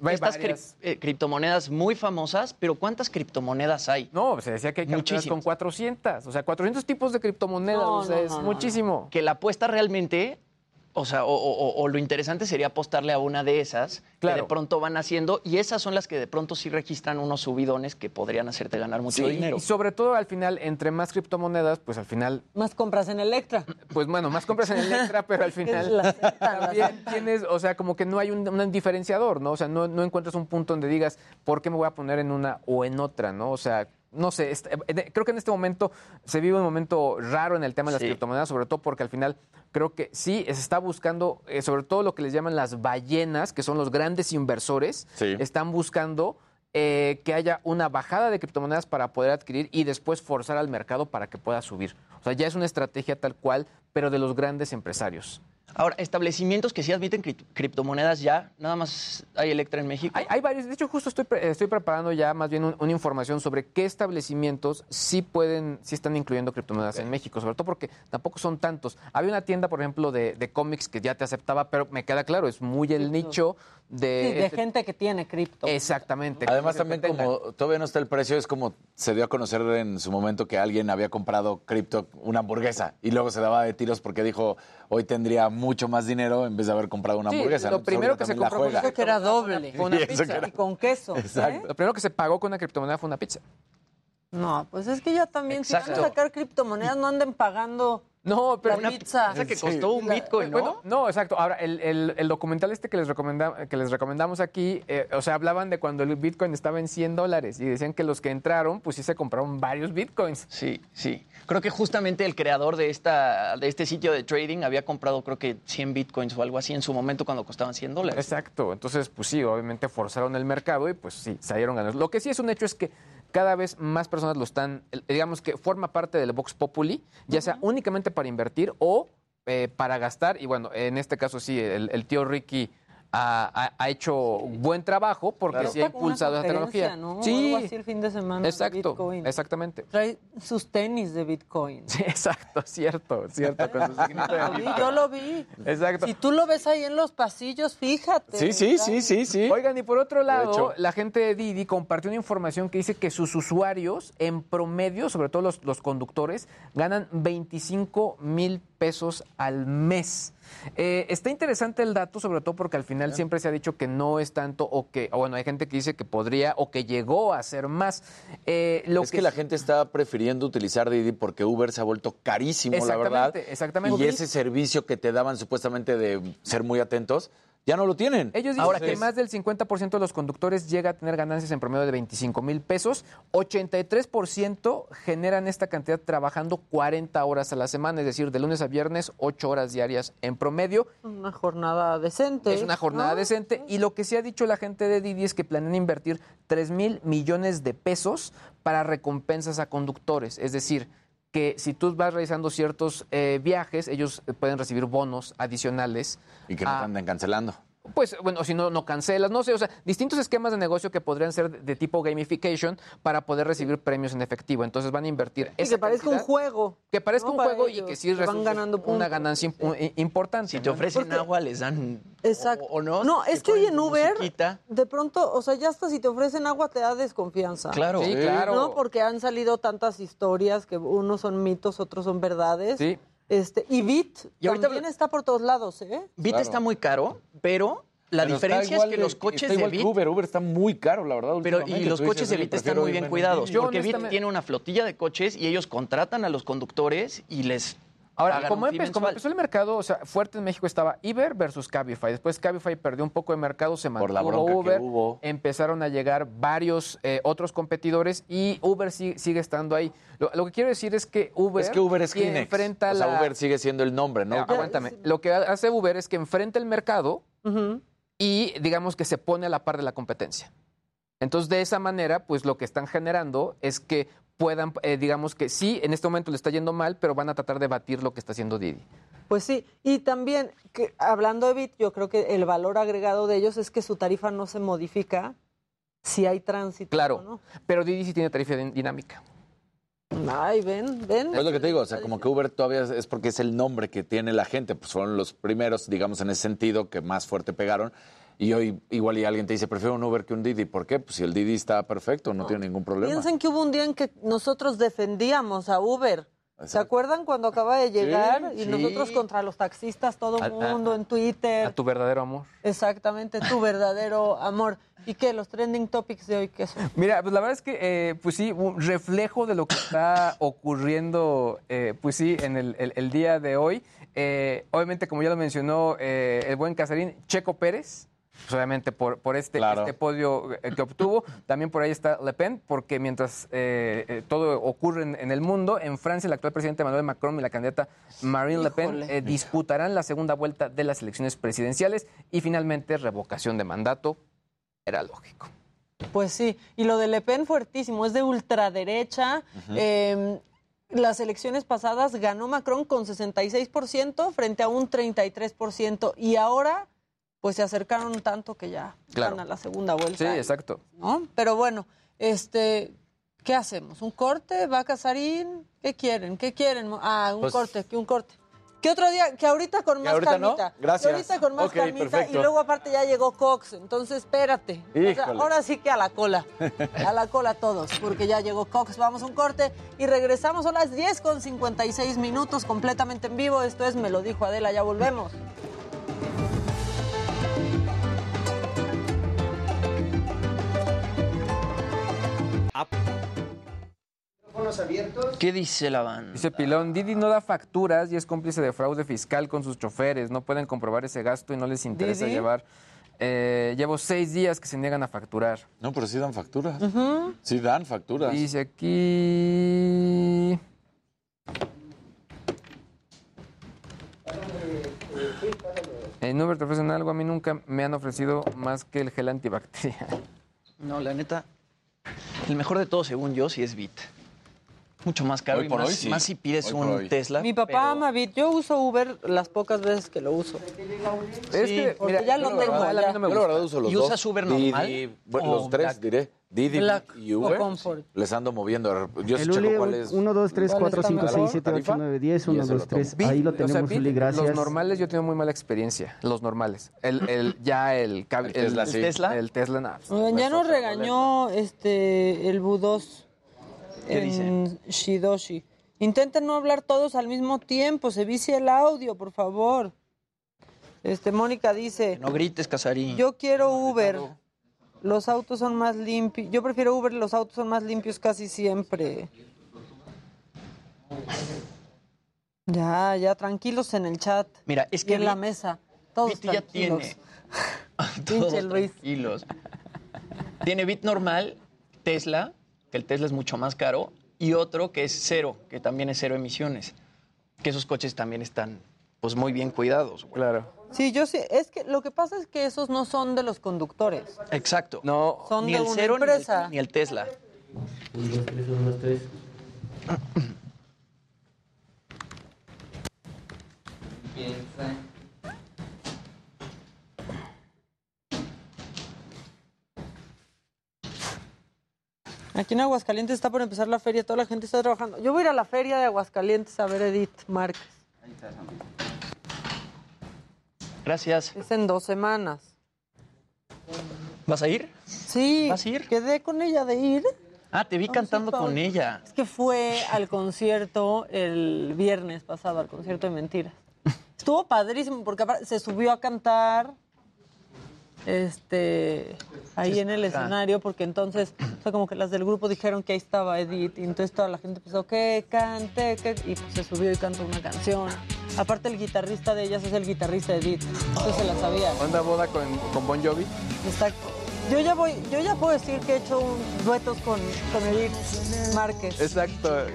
[SPEAKER 34] estas eh, criptomonedas muy famosas, pero ¿cuántas criptomonedas hay?
[SPEAKER 33] No, se decía que hay muchísimas con 400, o sea, 400 tipos de criptomonedas, o sea, es muchísimo.
[SPEAKER 34] Que la apuesta realmente o sea, o, lo interesante sería apostarle a una de esas que de pronto van haciendo y esas son las que de pronto sí registran unos subidones que podrían hacerte ganar mucho dinero.
[SPEAKER 33] Y sobre todo al final, entre más criptomonedas, pues al final...
[SPEAKER 7] Más compras en Electra.
[SPEAKER 33] Pues bueno, más compras en Electra, pero al final también tienes, o sea, como que no hay un, diferenciador, ¿no? O sea, no, no encuentras un punto donde digas, ¿por qué me voy a poner en una o en otra, ¿no? O sea, no sé, eh, creo que en este momento se vive un momento raro en el tema de las criptomonedas, sobre todo porque al final creo que sí se está buscando, eh, sobre todo lo que les llaman las ballenas, que son los grandes inversores, están buscando eh, que haya una bajada de criptomonedas para poder adquirir y después forzar al mercado para que pueda subir. O sea, ya es una estrategia tal cual, pero de los grandes empresarios.
[SPEAKER 34] Ahora, establecimientos que sí admiten criptomonedas ya, nada más hay Electra en México.
[SPEAKER 33] Hay, varios, de hecho justo estoy, estoy preparando ya más bien una información sobre qué establecimientos sí pueden, sí están incluyendo criptomonedas en México, sobre todo porque tampoco son tantos. Había una tienda, por ejemplo, de, de cómics que ya te aceptaba, pero me queda claro, es muy el nicho de...
[SPEAKER 7] de este gente que tiene cripto.
[SPEAKER 33] Exactamente.
[SPEAKER 5] Además también como todavía no está el precio, es como se dio a conocer en su momento que alguien había comprado cripto, una hamburguesa, y lugo se daba de tiros porque dijo, hoy tendría mucho más dinero en vez de haber comprado una hamburguesa.
[SPEAKER 7] Lo primero que se compró fue que era doble.
[SPEAKER 33] Fue una pizza.
[SPEAKER 7] Y con queso.
[SPEAKER 33] Exacto. Lo primero que se pagó con una criptomoneda fue una pizza.
[SPEAKER 7] No, pues es que ya también, si van a sacar criptomonedas, no anden pagando
[SPEAKER 33] no, pero
[SPEAKER 7] una pizza.
[SPEAKER 34] que costó un Bitcoin, ¿no?
[SPEAKER 33] no, exacto. Ahora, el, documental este que les, recomenda, que les recomendamos aquí, eh, o sea, hablaban de cuando el Bitcoin estaba en 100 dólares y decían que los que entraron, pues sí se compraron varios Bitcoins.
[SPEAKER 34] Sí, sí. Creo que justamente el creador de, esta, de este sitio de trading había comprado, creo que 100 Bitcoins o algo así en su momento cuando costaban 100 dólares.
[SPEAKER 33] Exacto. Entonces, pues sí, obviamente forzaron el mercado y pues sí, salieron ganando. Lo que sí es un hecho es que cada vez más personas lo están, digamos que forma parte del Vox Populi, ya sea únicamente para invertir o eh, para gastar. Y bueno, en este caso sí, el tío Ricky ha, hecho buen trabajo porque sí ha impulsado la tecnología.
[SPEAKER 7] ¿no? Sí, así el fin de semana.
[SPEAKER 33] Exacto, exactamente.
[SPEAKER 7] Trae sus tenis de Bitcoin.
[SPEAKER 33] Sí, exacto, cierto, cierto. Con
[SPEAKER 7] su Yo lo vi.
[SPEAKER 33] Exacto.
[SPEAKER 7] Si tú lo ves ahí en los pasillos, fíjate.
[SPEAKER 5] Sí, sí, sí, sí, sí.
[SPEAKER 33] Oigan, y por otro lado, la gente de Didi compartió una información que dice que sus usuarios, en promedio, sobre todo los, los conductores, ganan 25 mil pesos al mes. Eh, está interesante el dato, sobre todo porque al final siempre se ha dicho que no es tanto o que, bueno, hay gente que dice que podría o que llegó a ser más.
[SPEAKER 5] Eh, lo es que, la gente está prefiriendo utilizar Didi porque Uber se ha vuelto carísimo, la verdad.
[SPEAKER 33] Exactamente.
[SPEAKER 5] Y ese servicio que te daban supuestamente de ser muy atentos, ya no lo tienen.
[SPEAKER 33] Ellos dicen que más del 50% de los conductores llega a tener ganancias en promedio de 25 mil pesos. 83% generan esta cantidad trabajando 40 horas a la semana, es decir, de lunes a viernes, 8 horas diarias en promedio.
[SPEAKER 7] Una jornada decente.
[SPEAKER 33] Es una jornada decente. Y lo que sí ha dicho la gente de Didi es que planean invertir 3 mil millones de pesos para recompensas a conductores. Es decir, que si tú vas realizando ciertos eh, viajes, ellos pueden recibir bonos adicionales.
[SPEAKER 5] Y que no te anden cancelando.
[SPEAKER 33] Pues bueno, si no, no cancelas, no sé, o sea, distintos esquemas de negocio que podrían ser de, de tipo gamification para poder recibir premios en efectivo. Entonces van a invertir.
[SPEAKER 7] Y que parezca un juego.
[SPEAKER 33] Que parezca
[SPEAKER 7] ¿no?
[SPEAKER 33] un juego y que sí
[SPEAKER 7] que van
[SPEAKER 33] resulte
[SPEAKER 7] ganando
[SPEAKER 33] una
[SPEAKER 7] puntos.
[SPEAKER 33] ganancia imp- i- importante.
[SPEAKER 34] Si te ofrecen
[SPEAKER 33] Porque-
[SPEAKER 34] agua, les dan.
[SPEAKER 7] Exacto.
[SPEAKER 34] O, o no.
[SPEAKER 7] No, es que hoy en Uber,
[SPEAKER 34] musiquita.
[SPEAKER 7] de pronto, o sea, ya hasta si te ofrecen agua te da desconfianza.
[SPEAKER 34] Claro. Sí, claro.
[SPEAKER 7] ¿No? Porque han salido tantas historias que unos son mitos, otros son verdades.
[SPEAKER 33] Sí.
[SPEAKER 7] Este, y Bit
[SPEAKER 34] Y ahorita-
[SPEAKER 7] también está por todos lados, ¿eh?
[SPEAKER 34] Bit está muy caro, pero la
[SPEAKER 48] Pero
[SPEAKER 34] diferencia es que
[SPEAKER 48] de-
[SPEAKER 34] los coches
[SPEAKER 48] está
[SPEAKER 34] de Bit.
[SPEAKER 48] Uber, Uber está muy caro, la verdad.
[SPEAKER 34] Pero y los coches
[SPEAKER 48] dices,
[SPEAKER 34] de
[SPEAKER 48] "Oye,
[SPEAKER 34] Bit están muy bien cuidados,
[SPEAKER 48] Didi".
[SPEAKER 34] porque Bit tiene una flotilla de coches y ellos contratan a los conductores y les
[SPEAKER 33] Ahora, como, empe- empezó el mercado, o sea, fuerte en México estaba Uber versus Cabify. Después Cabify perdió un poco de mercado, se mantuvo
[SPEAKER 48] la bronca que
[SPEAKER 33] Uber.
[SPEAKER 48] hubo.
[SPEAKER 33] Empezaron a llegar varios eh, otros competidores y Uber sigue estando ahí. Lo, lo que quiero decir es que Uber,
[SPEAKER 48] Es que Uber es Kleenex.
[SPEAKER 33] enfrenta
[SPEAKER 48] o sea,
[SPEAKER 33] la-
[SPEAKER 48] Uber sigue siendo el nombre, ¿no?
[SPEAKER 33] Aguántame. Lo que hace Uber es que enfrenta el mercado y digamos que se pone a la par de la competencia. Entonces, de esa manera, pues lo que están generando es que puedan, eh, digamos que sí, en este momento le está yendo mal, pero van a tratar de batir lo que está haciendo Didi.
[SPEAKER 7] Pues sí, y también, que, hablando de Bit, yo creo que el valor agregado de ellos es que su tarifa no se modifica si hay tránsito.
[SPEAKER 33] Claro,
[SPEAKER 7] o ¿no?
[SPEAKER 33] pero Didi sí tiene tarifa din- dinámica.
[SPEAKER 7] Ay, ven, ven.
[SPEAKER 48] Es lo que te digo, o sea, como que Uber todavía es- es porque es el nombre que tiene la gente, pues fueron los primeros, digamos, en ese sentido, que más fuerte pegaron. Y hoy igual y alguien te dice, prefiero un Uber que un Didi. ¿Por qué? Pues si el Didi está perfecto, no, tiene ningún problema.
[SPEAKER 7] Piensen que hubo un día en que nosotros defendíamos a Uber. ¿Se acuerdan cuando acaba de llegar? y
[SPEAKER 33] sí.
[SPEAKER 7] nosotros contra los taxistas, todo el
[SPEAKER 33] a-
[SPEAKER 7] mundo, en Twitter.
[SPEAKER 33] A tu verdadero amor.
[SPEAKER 7] Exactamente, tu verdadero amor. ¿Y qué? ¿Los trending topics de hoy qué son?
[SPEAKER 33] Mira, pues la verdad es que, eh, pues sí, un reflejo de lo que está ocurriendo, eh, pues sí, en el, el- el día de hoy. Eh, obviamente, como ya lo mencionó eh, el buen Casarín, Checo Pérez, obviamente por, por este, este podio eh, que obtuvo. También por ahí está Le Pen, porque mientras eh, eh, todo ocurre en, en el mundo, en Francia el actual presidente Emmanuel Macron y la candidata Marine Le Pen eh, disputarán la segunda vuelta de las elecciones presidenciales y finalmente revocación de mandato. Era lógico.
[SPEAKER 7] Pues sí, y lo de Le Pen fuertísimo, es de ultraderecha. Eh, las elecciones pasadas ganó Macron con 66% frente a un 33% y ahora pues se acercaron tanto que ya
[SPEAKER 33] Claro.
[SPEAKER 7] van a la segunda vuelta.
[SPEAKER 33] Sí, exacto.
[SPEAKER 7] ¿no? Pero bueno, este, ¿qué hacemos? ¿Un corte? ¿Va Casarín? ¿Qué quieren? ¿Qué quieren? Ah, un
[SPEAKER 48] Pues-
[SPEAKER 7] corte, que un corte. ¿Qué otro día? Que ahorita con
[SPEAKER 48] ¿Que
[SPEAKER 7] más
[SPEAKER 48] ahorita no?
[SPEAKER 7] calmita.
[SPEAKER 48] Gracias.
[SPEAKER 7] Que ahorita con más calmita.
[SPEAKER 48] perfecto.
[SPEAKER 7] Y luego aparte ya llegó Cox, entonces espérate. O sea, ahora sí que a la cola. A la cola todos, porque ya llegó Cox. Vamos a un corte y regresamos a las 10 con 56 minutos completamente en vivo. Esto es Me lo dijo Adela, ya volvemos.
[SPEAKER 34] ¿Qué dice la banda?
[SPEAKER 33] Dice Pilón, Didi no da facturas y es cómplice de fraude fiscal con sus choferes. No pueden comprobar ese gasto y no les interesa
[SPEAKER 48] ¿Didi?
[SPEAKER 33] llevar. Eh, llevo seis días que se niegan a facturar.
[SPEAKER 48] No, pero sí dan facturas. Sí dan facturas.
[SPEAKER 33] Dice aquí... En Uber te ofrecen algo, a mí nunca me han ofrecido más que el gel antibacterial.
[SPEAKER 34] No, la neta, el mejor de todo, según yo, sí es Bit. Mucho más caro
[SPEAKER 48] Hoy
[SPEAKER 34] y
[SPEAKER 48] por
[SPEAKER 34] más,
[SPEAKER 48] hoy sí.
[SPEAKER 34] más si pides
[SPEAKER 48] Hoy
[SPEAKER 34] un
[SPEAKER 48] hoy.
[SPEAKER 34] Tesla.
[SPEAKER 7] Mi papá ama Bit. Yo uso Uber las pocas veces que lo uso.
[SPEAKER 33] Es que,
[SPEAKER 7] porque
[SPEAKER 33] mira,
[SPEAKER 7] ya lo tengo.
[SPEAKER 33] verdad, a mí
[SPEAKER 7] ya.
[SPEAKER 33] no me
[SPEAKER 48] Yo la verdad uso los
[SPEAKER 34] ¿Y
[SPEAKER 48] dos.
[SPEAKER 34] usas Uber
[SPEAKER 48] Didi,
[SPEAKER 34] normal
[SPEAKER 48] bueno, los tres,
[SPEAKER 34] Black?
[SPEAKER 48] diré. Didi
[SPEAKER 7] Black
[SPEAKER 48] y Uber.
[SPEAKER 7] Comfort.
[SPEAKER 48] Les ando moviendo. Yo sí
[SPEAKER 35] El
[SPEAKER 48] checo cuál es.
[SPEAKER 35] 1, 2, 3,
[SPEAKER 7] ¿Cuál
[SPEAKER 35] 4,
[SPEAKER 7] está
[SPEAKER 35] 5,
[SPEAKER 7] mejor?
[SPEAKER 35] 6, 7, 8,
[SPEAKER 48] ¿Tarifa?
[SPEAKER 35] 9, 10,
[SPEAKER 48] Y
[SPEAKER 35] 1,
[SPEAKER 48] ese
[SPEAKER 35] 2,
[SPEAKER 48] lo
[SPEAKER 35] 3.
[SPEAKER 33] Bit,
[SPEAKER 35] Ahí lo
[SPEAKER 33] o sea,
[SPEAKER 35] tenemos, Uli, gracias.
[SPEAKER 33] Los normales yo tengo muy mala experiencia. Los normales. El, el, ya el, cab-
[SPEAKER 48] El Tesla, sí.
[SPEAKER 34] Tesla?
[SPEAKER 33] El Tesla, no.
[SPEAKER 7] Oigan, ya nos regañó este el Budos
[SPEAKER 34] ¿Qué
[SPEAKER 7] en Shidoshi. Intenten no hablar todos al mismo tiempo, se vicia el audio, por favor. Este Mónica dice,
[SPEAKER 34] No grites, Casarín.
[SPEAKER 7] yo quiero Uber. Los autos son más limpios. Yo prefiero Uber, los autos son más limpios casi siempre. Ya, ya, tranquilos en el chat.
[SPEAKER 34] Mira, es
[SPEAKER 7] Y
[SPEAKER 34] que
[SPEAKER 7] en la mesa. Todos
[SPEAKER 34] Bit ya
[SPEAKER 7] tranquilos.
[SPEAKER 34] tiene.
[SPEAKER 7] Pinche
[SPEAKER 34] Todos
[SPEAKER 7] Luis.
[SPEAKER 34] tranquilos. Tiene Bit normal, Tesla, que el Tesla es mucho más caro, y otro que es cero, que también es cero emisiones. Que esos coches también están pues muy bien cuidados. güey.
[SPEAKER 33] Claro.
[SPEAKER 7] Sí, yo sí. Es que lo que pasa es que esos no son de los conductores.
[SPEAKER 34] Exacto.
[SPEAKER 33] No,
[SPEAKER 7] son
[SPEAKER 34] ni
[SPEAKER 7] de
[SPEAKER 34] el
[SPEAKER 7] una
[SPEAKER 34] cero, empresa. Ni el, ni el Tesla.
[SPEAKER 46] Un, dos, tres, un, dos, tres.
[SPEAKER 7] Aquí en Aguascalientes está por empezar la feria, toda la gente está trabajando. Yo voy a ir a la feria de Aguascalientes a ver Edith Márquez.
[SPEAKER 34] Ahí está, Gracias.
[SPEAKER 7] Es en dos semanas.
[SPEAKER 34] ¿Vas a ir?
[SPEAKER 7] Sí.
[SPEAKER 34] ¿Vas a ir?
[SPEAKER 7] Quedé con ella de ir.
[SPEAKER 34] Ah, te vi cantando con ella.
[SPEAKER 7] Es que fue al concierto el viernes pasado, al concierto de mentiras. Estuvo padrísimo porque se subió a cantar este ahí en el escenario porque entonces fue como que las del grupo dijeron que ahí estaba Edith y entonces toda la gente pensó que cante que y pues se subió y cantó una canción. Aparte el guitarrista de ellas es el guitarrista de Edith entonces se la sabía.
[SPEAKER 33] ¿Onda boda con, con Bon Jovi?
[SPEAKER 7] exacto. Yo ya voy yo ya puedo decir que he hecho un duetos con, con Edith Márquez.
[SPEAKER 33] Exacto.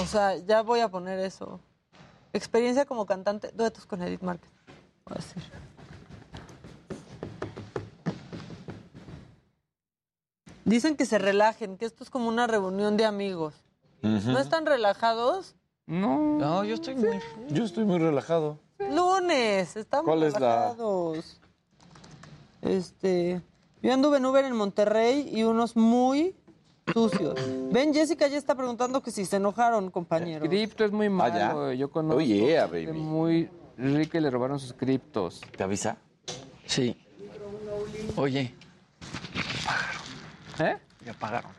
[SPEAKER 7] o sea ya voy a poner eso. Experiencia como cantante duetos con Edith Márquez voy a decir Dicen que se relajen, que esto es como una reunión de amigos. ¿No están relajados?
[SPEAKER 33] No.
[SPEAKER 34] No, yo estoy muy...
[SPEAKER 5] Yo estoy muy relajado.
[SPEAKER 7] Lunes, estamos
[SPEAKER 5] ¿Cuál es la-
[SPEAKER 7] relajados. Este, yo anduve en Uber en Monterrey y unos muy sucios. Ven, Jessica ya está preguntando que si se enojaron, compañeros.
[SPEAKER 33] Cripto es muy malo.
[SPEAKER 5] ya.
[SPEAKER 33] Yo conozco
[SPEAKER 5] Oh, yeah, baby.
[SPEAKER 33] muy rica y le robaron sus criptos.
[SPEAKER 5] ¿Te avisa?
[SPEAKER 34] Sí. Oye,
[SPEAKER 33] ¿Eh?
[SPEAKER 34] ya pagaron.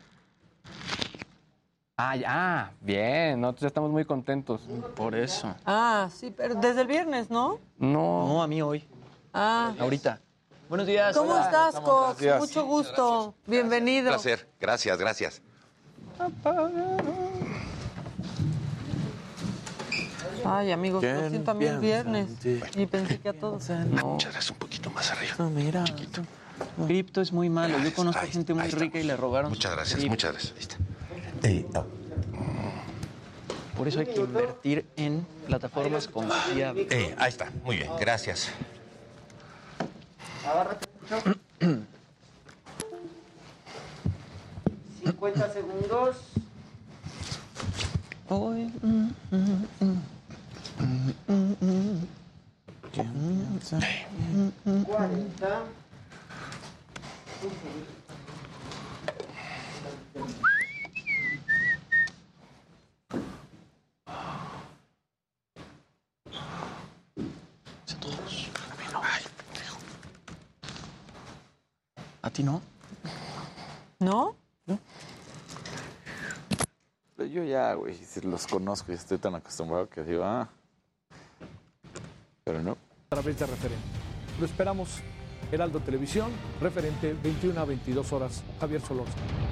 [SPEAKER 33] Ah, ya. Ah, bien. Nosotros ya estamos muy contentos.
[SPEAKER 34] Por eso.
[SPEAKER 7] Ah, sí, pero desde el viernes, ¿no?
[SPEAKER 33] No.
[SPEAKER 34] No, a mí hoy.
[SPEAKER 7] Ah.
[SPEAKER 34] Ahorita. Buenos días.
[SPEAKER 7] ¿Cómo
[SPEAKER 34] Hola.
[SPEAKER 7] estás, Cox?
[SPEAKER 34] Gracias.
[SPEAKER 7] Mucho gusto. Bienvenido.
[SPEAKER 49] Un placer. Gracias, gracias.
[SPEAKER 7] Ay, amigos, lo
[SPEAKER 49] ¿Quién
[SPEAKER 7] siento a mí el viernes.
[SPEAKER 49] en ti?
[SPEAKER 7] Y pensé que a todos.
[SPEAKER 49] Muchas gracias, un poquito más arriba.
[SPEAKER 34] mira. Cripto es muy malo. Yo conozco gente muy rica y le robaron.
[SPEAKER 49] Muchas gracias,
[SPEAKER 34] cripto.
[SPEAKER 49] muchas gracias. Listo.
[SPEAKER 34] Por eso hay que invertir en plataformas confiables.
[SPEAKER 49] Ahí está, muy bien, gracias.
[SPEAKER 50] Agárrate mucho. 50 segundos.
[SPEAKER 34] Hoy.
[SPEAKER 50] 40.
[SPEAKER 34] ¿A ti no?
[SPEAKER 7] ¿No?
[SPEAKER 5] Yo ya, güey, los conozco y estoy tan acostumbrado que digo, ah. Pero no.
[SPEAKER 30] A través de referente. Lo esperamos. Heraldo Televisión, referente 21 a 22 horas. Javier Solórzano.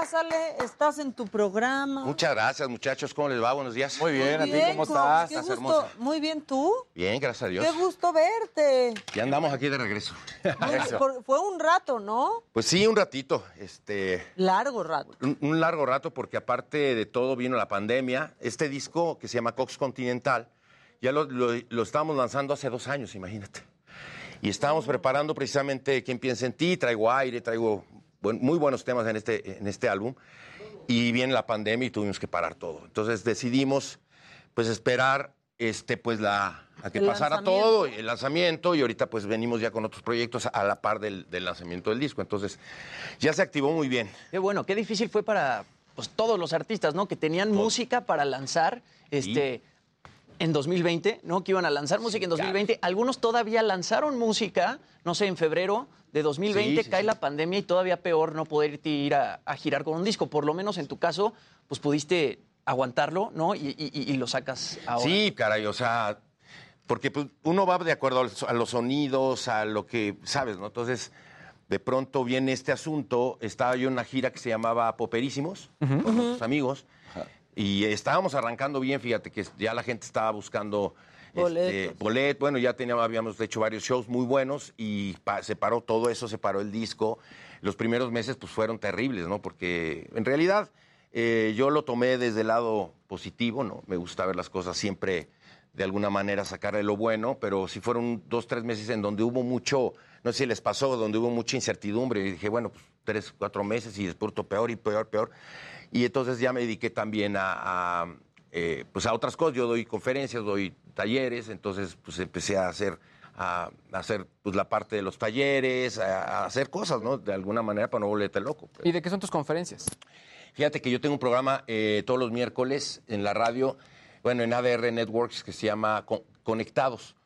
[SPEAKER 7] Pásale, estás en tu programa.
[SPEAKER 30] Muchas gracias, muchachos. ¿Cómo les va? Buenos días.
[SPEAKER 5] Muy bien,
[SPEAKER 7] Muy bien, Fox, qué
[SPEAKER 30] Estás
[SPEAKER 7] gusto.
[SPEAKER 30] hermosa.
[SPEAKER 7] Muy bien, ¿tú?
[SPEAKER 30] Bien, gracias a Dios.
[SPEAKER 7] Qué gusto verte.
[SPEAKER 30] Ya andamos aquí de regreso.
[SPEAKER 7] Muy- por- fue un rato, ¿no?
[SPEAKER 30] Pues sí, un ratito. Este,
[SPEAKER 7] Largo rato.
[SPEAKER 30] un, un largo rato porque aparte de todo vino la pandemia. Este disco que se llama Cox Continental, ya lo, lo, lo estábamos lanzando hace dos años, imagínate. Y estábamos preparando precisamente Quién piensa en ti, traigo aire, traigo buen- muy buenos temas en este, en este álbum. Y viene la pandemia y tuvimos que parar todo. Entonces decidimos pues esperar este pues la a que
[SPEAKER 7] El
[SPEAKER 30] pasara todo el lanzamiento y ahorita pues venimos ya con otros proyectos a la par del, del lanzamiento del disco entonces ya se activó muy bien
[SPEAKER 34] Qué bueno, qué difícil fue para pues, todos los artistas, ¿no? Que tenían música para lanzar este, en 2020, ¿no? Que iban a lanzar música en 2020. Algunos todavía lanzaron música, no sé, en febrero de 2020
[SPEAKER 30] Sí, sí,
[SPEAKER 34] cae
[SPEAKER 30] sí.
[SPEAKER 34] la pandemia y todavía peor no poder ir a, a girar con un disco. Por lo menos en tu caso, pues pudiste aguantarlo, ¿no? Y, y- y- lo sacas ahora.
[SPEAKER 30] Sí, caray, o sea, porque pues, uno va de acuerdo a los sonidos, a lo que sabes, ¿no? Entonces, de pronto viene este asunto. Estaba yo en una gira que se llamaba Poperísimos, con otros amigos, y estábamos arrancando bien, fíjate que ya la gente estaba buscando. este,
[SPEAKER 7] Boletos.
[SPEAKER 30] bolet, bueno, ya teníamos, habíamos hecho varios shows muy buenos y pa- se paró todo eso, se paró el disco. Los primeros meses pues fueron terribles, ¿no? Porque en realidad eh, yo lo tomé desde el lado positivo, ¿no? Me gusta ver las cosas siempre de alguna manera sacarle lo bueno, pero sí fueron dos, tres meses en donde hubo mucho, no sé si les pasó, donde hubo mucha incertidumbre. Y dije, bueno, pues tres, cuatro meses y después todo peor y peor, peor. Y entonces ya me dediqué también a, a, eh, pues a otras cosas. Yo doy conferencias, doy talleres, entonces pues empecé a hacer, a, a hacer pues la parte de los talleres, a, a hacer cosas, ¿no? De alguna manera para no volverte loco.
[SPEAKER 33] ¿Y de qué son tus conferencias?
[SPEAKER 30] Fíjate que yo tengo un programa eh, todos los miércoles en la radio, bueno, en ADR Networks, que se llama Con- Conectados.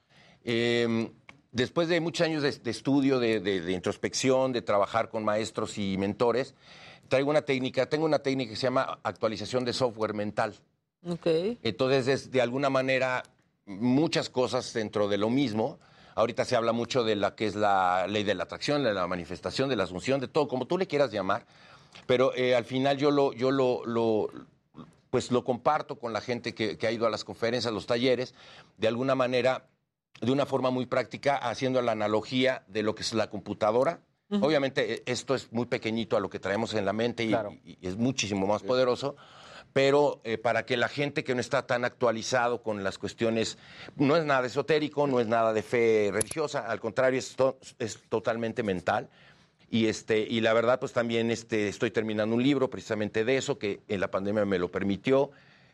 [SPEAKER 30] Eh, después de muchos años de, de estudio, de, de- de introspección, de trabajar con maestros y mentores, traigo una técnica, tengo una técnica que se llama actualización de software mental.
[SPEAKER 7] Ok.
[SPEAKER 30] Entonces, es de alguna manera muchas cosas dentro de lo mismo. Ahorita se habla mucho de la que es la ley de la atracción, de la manifestación, de la asunción, de todo, como tú le quieras llamar. Pero eh, al final yo lo, yo lo, lo- pues lo comparto con la gente que, que ha ido a las conferencias, a los talleres, de alguna manera, de una forma muy práctica, haciendo la analogía de lo que es la computadora. Obviamente eh, esto es muy pequeñito a lo que traemos en la mente y,
[SPEAKER 33] Claro.
[SPEAKER 30] y- y es muchísimo más poderoso, pero eh, para que la gente que no está tan actualizado con las cuestiones, no es nada esotérico, no es nada de fe religiosa, al contrario, es, to- es totalmente mental. Y, este, y la verdad, pues también este, estoy terminando un libro precisamente de eso, que en la pandemia me lo permitió.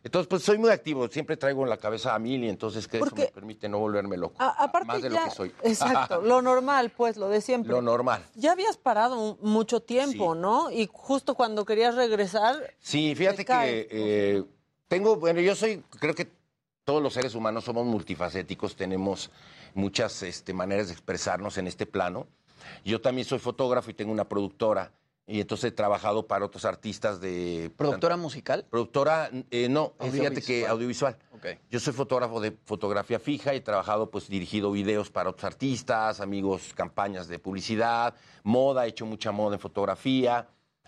[SPEAKER 30] Entonces, pues soy muy activo, siempre traigo en la cabeza a mil y entonces que eso me permite no volverme loco.
[SPEAKER 7] A- aparte
[SPEAKER 30] más de
[SPEAKER 7] ya-
[SPEAKER 30] lo que soy.
[SPEAKER 7] Exacto, lo normal, pues, lo de siempre.
[SPEAKER 30] Lo normal.
[SPEAKER 7] Ya habías parado mucho tiempo, ¿no? Y justo cuando querías regresar,
[SPEAKER 30] Sí, fíjate que eh, tengo, bueno, yo soy, creo que todos los seres humanos somos multifacéticos, tenemos muchas este, maneras de expresarnos en este plano. Yo también soy fotógrafo y tengo una productora. Y entonces he trabajado para otros artistas de...
[SPEAKER 34] ¿Productora musical?
[SPEAKER 30] Productora, eh, no, fíjate que
[SPEAKER 34] Audiovisual.
[SPEAKER 30] audiovisual.
[SPEAKER 34] Ok.
[SPEAKER 30] Yo soy fotógrafo de fotografía fija y he trabajado, pues, dirigido videos para otros artistas, amigos, campañas de publicidad, moda, he hecho mucha moda en fotografía.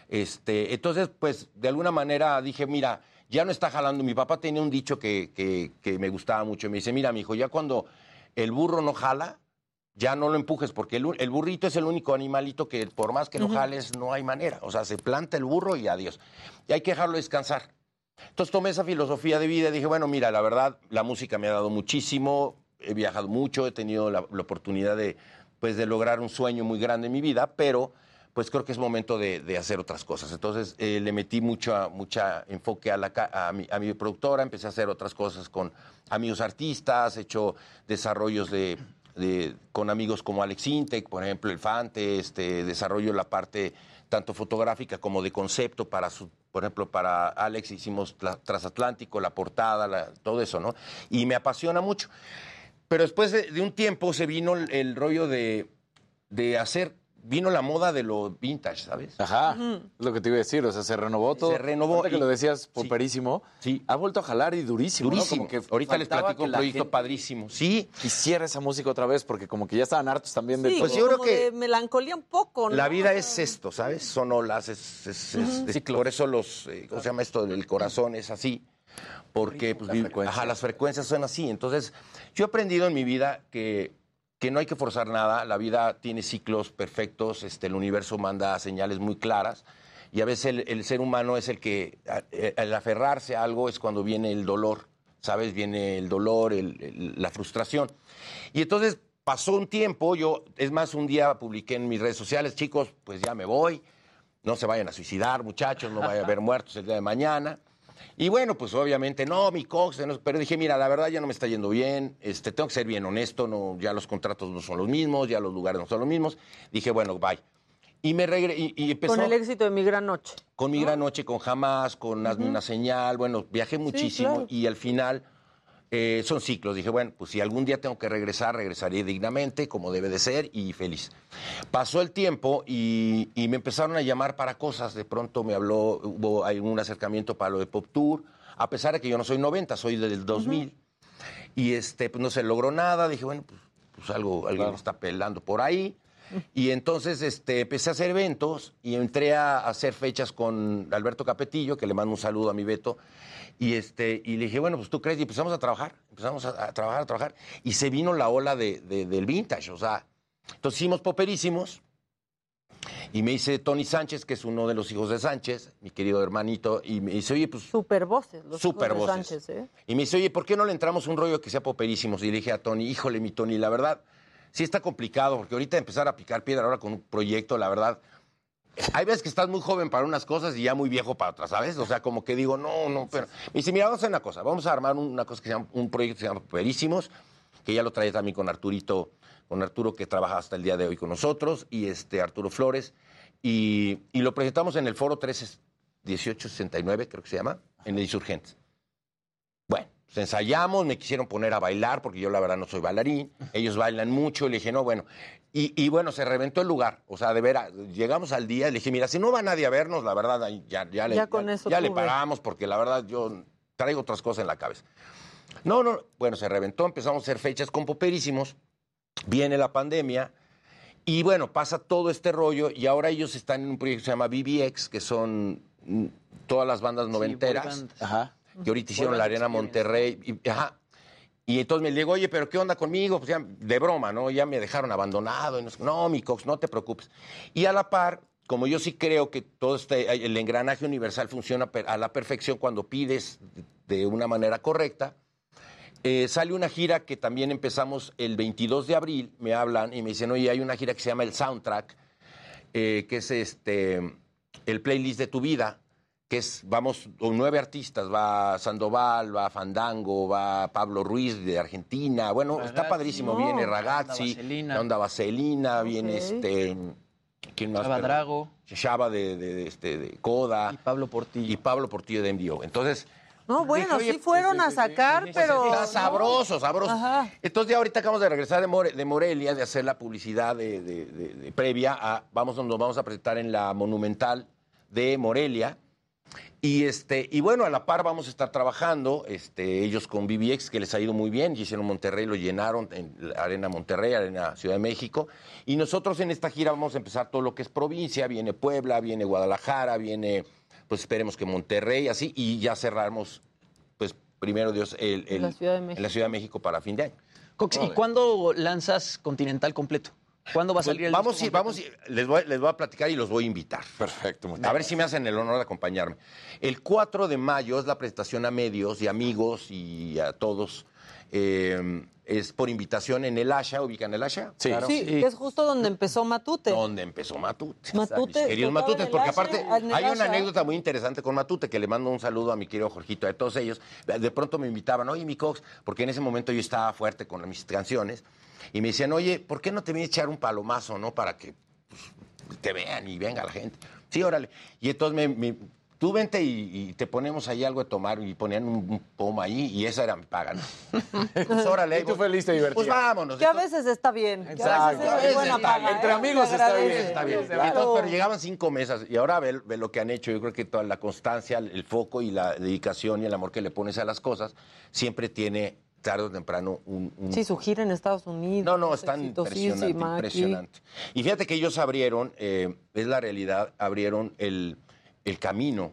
[SPEAKER 30] Este, entonces, pues, de alguna manera dije, mira, ya no está jalando. Mi papá tenía un dicho que, que- que me gustaba mucho. Me dice, mira, mi hijo, ya cuando el burro no jala, ya no lo empujes, porque el, el burrito es el único animalito que por más que lo
[SPEAKER 51] Ujú.
[SPEAKER 30] jales, no hay manera. O sea, se planta el burro y adiós. Y hay que dejarlo descansar. Entonces tomé esa filosofía de vida y dije, bueno, mira, la verdad, la música me ha dado muchísimo, he viajado mucho, he tenido la, la oportunidad de, pues, de lograr un sueño muy grande en mi vida, pero pues creo que es momento de, de hacer otras cosas. Entonces eh, le metí mucha enfoque a, la, a, mi, a mi productora, empecé a hacer otras cosas con amigos artistas, he hecho desarrollos de, con amigos como Alex Intec, por ejemplo, el Fante, este, desarrollo la parte tanto fotográfica como de concepto para su, por ejemplo, para Alex hicimos Tla- Transatlántico, la portada, la- todo eso, ¿no? Y me apasiona mucho. Pero después de, de un tiempo se vino el, el rollo de, de hacer, vino la moda de lo vintage, ¿sabes?
[SPEAKER 5] Ajá, es lo que te iba a decir, o sea, se renovó todo.
[SPEAKER 30] Se renovó
[SPEAKER 5] Ahorita que
[SPEAKER 30] y-
[SPEAKER 5] lo decías, poperísimo.
[SPEAKER 30] Sí.
[SPEAKER 5] Ha vuelto a jalar y durísimo. ¿no?
[SPEAKER 30] Durísimo.
[SPEAKER 5] Como que
[SPEAKER 30] Ahorita les platico un
[SPEAKER 5] la
[SPEAKER 30] proyecto
[SPEAKER 5] gente
[SPEAKER 30] padrísimo. Sí.
[SPEAKER 5] Quisiera esa música otra vez, porque como que ya estaban hartos también de
[SPEAKER 7] sí,
[SPEAKER 30] Pues
[SPEAKER 5] todo.
[SPEAKER 30] yo creo que-
[SPEAKER 7] de melancolía un poco, ¿no?
[SPEAKER 30] La vida es esto, ¿sabes? Son olas, es, es- es-
[SPEAKER 7] Ujú.
[SPEAKER 30] es- por eso los, eh, ¿cómo se llama esto? El corazón es así, porque pues, vi- ajá, las frecuencias son así. Entonces, yo he aprendido en mi vida que, que no hay que forzar nada, la vida tiene ciclos perfectos, este, el universo manda señales muy claras, y a veces el, el ser humano es el que, a- eh, al aferrarse a algo es cuando viene el dolor, ¿sabes? Viene el dolor, el- el- la frustración. Y entonces pasó un tiempo, yo, es más, un día publiqué en mis redes sociales, chicos, pues ya me voy, no se vayan a suicidar, muchachos, no vaya a haber muertos el día de mañana. Y bueno, pues obviamente no, mi cox, pero dije, mira, la verdad ya no me está yendo bien, este, tengo que ser bien honesto, no, ya los contratos no son los mismos, ya los lugares no son los mismos. Dije, bueno, bye. Y me regre y, y empezó
[SPEAKER 7] Con el éxito de Mi Gran Noche.
[SPEAKER 30] con mi gran noche, con jamás, con hazme una señal, bueno, viajé muchísimo
[SPEAKER 7] claro.
[SPEAKER 30] y al final eh, son ciclos. Dije, bueno, pues si algún día tengo que regresar, regresaré dignamente, como debe de ser y feliz. Pasó el tiempo y, y me empezaron a llamar para cosas. De pronto me habló, hubo hay un acercamiento para lo de Pop Tour, a pesar de que yo no soy 90, soy del 2000. Y este, pues no se logró nada. Dije, bueno, pues, pues algo, alguien está pelando por ahí. Y entonces este, empecé a hacer eventos y entré a hacer fechas con Alberto Capetillo, que le mando un saludo a mi Beto. Y, este, y le dije, bueno, pues tú crees, y empezamos a trabajar, empezamos a, a trabajar, a trabajar. Y se vino la ola de, de- del vintage, o sea, entonces hicimos poperísimos. Y me dice Tony Sánchez, que es uno de los hijos de Sánchez, mi querido hermanito, y me dice, oye, pues
[SPEAKER 7] Super voces, los
[SPEAKER 30] Super
[SPEAKER 7] hijos de
[SPEAKER 30] voces.
[SPEAKER 7] Sánchez, ¿eh?
[SPEAKER 30] y me dice, oye, ¿por qué no le entramos un rollo que sea poperísimos? Y le dije a Tony, híjole, mi Tony, la verdad, sí está complicado, porque ahorita empezar a picar piedra ahora con un proyecto, la verdad, hay veces que estás muy joven para unas cosas y ya muy viejo para otras, ¿sabes? O sea, como que digo, no, no, pero... Me dice, mira, vamos a hacer una cosa, vamos a armar una cosa que se llama, un proyecto que se llama Poperísimos, que ya lo traía también con Arturito, con Arturo que trabaja hasta el día de hoy con nosotros, y este Arturo Flores, y, lo presentamos en el foro 131869, creo que se llama, en el Insurgentes. Bueno, pues ensayamos, me quisieron poner a bailar, porque yo la verdad no soy bailarín, ellos bailan mucho, y le dije, no, bueno, y, y bueno, se reventó el lugar, o sea, de veras, llegamos al día, le dije, mira, si no va nadie a vernos, la verdad, ya, ya, le,
[SPEAKER 7] Ya con eso
[SPEAKER 30] ya le paramos, porque la verdad yo traigo otras cosas en la cabeza. No, no, bueno, se reventó, empezamos a hacer fechas con poperísimos, viene la pandemia, y bueno, pasa todo este rollo, y ahora ellos están en un proyecto que se llama BBX, que son mm, todas las bandas noventeras.
[SPEAKER 5] Ajá.
[SPEAKER 30] Que ahorita hicieron la Arena Monterrey, y, ajá. Y entonces me digo, oye, pero ¿qué onda conmigo? Pues ya, de broma, ¿no? Ya me dejaron abandonado. Y no, mi Cox, no te preocupes. Y a la par, como yo sí creo que todo este, el engranaje universal funciona a la perfección cuando pides de una manera correcta, eh, sale una gira que también empezamos el 22 de abril, me hablan y me dicen, oye, hay una gira que se llama El Soundtrack, eh, que es este, el playlist de tu vida, que es, vamos, con nueve artistas, va Sandoval, va Fandango, va Pablo Ruiz de Argentina, bueno, está padrísimo,
[SPEAKER 34] No,
[SPEAKER 30] viene
[SPEAKER 34] Onda
[SPEAKER 30] Ragazzi,
[SPEAKER 34] Vaselina.
[SPEAKER 30] la Onda Vaselina, viene
[SPEAKER 34] Ok.
[SPEAKER 30] este, ¿quién más?
[SPEAKER 34] Chava. Drago.
[SPEAKER 30] Chava de, de, de, este, de Coda. Y
[SPEAKER 34] Pablo Portillo.
[SPEAKER 30] Y Pablo Portillo de MDO. Entonces,
[SPEAKER 7] No, bueno,
[SPEAKER 30] Dije,
[SPEAKER 7] sí fueron a sacar,
[SPEAKER 30] pues
[SPEAKER 7] pero...
[SPEAKER 30] está sabroso, sabroso.
[SPEAKER 7] Ajá.
[SPEAKER 30] Entonces ya ahorita acabamos de regresar de, More- de Morelia, de hacer la publicidad de, de- de- de previa a, vamos, nos vamos a presentar en la Monumental de Morelia. Y este, y bueno, a la par vamos a estar trabajando, este, ellos con BBX, que les ha ido muy bien, y hicieron Monterrey, lo llenaron en Arena Monterrey, Arena Ciudad de México. Y nosotros en esta gira vamos a empezar todo lo que es provincia, viene Puebla, viene Guadalajara, viene, pues esperemos que Monterrey, así, y ya cerramos, pues primero Dios, el, el-
[SPEAKER 34] La Ciudad de
[SPEAKER 30] en la Ciudad de México para fin de año.
[SPEAKER 34] Cox, ¿y cuándo lanzas Continental completo? ¿Cuándo va a salir el
[SPEAKER 30] Vamos,
[SPEAKER 34] disco
[SPEAKER 30] ir- vamos, a ir- les voy, les voy a platicar y los voy a invitar.
[SPEAKER 5] Perfecto.
[SPEAKER 30] A ver si me hacen el honor de acompañarme. El 4 de mayo es la presentación a medios y amigos y a todos. eh, es por invitación en el Asha, ¿ubican el Asha?
[SPEAKER 7] Sí, que es justo donde empezó Matute.
[SPEAKER 30] Donde empezó Matute.
[SPEAKER 7] Matute.
[SPEAKER 30] Mis queridos Matutes, porque
[SPEAKER 7] Asha,
[SPEAKER 30] aparte hay una
[SPEAKER 7] Asha.
[SPEAKER 30] anécdota muy interesante con Matute, que le mando un saludo a mi querido Jorgito, a todos ellos. De pronto me invitaban, oye, mi Cox, porque en ese momento yo estaba fuerte con mis canciones, y me decían, oye, ¿por qué no te vienes a echar un palomazo, no? Para que pues, te vean y venga la gente. Sí, órale. Y entonces me, me- tú vente y, y te ponemos ahí algo de tomar y ponían un, un pomo ahí y esa era mi paga. ¿no? Pues órale.
[SPEAKER 5] Y tú feliz te divertías.
[SPEAKER 30] Pues vámonos.
[SPEAKER 7] Que a veces está bien. que a veces es buena paga,
[SPEAKER 30] Entre
[SPEAKER 7] ¿eh?
[SPEAKER 30] amigos
[SPEAKER 7] Se
[SPEAKER 30] está bien, está bien.
[SPEAKER 7] Claro.
[SPEAKER 30] Entonces, pero llegaban cinco mesas y ahora ve, ve lo que han hecho. Yo creo que toda la constancia, el foco y la dedicación y el amor que le pones a las cosas siempre tiene tarde o temprano un, un-
[SPEAKER 7] Sí, su gira en Estados Unidos.
[SPEAKER 30] no, no, están impresionante, impresionante. Y fíjate que ellos abrieron, eh, es la realidad, abrieron el, el camino.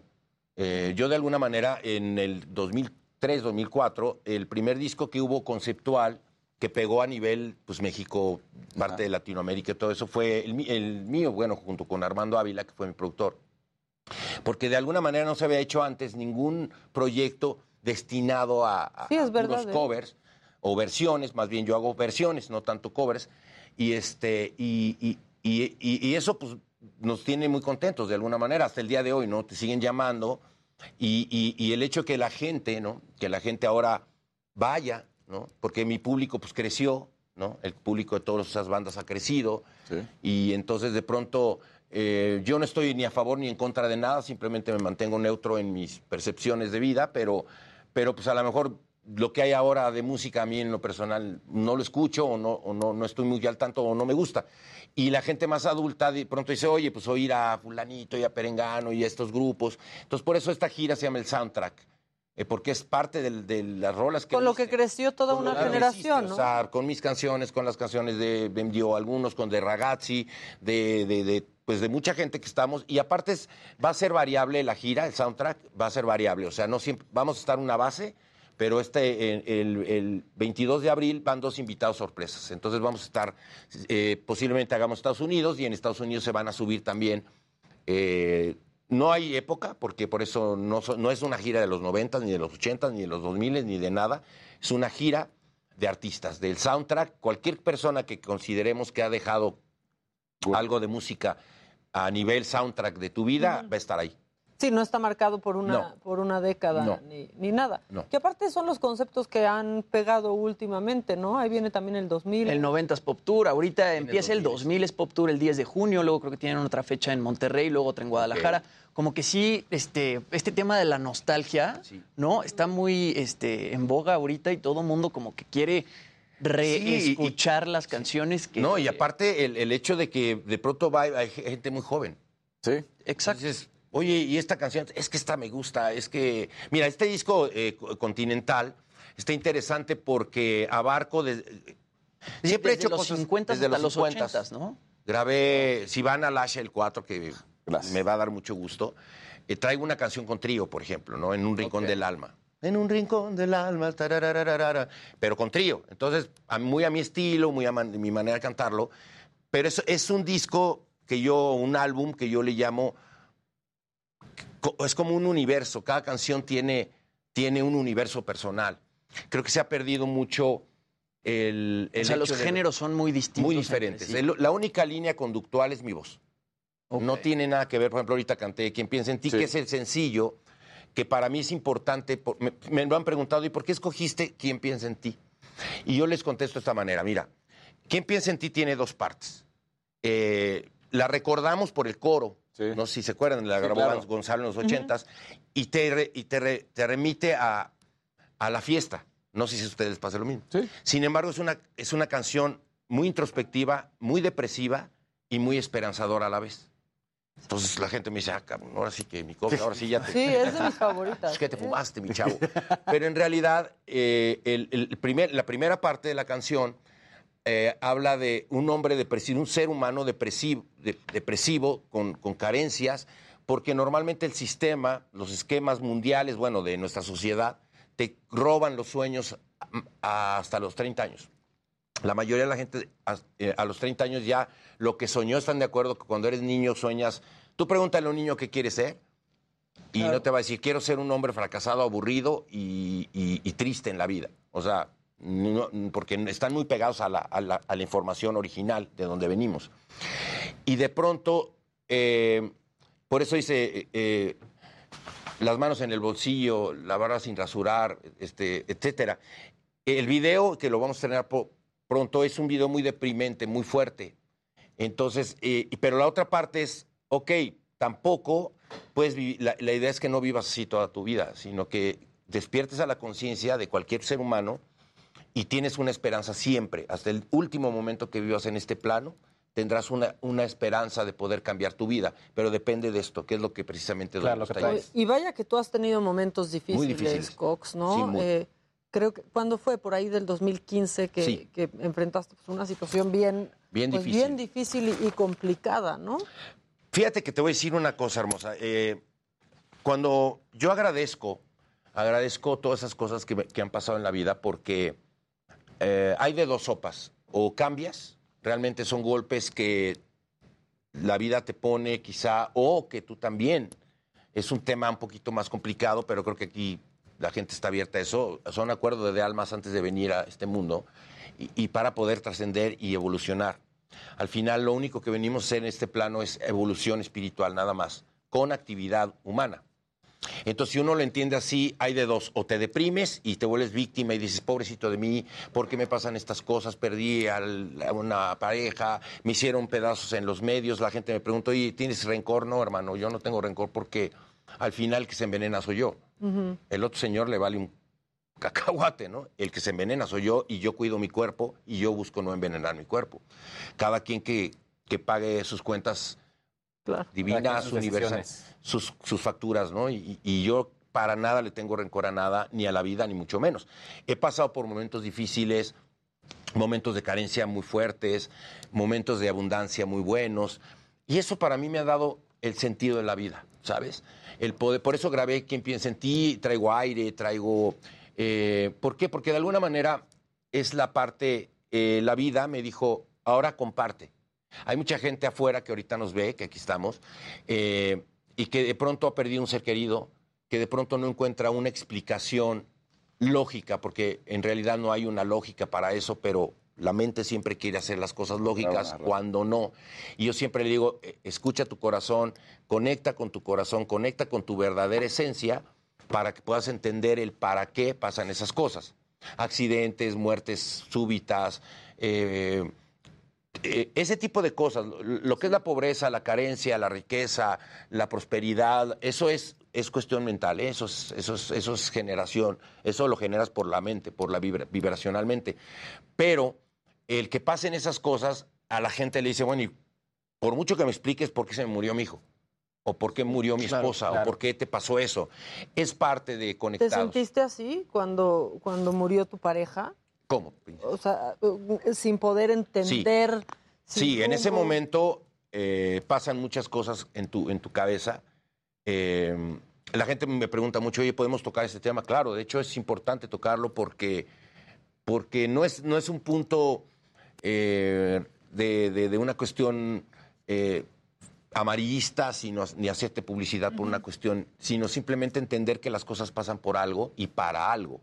[SPEAKER 30] Eh, yo de alguna manera en el 2003, 2004, el primer disco que hubo conceptual que pegó a nivel, pues México, parte de Latinoamérica y todo eso fue el, el mío, bueno, junto con Armando Ávila, que fue mi productor. Porque de alguna manera no se había hecho antes ningún proyecto destinado a, a-
[SPEAKER 7] Sí, es
[SPEAKER 30] a puros
[SPEAKER 7] verdad, ¿eh?
[SPEAKER 30] covers o versiones, más bien yo hago versiones, no tanto covers, y este y, y- y- y- y eso pues nos tiene muy contentos de alguna manera hasta el día de hoy, ¿no? Te siguen llamando y, y- y el hecho que la gente, ¿no? Que la gente ahora vaya, ¿no? Porque mi público pues creció, ¿no? El público de todas esas bandas ha crecido y entonces de pronto eh, yo no estoy ni a favor ni en contra de nada, simplemente me mantengo neutro en mis percepciones de vida, pero, pero pues a lo mejor lo que hay ahora de música a mí en lo personal no lo escucho o no, o no, no estoy muy al tanto o no me gusta. Y la gente más adulta de pronto dice, oye, pues oír a fulanito y a Perengano y a estos grupos. Entonces por eso esta gira se llama el soundtrack, eh, porque es parte de, las rolas que
[SPEAKER 7] Con lo que creció toda una generación, ¿no?
[SPEAKER 30] o sea, con mis canciones, con las canciones de Bendio, algunos con de Ragazzi, de, de- de, pues de mucha gente que estamos. Y aparte es- va a ser variable la gira, el soundtrack va a ser variable. O sea, no siempre, vamos a estar una base, pero este, el, el- el 22 de abril van dos invitados sorpresas. Entonces vamos a estar, eh, posiblemente hagamos Estados Unidos y en Estados Unidos se van a subir también. eh, no hay época, porque por eso no, no es una gira de los 90, ni de los 80, ni de los 2000, ni de nada. Es una gira de artistas, del soundtrack. Cualquier persona que consideremos que ha dejado algo de música a nivel soundtrack de tu vida, va a estar ahí.
[SPEAKER 7] Sí, no está marcado por una,
[SPEAKER 30] No.
[SPEAKER 7] por una década
[SPEAKER 30] No.
[SPEAKER 7] ni, ni nada.
[SPEAKER 30] No.
[SPEAKER 7] Que aparte son los conceptos que han pegado últimamente, ¿no? Ahí viene también el 2000.
[SPEAKER 34] El 90 es Pop Tour, ahorita empieza el 2000 es Pop Tour el 10 de junio, luego creo que tienen otra fecha en Monterrey, luego otra en Guadalajara. Como que sí, este, este tema de la nostalgia, ¿no? Está muy este, en boga ahorita y todo el mundo como que quiere reescuchar las canciones que...
[SPEAKER 30] No, y aparte el, el hecho de que de pronto va, hay gente muy joven.
[SPEAKER 5] Sí.
[SPEAKER 34] Exacto.
[SPEAKER 30] oye, y esta canción, es que esta me gusta, es que... Mira, este disco eh, co- Continental está interesante porque abarco de... Siempre he
[SPEAKER 34] Desde
[SPEAKER 30] hecho
[SPEAKER 34] los
[SPEAKER 30] cosas
[SPEAKER 34] 50
[SPEAKER 30] desde
[SPEAKER 34] hasta
[SPEAKER 30] los
[SPEAKER 34] los
[SPEAKER 30] 50,
[SPEAKER 34] 80s, ¿no?
[SPEAKER 30] Grabé, si van al Asha el 4, que me va a dar mucho gusto, eh, traigo una canción con trío, por ejemplo, ¿no? En un rincón del alma. En un rincón del alma, pero con trío. Entonces, muy a mi estilo, muy a man- mi manera de cantarlo. Pero es, es un disco que yo, un álbum que yo le llamo, es como un universo. Cada canción tiene, tiene un universo personal. Creo que se ha perdido mucho el... el
[SPEAKER 34] o sea, los
[SPEAKER 30] de-
[SPEAKER 34] géneros son muy distintos.
[SPEAKER 30] muy diferentes.
[SPEAKER 34] sí.
[SPEAKER 30] La única línea conductual es mi voz. No tiene nada que ver, por ejemplo, ahorita canté Quien piensa en ti, que es el sencillo, que para mí es importante. por- me, me lo han preguntado, ¿y por qué escogiste Quien piensa en ti? Y yo les contesto de esta manera, mira, Quien piensa en ti tiene dos partes. Eh, la recordamos por el coro, no sé si se acuerdan, la
[SPEAKER 5] Sí,
[SPEAKER 30] grabó
[SPEAKER 5] claro.
[SPEAKER 30] Gonzalo en los ochentas, y, te, re- y te, re- te remite a, a la fiesta. No sé si a ustedes les pasa lo mismo. Sin embargo, es una, es una canción muy introspectiva, muy depresiva y muy esperanzadora a la vez. Entonces la gente me dice, ah, cabrón, ahora sí que mi coca, ahora sí ya te...
[SPEAKER 7] Sí, es de mis favoritas.
[SPEAKER 30] Es que te fumaste, mi chavo. Pero en realidad, eh, el, el primer, la primera parte de la canción eh, habla de un hombre depresivo, un ser humano depresivo, de- depresivo con, con carencias, porque normalmente el sistema, los esquemas mundiales, bueno, de nuestra sociedad, te roban los sueños mm, hasta los 30 años. La mayoría de la gente a, eh, a los 30 años ya lo que soñó están de acuerdo que cuando eres niño sueñas. Tú pregúntale a un niño qué quiere ser y no te va a decir quiero ser un hombre fracasado, aburrido y, y- y triste en la vida. O sea, no- porque están muy pegados a la, a la- a la información original de donde venimos. Y de pronto, eh, por eso dice, eh, eh, las manos en el bolsillo, la barba sin rasurar, este, etcétera. El video, que lo vamos a tener po- pronto, es un video muy deprimente, muy fuerte. Entonces, eh, y- pero la otra parte es, ok, tampoco puedes vivir, la, la idea es que no vivas así toda tu vida, sino que despiertes a la conciencia de cualquier ser humano y tienes una esperanza siempre, hasta el último momento que vivas en este plano, tendrás una, una esperanza de poder cambiar tu vida, pero depende de esto, que es lo que precisamente
[SPEAKER 35] Claro, que.
[SPEAKER 7] Y vaya que tú has tenido momentos difíciles,
[SPEAKER 30] difíciles.
[SPEAKER 7] Cox, ¿no?
[SPEAKER 30] Sí, muy.
[SPEAKER 7] Eh, creo que cuando fue por ahí del 2015 que,
[SPEAKER 30] Sí.
[SPEAKER 7] que enfrentaste pues, una situación bien,
[SPEAKER 30] Bien
[SPEAKER 7] pues,
[SPEAKER 30] difícil.
[SPEAKER 7] bien difícil y, y complicada, ¿no?
[SPEAKER 30] Fíjate que te voy a decir una cosa hermosa. Eh, cuando yo agradezco, agradezco todas esas cosas que, me- que han pasado en la vida porque eh, hay de dos sopas. O cambias, realmente son golpes que la vida te pone quizá, o que tú también. Es un tema un poquito más complicado, pero creo que aquí la gente está abierta a eso. Son acuerdos de almas antes de venir a este mundo y, para poder trascender y evolucionar. Al final, lo único que venimos a hacer en este plano es evolución espiritual, nada más, con actividad humana. Entonces, si uno lo entiende así, hay de dos. O te deprimes y te vuelves víctima y dices, pobrecito de mí, ¿por qué me pasan estas cosas? Perdí a una pareja, me hicieron pedazos en los medios, la gente me preguntó, ¿y tienes rencor? No, hermano, yo no tengo rencor porque al final el que se envenena soy yo. El otro señor le vale un cacahuate, ¿no? El que se envenena soy yo y yo cuido mi cuerpo y yo busco no envenenar mi cuerpo. Cada quien que, que pague sus cuentas divinas,
[SPEAKER 35] sus
[SPEAKER 30] universales, sus, sus facturas, ¿no? Y, y yo para nada le tengo rencor a nada, ni a la vida, ni mucho menos. He pasado por momentos difíciles, momentos de carencia muy fuertes, momentos de abundancia muy buenos, y eso para mí me ha dado el sentido de la vida, ¿sabes? El poder, por eso grabé Quien piensa en ti, traigo aire, traigo... eh, ¿Por qué? Porque de alguna manera es la parte, eh, la vida me dijo, ahora comparte. Hay mucha gente afuera que ahorita nos ve, que aquí estamos, eh, y que de pronto ha perdido un ser querido, que de pronto no encuentra una explicación lógica, porque en realidad no hay una lógica para eso, pero la mente siempre quiere hacer las cosas lógicas
[SPEAKER 5] Claro,
[SPEAKER 30] cuando no. Y yo siempre le digo, eh, escucha tu corazón, conecta con tu corazón, conecta con tu verdadera esencia para que puedas entender el para qué pasan esas cosas. Accidentes, muertes súbitas, eh, eh, ese tipo de cosas, lo- lo que es la pobreza, la carencia, la riqueza, la prosperidad, eso es, es cuestión mental, ¿eh? eso, es, eso, es, eso es generación, eso lo generas por la mente, por la vibra- vibracionalmente. Pero el que pasen esas cosas, a la gente le dice, bueno, y por mucho que me expliques por qué se me murió mi hijo, o por qué murió mi
[SPEAKER 35] Claro,
[SPEAKER 30] esposa,
[SPEAKER 35] claro.
[SPEAKER 30] o por qué te pasó eso, es parte de
[SPEAKER 7] ¿Te
[SPEAKER 30] conectados.
[SPEAKER 7] sentiste así cuando, cuando murió tu pareja?
[SPEAKER 30] ¿Cómo?
[SPEAKER 7] O sea, sin poder entender. sin
[SPEAKER 30] Sí, en ese momento eh, pasan muchas cosas en tu, en tu cabeza. Eh, la gente me pregunta mucho, oye, ¿podemos tocar este tema? Claro, de hecho es importante tocarlo porque, porque no, es, no es un punto eh, de, de- de una cuestión eh, amarillista, sino, ni hacerte publicidad por una cuestión, sino simplemente entender que las cosas pasan por algo y para algo.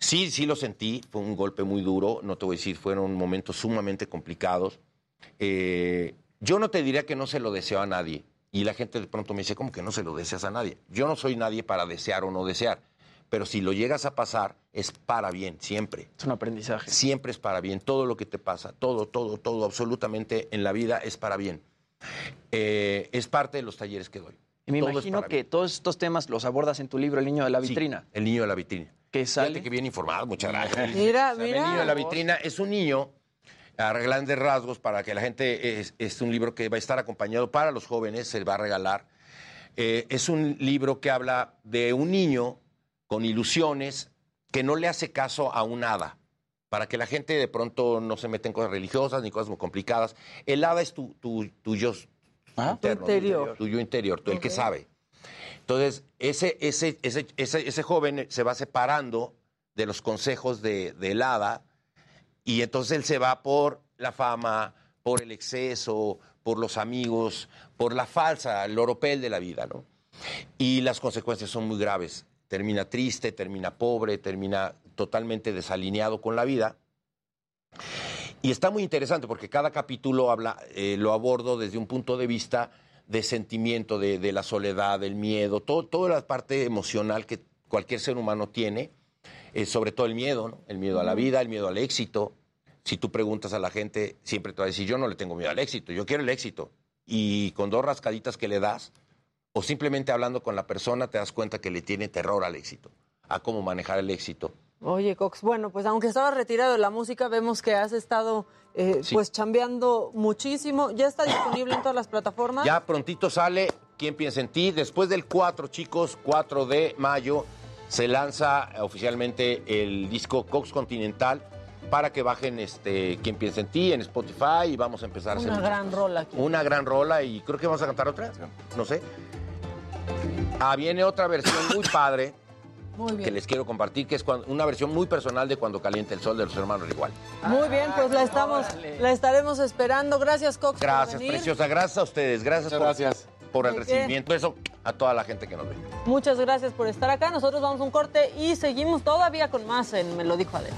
[SPEAKER 30] Sí, sí lo sentí, fue un golpe muy duro, no te voy a decir, fueron momentos sumamente complicados. Eh, Yo no te diría que no se lo deseo a nadie. Y la gente de pronto me dice, ¿cómo que no se lo deseas a nadie? Yo no soy nadie para desear o no desear. Pero si lo llegas a pasar, es para bien, siempre.
[SPEAKER 34] Es un aprendizaje.
[SPEAKER 30] Siempre es para bien. Todo lo que te pasa, todo, todo, todo, absolutamente en la vida es para bien. Eh, es parte de los talleres que doy.
[SPEAKER 34] Y me
[SPEAKER 30] Todo
[SPEAKER 34] imagino que todos estos temas los abordas en tu libro El niño de la
[SPEAKER 30] Sí,
[SPEAKER 34] vitrina.
[SPEAKER 30] el niño de la vitrina.
[SPEAKER 34] Que sale.
[SPEAKER 30] Fíjate que bien informado, muchas gracias.
[SPEAKER 7] Mira,
[SPEAKER 30] O sea,
[SPEAKER 7] mira.
[SPEAKER 30] El niño de la vitrina es un niño, a grandes rasgos, para que la gente, es, es un libro que va a estar acompañado para los jóvenes, se va a regalar. Eh, es un libro que habla de un niño con ilusiones que no le hace caso a un hada, para que la gente de pronto no se meta en cosas religiosas ni cosas muy complicadas. El hada es tu, tu, tu yo interno,
[SPEAKER 7] Tu interior.
[SPEAKER 30] tu yo interior, tú, el que sabe. Entonces, ese, ese, ese, ese, ese joven se va separando de los consejos de, del hada y entonces él se va por la fama, por el exceso, por los amigos, por la falsa, el oropel de la vida, ¿no? Y las consecuencias son muy graves. Termina triste, termina pobre, termina totalmente desalineado con la vida. Y está muy interesante porque cada capítulo habla, eh, lo abordo desde un punto de vista de sentimiento, de, de la soledad, del miedo, todo, toda la parte emocional que cualquier ser humano tiene, eh, sobre todo el miedo, ¿no? el miedo a la vida, el miedo al éxito. Si tú preguntas a la gente, siempre te va a decir, yo no le tengo miedo al éxito, yo quiero el éxito. Y con dos rascaditas que le das, o simplemente hablando con la persona, te das cuenta que le tiene terror al éxito, a cómo manejar el éxito.
[SPEAKER 7] Oye, Cox, bueno, pues aunque estabas retirado de la música, vemos que has estado eh,
[SPEAKER 30] Sí.
[SPEAKER 7] pues chambeando muchísimo. ¿Ya está disponible en todas las plataformas?
[SPEAKER 30] Ya prontito sale ¿Quién piensa en ti? Después del 4, chicos, 4 de mayo, se lanza oficialmente el disco Cox Continental para que bajen este ¿Quién piensa en ti? en Spotify y vamos a empezar a hacer
[SPEAKER 7] Una gran rola aquí.
[SPEAKER 30] una gran rola y creo que vamos a cantar otra, no sé. Ah, viene otra versión muy padre
[SPEAKER 7] Muy
[SPEAKER 30] que les quiero compartir, que es cuando- una versión muy personal de Cuando calienta el sol de los hermanos Igual.
[SPEAKER 7] Muy bien, pues la estamos, la estaremos esperando. Gracias, Cox,
[SPEAKER 30] Gracias,
[SPEAKER 7] por venir.
[SPEAKER 30] preciosa, gracias a ustedes, gracias por, por el recibimiento, eso a toda la gente que nos ve.
[SPEAKER 7] Muchas gracias por estar acá. Nosotros vamos a un corte y seguimos todavía con más en Me lo dijo Adela.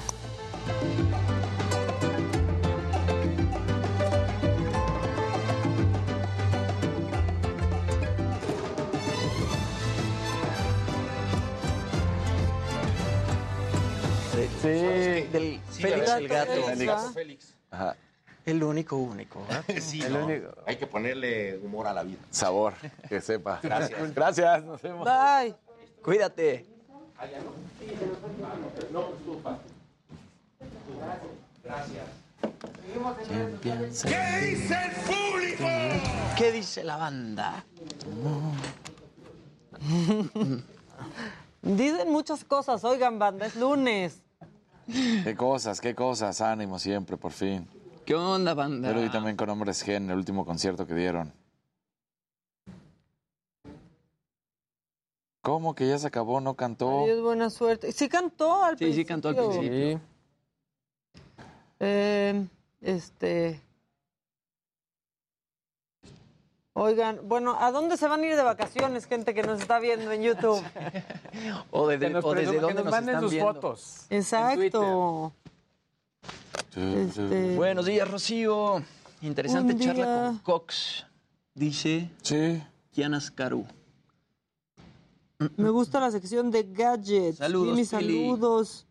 [SPEAKER 34] Sí. Del Félix el gato.
[SPEAKER 30] Félix.
[SPEAKER 5] Ajá.
[SPEAKER 34] El único, único.
[SPEAKER 30] Sí,
[SPEAKER 5] El
[SPEAKER 30] ¿no?
[SPEAKER 5] único.
[SPEAKER 30] Hay que ponerle humor a la vida.
[SPEAKER 5] Sabor, que sepa.
[SPEAKER 30] Gracias.
[SPEAKER 5] Gracias, nos vemos.
[SPEAKER 7] Bye.
[SPEAKER 34] Cuídate.
[SPEAKER 52] ¿Qué dice el público?
[SPEAKER 34] ¿Qué dice la banda?
[SPEAKER 7] Dicen muchas cosas. Oigan, banda, es lunes.
[SPEAKER 5] Qué cosas, qué cosas. Ánimo siempre, por fin.
[SPEAKER 34] ¿Qué onda, banda?
[SPEAKER 5] Lo vi también con Hombres G en el último concierto que dieron. ¿Cómo que ya se acabó? ¿No cantó?
[SPEAKER 7] Adiós, buena suerte. Sí cantó al
[SPEAKER 34] Sí, sí cantó al
[SPEAKER 7] principio.
[SPEAKER 34] principio.
[SPEAKER 7] Eh, este. Oigan, bueno, ¿a dónde se van a ir de vacaciones, gente que nos está viendo en YouTube?
[SPEAKER 34] O, de-
[SPEAKER 53] Que nos
[SPEAKER 34] o desde
[SPEAKER 53] que nos
[SPEAKER 34] nos
[SPEAKER 53] manden
[SPEAKER 34] están
[SPEAKER 53] sus
[SPEAKER 34] viendo.
[SPEAKER 53] fotos.
[SPEAKER 7] Exacto. Este-
[SPEAKER 34] Buenos días, Rocío. Interesante charla con Cox. Dice
[SPEAKER 5] sí.
[SPEAKER 34] Kianas Caru.
[SPEAKER 7] Me gusta la sección de gadgets.
[SPEAKER 34] Saludos, Pili.
[SPEAKER 7] saludos.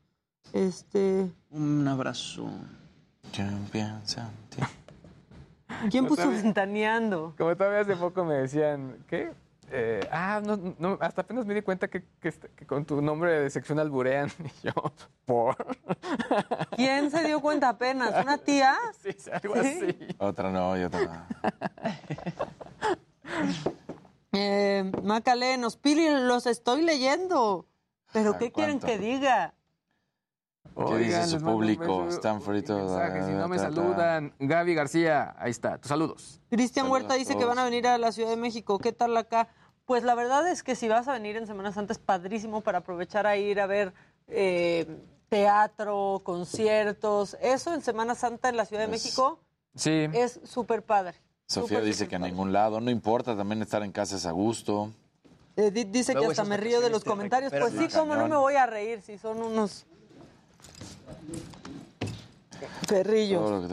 [SPEAKER 7] Este.
[SPEAKER 34] Un abrazo.
[SPEAKER 5] ¿Quién piensa en ti?
[SPEAKER 7] ¿Quién puso
[SPEAKER 53] sabes.
[SPEAKER 7] ventaneando?
[SPEAKER 53] Como todavía hace poco me decían, ¿qué? Eh, ah, no, no, hasta apenas me di cuenta que, que est- que con tu nombre de sección alburean. Y yo, ¿por?
[SPEAKER 7] ¿Quién se dio cuenta apenas? ¿Una tía?
[SPEAKER 53] Sí, algo así.
[SPEAKER 5] Otra no, y otra no.
[SPEAKER 7] Eh, Macalenos, Pili, los estoy leyendo. ¿Pero qué quieren
[SPEAKER 5] ¿cuánto?
[SPEAKER 7] que diga?
[SPEAKER 5] ¿Qué dice su público? Están fritos.
[SPEAKER 53] Si no me
[SPEAKER 5] ta, ta, ta.
[SPEAKER 53] saludan. Gaby García, ahí está, tus saludos.
[SPEAKER 7] Cristian Huerta dice que van a venir a la Ciudad de México. ¿Qué tal acá? Pues la verdad es que si vas a venir en Semana Santa es padrísimo para aprovechar a ir a ver eh, teatro, conciertos. Eso en Semana Santa en la Ciudad de
[SPEAKER 5] Pues,
[SPEAKER 7] México
[SPEAKER 53] Sí.
[SPEAKER 7] es súper padre.
[SPEAKER 5] Sofía dice que a ningún lado. No importa, también estar en casa es a gusto.
[SPEAKER 7] Edith dice que hasta me río de los comentarios. Pues sí, cómo no me voy a reír si son unos perrillos.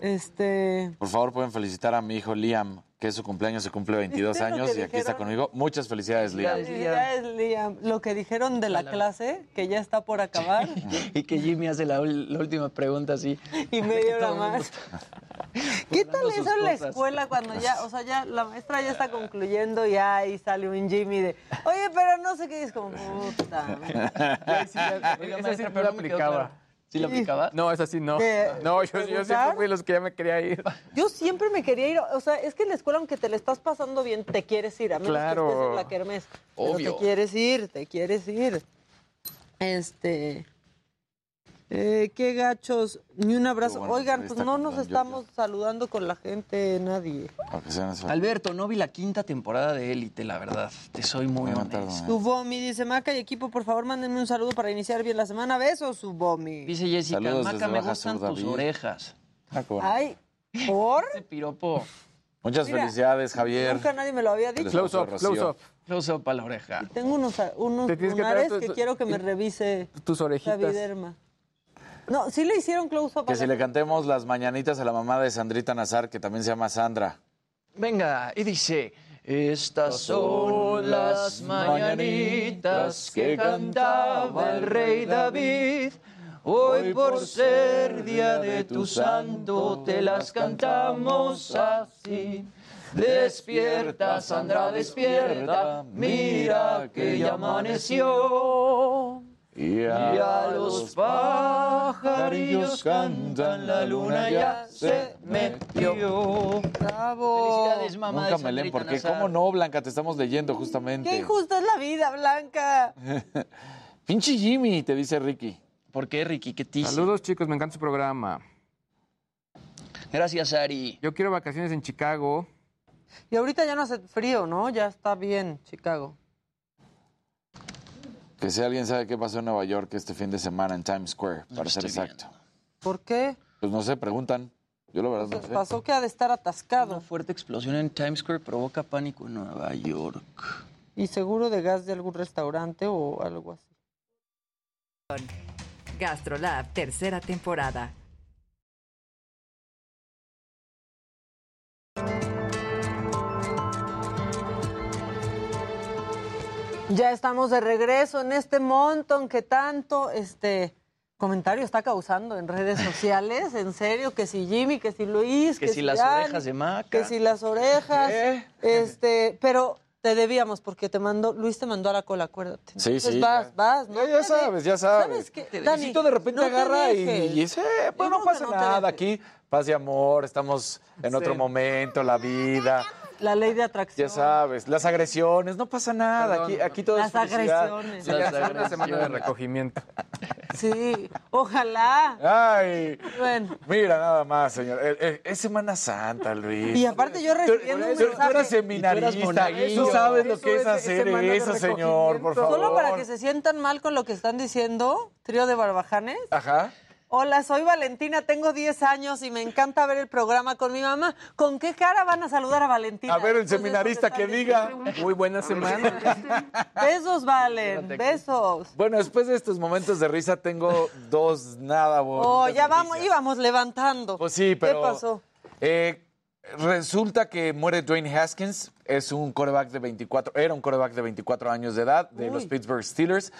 [SPEAKER 7] Este.
[SPEAKER 5] Por favor, pueden felicitar a mi hijo Liam, que es su cumpleaños, se cumple 22
[SPEAKER 7] ¿Viste lo
[SPEAKER 5] años y aquí está conmigo. Muchas felicidades, Liam.
[SPEAKER 7] Felicidades, Liam. Lo que dijeron de la clase, que ya está por acabar,
[SPEAKER 34] Y que Jimmy hace la, última pregunta así.
[SPEAKER 7] y media hora más. ¿Qué tal eso en la escuela cuando ya, o sea, ya la maestra ya está concluyendo y ahí sale un Jimmy de, oye, pero no sé qué, es como, puta.
[SPEAKER 34] Oiga,
[SPEAKER 53] Esa
[SPEAKER 34] quedó
[SPEAKER 53] aplicaba.
[SPEAKER 34] ¿Sí la aplicaba?
[SPEAKER 53] No, esa sí no.
[SPEAKER 7] ¿De-
[SPEAKER 53] No, yo, yo siempre fui los que ya me quería ir.
[SPEAKER 7] Yo siempre me quería ir, o sea, es que en la escuela, aunque te la estás pasando bien, te quieres ir, a menos
[SPEAKER 53] Claro.
[SPEAKER 7] que estés en la kermés. Pero
[SPEAKER 34] Obvio.
[SPEAKER 7] te quieres ir, te quieres ir. Este. Eh, qué gachos, ni un abrazo.
[SPEAKER 5] bueno,
[SPEAKER 7] Oigan, pues no nos estamos saludando con la gente, nadie.
[SPEAKER 5] Aunque sean esas-
[SPEAKER 34] Alberto, no vi la quinta temporada de Élite, la verdad. Te soy muy
[SPEAKER 5] Muy
[SPEAKER 34] honesto.
[SPEAKER 7] Subomi dice, Maca y equipo, por favor, mándenme un saludo para iniciar bien la semana. Besos, Subomi.
[SPEAKER 34] Dice Jessica,
[SPEAKER 5] Saludos
[SPEAKER 34] Maca, me
[SPEAKER 5] Baja
[SPEAKER 34] gustan
[SPEAKER 5] Sur,
[SPEAKER 34] tus orejas.
[SPEAKER 5] Ah.
[SPEAKER 7] Ay, ¿por?
[SPEAKER 34] Ese piropo.
[SPEAKER 5] Muchas
[SPEAKER 7] Mira,
[SPEAKER 5] felicidades, Javier.
[SPEAKER 7] Nunca nadie me lo había dicho.
[SPEAKER 53] Close up, close up.
[SPEAKER 34] Close up a la oreja.
[SPEAKER 7] Tengo unos, unos
[SPEAKER 53] Te tienes que
[SPEAKER 7] lunares que, quiero que me revise
[SPEAKER 53] Tus orejitas.
[SPEAKER 7] David Herma. No, sí le hicieron close-up. a
[SPEAKER 5] Que si le cantemos las mañanitas a la mamá de Sandrita Nazar, que también se llama Sandra.
[SPEAKER 34] Venga, y dice, estas son las mañanitas que cantaba el rey David. Hoy por ser día de tu santo te las cantamos así. Despierta, Sandra, despierta, mira que ya amaneció.
[SPEAKER 5] Y
[SPEAKER 34] Y a los pajarillos cantan, la luna ya se metió.
[SPEAKER 7] Bravo.
[SPEAKER 34] Felicidades, mamá
[SPEAKER 5] Nunca
[SPEAKER 34] de
[SPEAKER 5] me leen, porque
[SPEAKER 34] Nazar.
[SPEAKER 5] ¿cómo no, Blanca? Te estamos leyendo
[SPEAKER 7] Qué
[SPEAKER 5] justamente.
[SPEAKER 7] injusta es la vida, Blanca.
[SPEAKER 5] Pinche Jimmy, te dice Ricky.
[SPEAKER 34] ¿Por qué, Ricky? ¿Qué te?
[SPEAKER 53] Saludos, chicos, me encanta su programa.
[SPEAKER 34] Gracias, Ari.
[SPEAKER 53] Yo quiero vacaciones en Chicago.
[SPEAKER 7] Y ahorita ya no hace frío, ¿no? Ya está bien, Chicago.
[SPEAKER 5] Que si alguien sabe qué pasó en Nueva York este fin de semana en Times Square, para ser exacto.
[SPEAKER 7] ¿Por qué?
[SPEAKER 5] Pues no sé, preguntan. Yo la verdad no sé.
[SPEAKER 7] Pasó que ha de estar atascado.
[SPEAKER 34] Una fuerte explosión en Times Square provoca pánico en Nueva York.
[SPEAKER 7] Y seguro de gas de algún restaurante o algo así.
[SPEAKER 51] GastroLab, tercera temporada.
[SPEAKER 7] Ya estamos de regreso en este montón que tanto este comentario está causando en redes sociales. En serio, que si Jimmy, que si Luis,
[SPEAKER 34] Que
[SPEAKER 7] que,
[SPEAKER 34] si las orejas de Maca.
[SPEAKER 7] que si las orejas. Este, pero te debíamos porque te mandó, Luis te mandó a la cola, acuérdate.
[SPEAKER 5] Sí,
[SPEAKER 7] Entonces
[SPEAKER 5] sí.
[SPEAKER 7] vas, vas, ¿no?
[SPEAKER 5] Ya, ya sabes, ya sabes.
[SPEAKER 7] Dani,
[SPEAKER 5] Luisito de repente
[SPEAKER 7] no
[SPEAKER 5] agarra y, y dice, eh, pues no
[SPEAKER 7] que
[SPEAKER 5] pasa
[SPEAKER 7] no
[SPEAKER 5] nada, aquí paz y amor, estamos en otro momento, la vida.
[SPEAKER 7] La ley de atracción.
[SPEAKER 5] Ya sabes, las agresiones, no pasa nada,
[SPEAKER 53] Perdón.
[SPEAKER 5] aquí, aquí todo
[SPEAKER 7] Las
[SPEAKER 5] es
[SPEAKER 7] agresiones.
[SPEAKER 53] Sí, ya es una semana de recogimiento.
[SPEAKER 7] Sí, ojalá.
[SPEAKER 5] Ay,
[SPEAKER 7] Bueno.
[SPEAKER 5] mira nada más, señor. Eh, eh, es Semana Santa, Luis.
[SPEAKER 7] Y aparte yo recibiendo un
[SPEAKER 5] tú- tú eres
[SPEAKER 7] mensaje.
[SPEAKER 5] seminarista, tú sabes lo que es hacer eso, señor, por favor.
[SPEAKER 7] Solo para que se sientan mal con lo que están diciendo, trío de barbajanes.
[SPEAKER 5] Ajá.
[SPEAKER 7] Hola, soy Valentina, tengo 10 años y me encanta ver el programa con mi mamá. ¿Con qué cara van a saludar a Valentina?
[SPEAKER 5] A ver, el seminarista que diga.
[SPEAKER 53] Muy buena semana.
[SPEAKER 7] Besos, Valen, besos.
[SPEAKER 5] Bueno, después de estos momentos de risa tengo dos nada bonitas
[SPEAKER 7] Oh, ya vamos, íbamos levantando.
[SPEAKER 5] Pues sí, pero...
[SPEAKER 7] ¿Qué pasó?
[SPEAKER 5] eh, resulta que muere Dwayne Haskins, es un coreback de 24, era un coreback de 24 años de edad de los. Pittsburgh Steelers.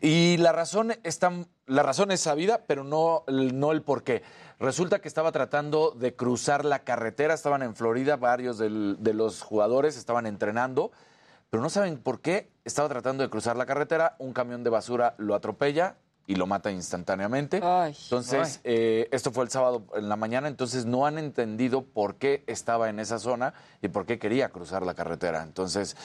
[SPEAKER 5] Y la razón, está, la razón es sabida, pero no, no el por qué. Resulta que estaba tratando de cruzar la carretera, estaban en Florida, varios de los jugadores estaban entrenando, pero no saben por qué. Estaba tratando de cruzar la carretera, un camión de basura lo atropella y lo mata instantáneamente.
[SPEAKER 7] Ay.
[SPEAKER 5] Entonces, eh, esto fue el sábado en la mañana, entonces no han entendido por qué estaba en esa zona y por qué quería cruzar la carretera. Entonces,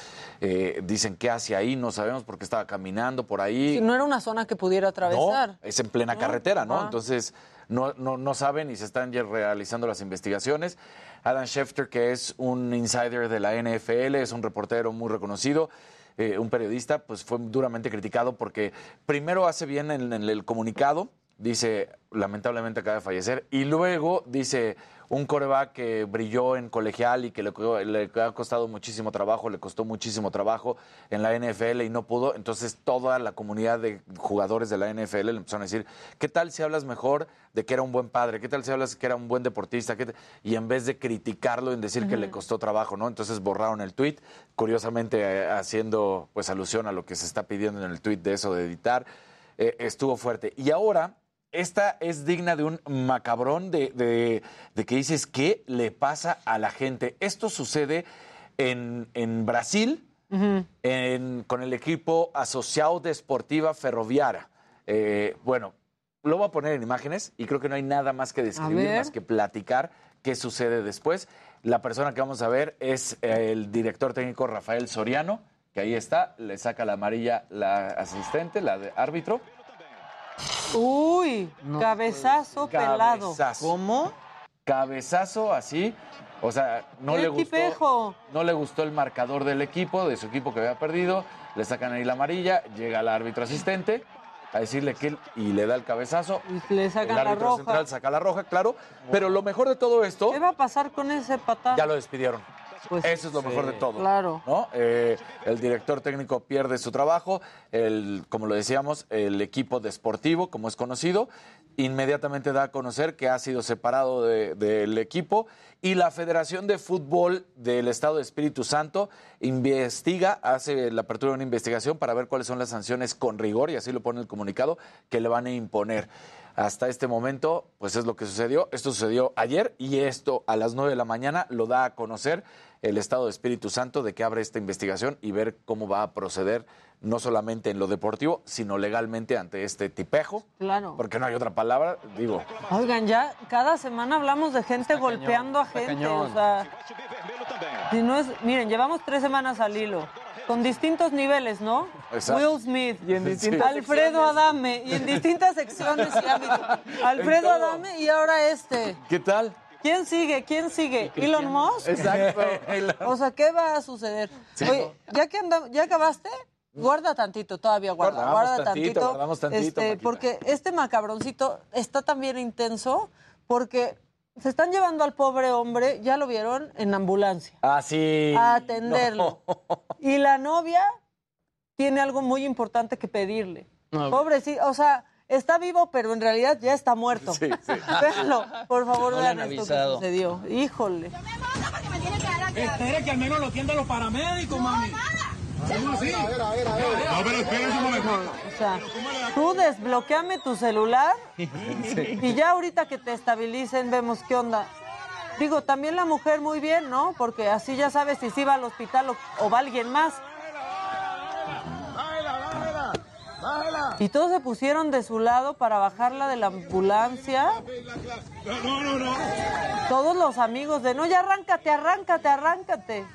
[SPEAKER 5] eh, dicen qué hace ahí, no sabemos por qué estaba caminando por ahí.
[SPEAKER 7] Si no era una zona que pudiera atravesar.
[SPEAKER 5] No, es en plena carretera, ¿no?
[SPEAKER 7] Ah.
[SPEAKER 5] Entonces, no, no, no saben y se están ya realizando las investigaciones. Adam Schefter, que es un insider de la NFL, es un reportero muy reconocido, eh, un periodista, pues fue duramente criticado porque primero hace bien en, en el comunicado dice, lamentablemente acaba de fallecer. Y luego dice, un coreback que brilló en colegial y que le, le ha costado muchísimo trabajo, le costó muchísimo trabajo en la NFL y no pudo. Entonces toda la comunidad de jugadores de la NFL le empezaron a decir, ¿qué tal si hablas mejor de que era un buen padre? ¿Qué tal si hablas que era un buen deportista? ¿Qué te-?" Y en vez de criticarlo, en decir que le costó trabajo, ¿no? Entonces borraron el tweet, curiosamente eh, haciendo pues alusión a lo que se está pidiendo en el tweet de eso de editar. Eh, estuvo fuerte. Y ahora esta es digna de un macabrón de, de- de que dices, ¿qué le pasa a la gente? Esto sucede en, en Brasil en- con el equipo Asociado Desportiva Ferroviaria. Eh, bueno, lo voy a poner en imágenes y creo que no hay nada más que describir, más que platicar qué sucede después. La persona que vamos a ver es eh, el director técnico Rafael Soriano, que ahí está, le saca la amarilla la asistente, la de árbitro.
[SPEAKER 7] Uy, cabezazo pelado.
[SPEAKER 5] ¿Cómo? Cabezazo así. O sea, no
[SPEAKER 7] ¡Qué
[SPEAKER 5] le gustó.
[SPEAKER 7] tipejo!
[SPEAKER 5] No le gustó el marcador del equipo, de su equipo que había perdido. Le sacan ahí la amarilla, llega el árbitro asistente a decirle que él y le da el cabezazo.
[SPEAKER 7] Le sacan
[SPEAKER 5] el
[SPEAKER 7] la
[SPEAKER 5] árbitro
[SPEAKER 7] roja.
[SPEAKER 5] central saca la roja, claro. Pero lo mejor de todo esto,
[SPEAKER 7] ¿Qué va a pasar con ese patán?
[SPEAKER 5] ya lo despidieron.
[SPEAKER 7] Pues,
[SPEAKER 5] Eso es lo mejor de todo.
[SPEAKER 7] Claro.
[SPEAKER 5] ¿no? Eh, el director técnico pierde su trabajo, el, como lo decíamos, el equipo deportivo, como es conocido, inmediatamente da a conocer que ha sido separado de- del equipo y la Federación de Fútbol del Estado de Espíritu Santo investiga, hace la apertura de una investigación para ver cuáles son las sanciones con rigor, y así lo pone el comunicado, que le van a imponer. Hasta este momento, pues es lo que sucedió. Esto sucedió ayer y esto a las 9 de la mañana lo da a conocer el Estado de Espíritu Santo de que abre esta investigación y ver cómo va a proceder no solamente en lo deportivo, sino legalmente ante este tipejo,
[SPEAKER 7] Claro.
[SPEAKER 5] porque no hay otra palabra, digo.
[SPEAKER 7] Oigan, ya cada semana hablamos de gente golpeando a gente.
[SPEAKER 5] cañón.
[SPEAKER 7] O sea, si no es, miren, llevamos tres semanas al hilo. Con distintos niveles, ¿no?
[SPEAKER 5] Exacto.
[SPEAKER 7] Will Smith,
[SPEAKER 5] Y en distintas
[SPEAKER 7] Alfredo Adame, y en distintas secciones y ámbitos. Alfredo. Adame y ahora este.
[SPEAKER 5] ¿Qué tal?
[SPEAKER 7] ¿Quién sigue? ¿Quién sigue? ¿Elon Musk?
[SPEAKER 5] Exacto.
[SPEAKER 7] O sea, ¿qué va a suceder?
[SPEAKER 5] Sí.
[SPEAKER 7] Oye, ¿ya que ya acabaste? Guarda tantito, todavía guarda,
[SPEAKER 5] Guardamos
[SPEAKER 7] guarda
[SPEAKER 5] tantito,
[SPEAKER 7] tantito.
[SPEAKER 5] guardamos tantito,
[SPEAKER 7] este,
[SPEAKER 5] Maquita.
[SPEAKER 7] porque este macabroncito está también intenso porque se están llevando al pobre hombre, ya lo vieron, en ambulancia,
[SPEAKER 5] Ah, sí.
[SPEAKER 7] a atenderlo.
[SPEAKER 5] No.
[SPEAKER 7] Y la novia tiene algo muy importante que pedirle.
[SPEAKER 34] No.
[SPEAKER 7] Pobrecito, o sea, está vivo, pero en realidad ya está muerto.
[SPEAKER 5] Sí, sí.
[SPEAKER 7] Véanlo, por favor,
[SPEAKER 34] No
[SPEAKER 7] vean esto que sucedió. Híjole.
[SPEAKER 52] Espere que al menos lo atiendan los paramédicos, mami. ¿Cómo así? No, pero espérense un momento.
[SPEAKER 7] O sea, tú desbloqueame tu celular y ya ahorita que te estabilicen vemos qué onda. Digo, también la mujer muy bien, ¿no? Porque así ya sabes si sí va al hospital o, o va alguien más. Y todos se pusieron de su lado para bajarla de la ambulancia.
[SPEAKER 52] No, no, no.
[SPEAKER 7] Todos los amigos de, no, ya arráncate, arráncate, arráncate.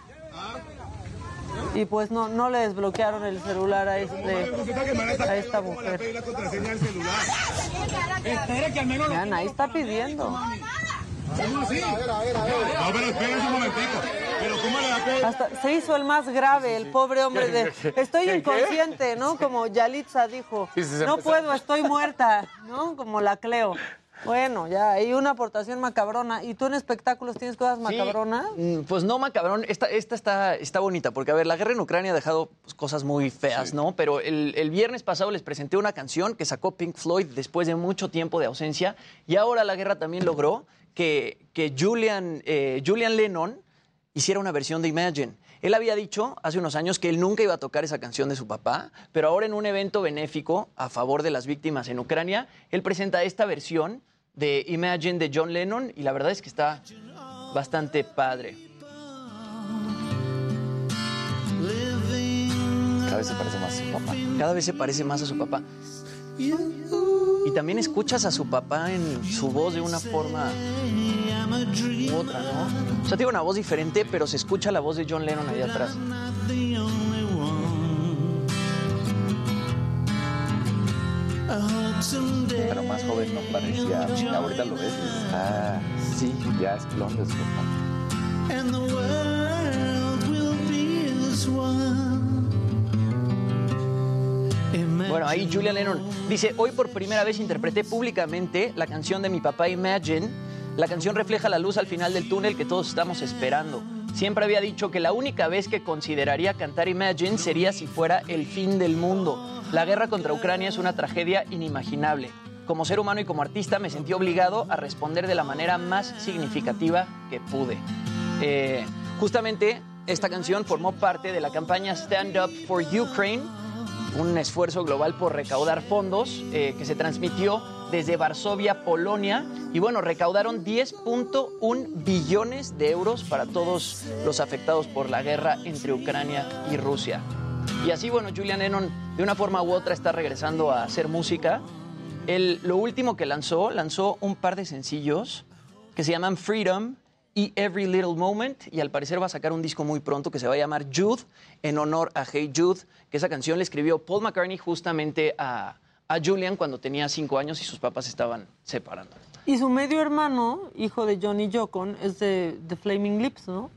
[SPEAKER 7] Y pues no, no le desbloquearon el celular a, este, a esta mujer. Vean, ahí está pidiendo.
[SPEAKER 52] ¿Cómo así? No, pero espérense un momentico. Pero ¿cómo le da que...
[SPEAKER 7] Hasta se hizo el más grave, el pobre hombre de estoy inconsciente, ¿no? Como Yalitza dijo, no puedo, estoy muerta, ¿no? Como la Cleo. Bueno, ya, hay una aportación macabrona. ¿Y tú en espectáculos tienes cosas macabronas?
[SPEAKER 34] mm, Pues no, macabrón. Esta, esta está, está bonita, porque, a ver, la guerra en Ucrania ha dejado pues, cosas muy feas, ¿no? Pero el, el viernes pasado les presenté una canción que sacó Pink Floyd después de mucho tiempo de ausencia, y ahora la guerra también logró que, que Julian, eh, Julian Lennon hiciera una versión de Imagine. Él había dicho hace unos años que él nunca iba a tocar esa canción de su papá, pero ahora en un evento benéfico a favor de las víctimas en Ucrania, él presenta esta versión de Imagine de John Lennon y la verdad es que está bastante padre.
[SPEAKER 5] Cada vez se parece más a su papá.
[SPEAKER 34] Cada vez se parece más a su papá. Y también escuchas a su papá en su voz de una forma u otra, ¿no? O sea, tiene una voz diferente, pero se escucha la voz de John Lennon ahí atrás.
[SPEAKER 5] Pero más joven no parecía. Ahorita lo ves y está. Sí, ya es clon de su papá.
[SPEAKER 34] Bueno, ahí Julian Lennon dice, hoy por primera vez interpreté públicamente la canción de mi papá Imagine. La canción refleja la luz al final del túnel que todos estamos esperando. Siempre había dicho que la única vez que consideraría cantar Imagine sería si fuera el fin del mundo. La guerra contra Ucrania es una tragedia inimaginable. Como ser humano y como artista me sentí obligado a responder de la manera más significativa que pude. Eh, justamente esta canción formó parte de la campaña Stand Up for Ukraine, un esfuerzo global por recaudar fondos eh, que se transmitió desde Varsovia, Polonia. Y bueno, recaudaron 10.1 billones de euros para todos los afectados por la guerra entre Ucrania y Rusia. Y así, bueno, Julian Lennon de una forma u otra está regresando a hacer música. Él, lo último que lanzó, lanzó un par de sencillos que se llaman Freedom y Every Little Moment y al parecer va a sacar un disco muy pronto que se va a llamar Jude en honor a Hey Jude, que esa canción le escribió Paul McCartney justamente a, a Julian cuando tenía cinco años y sus papás se estaban separando.
[SPEAKER 7] Y su medio hermano, hijo de Johnny Jocon, es de The Flaming Lips, ¿no?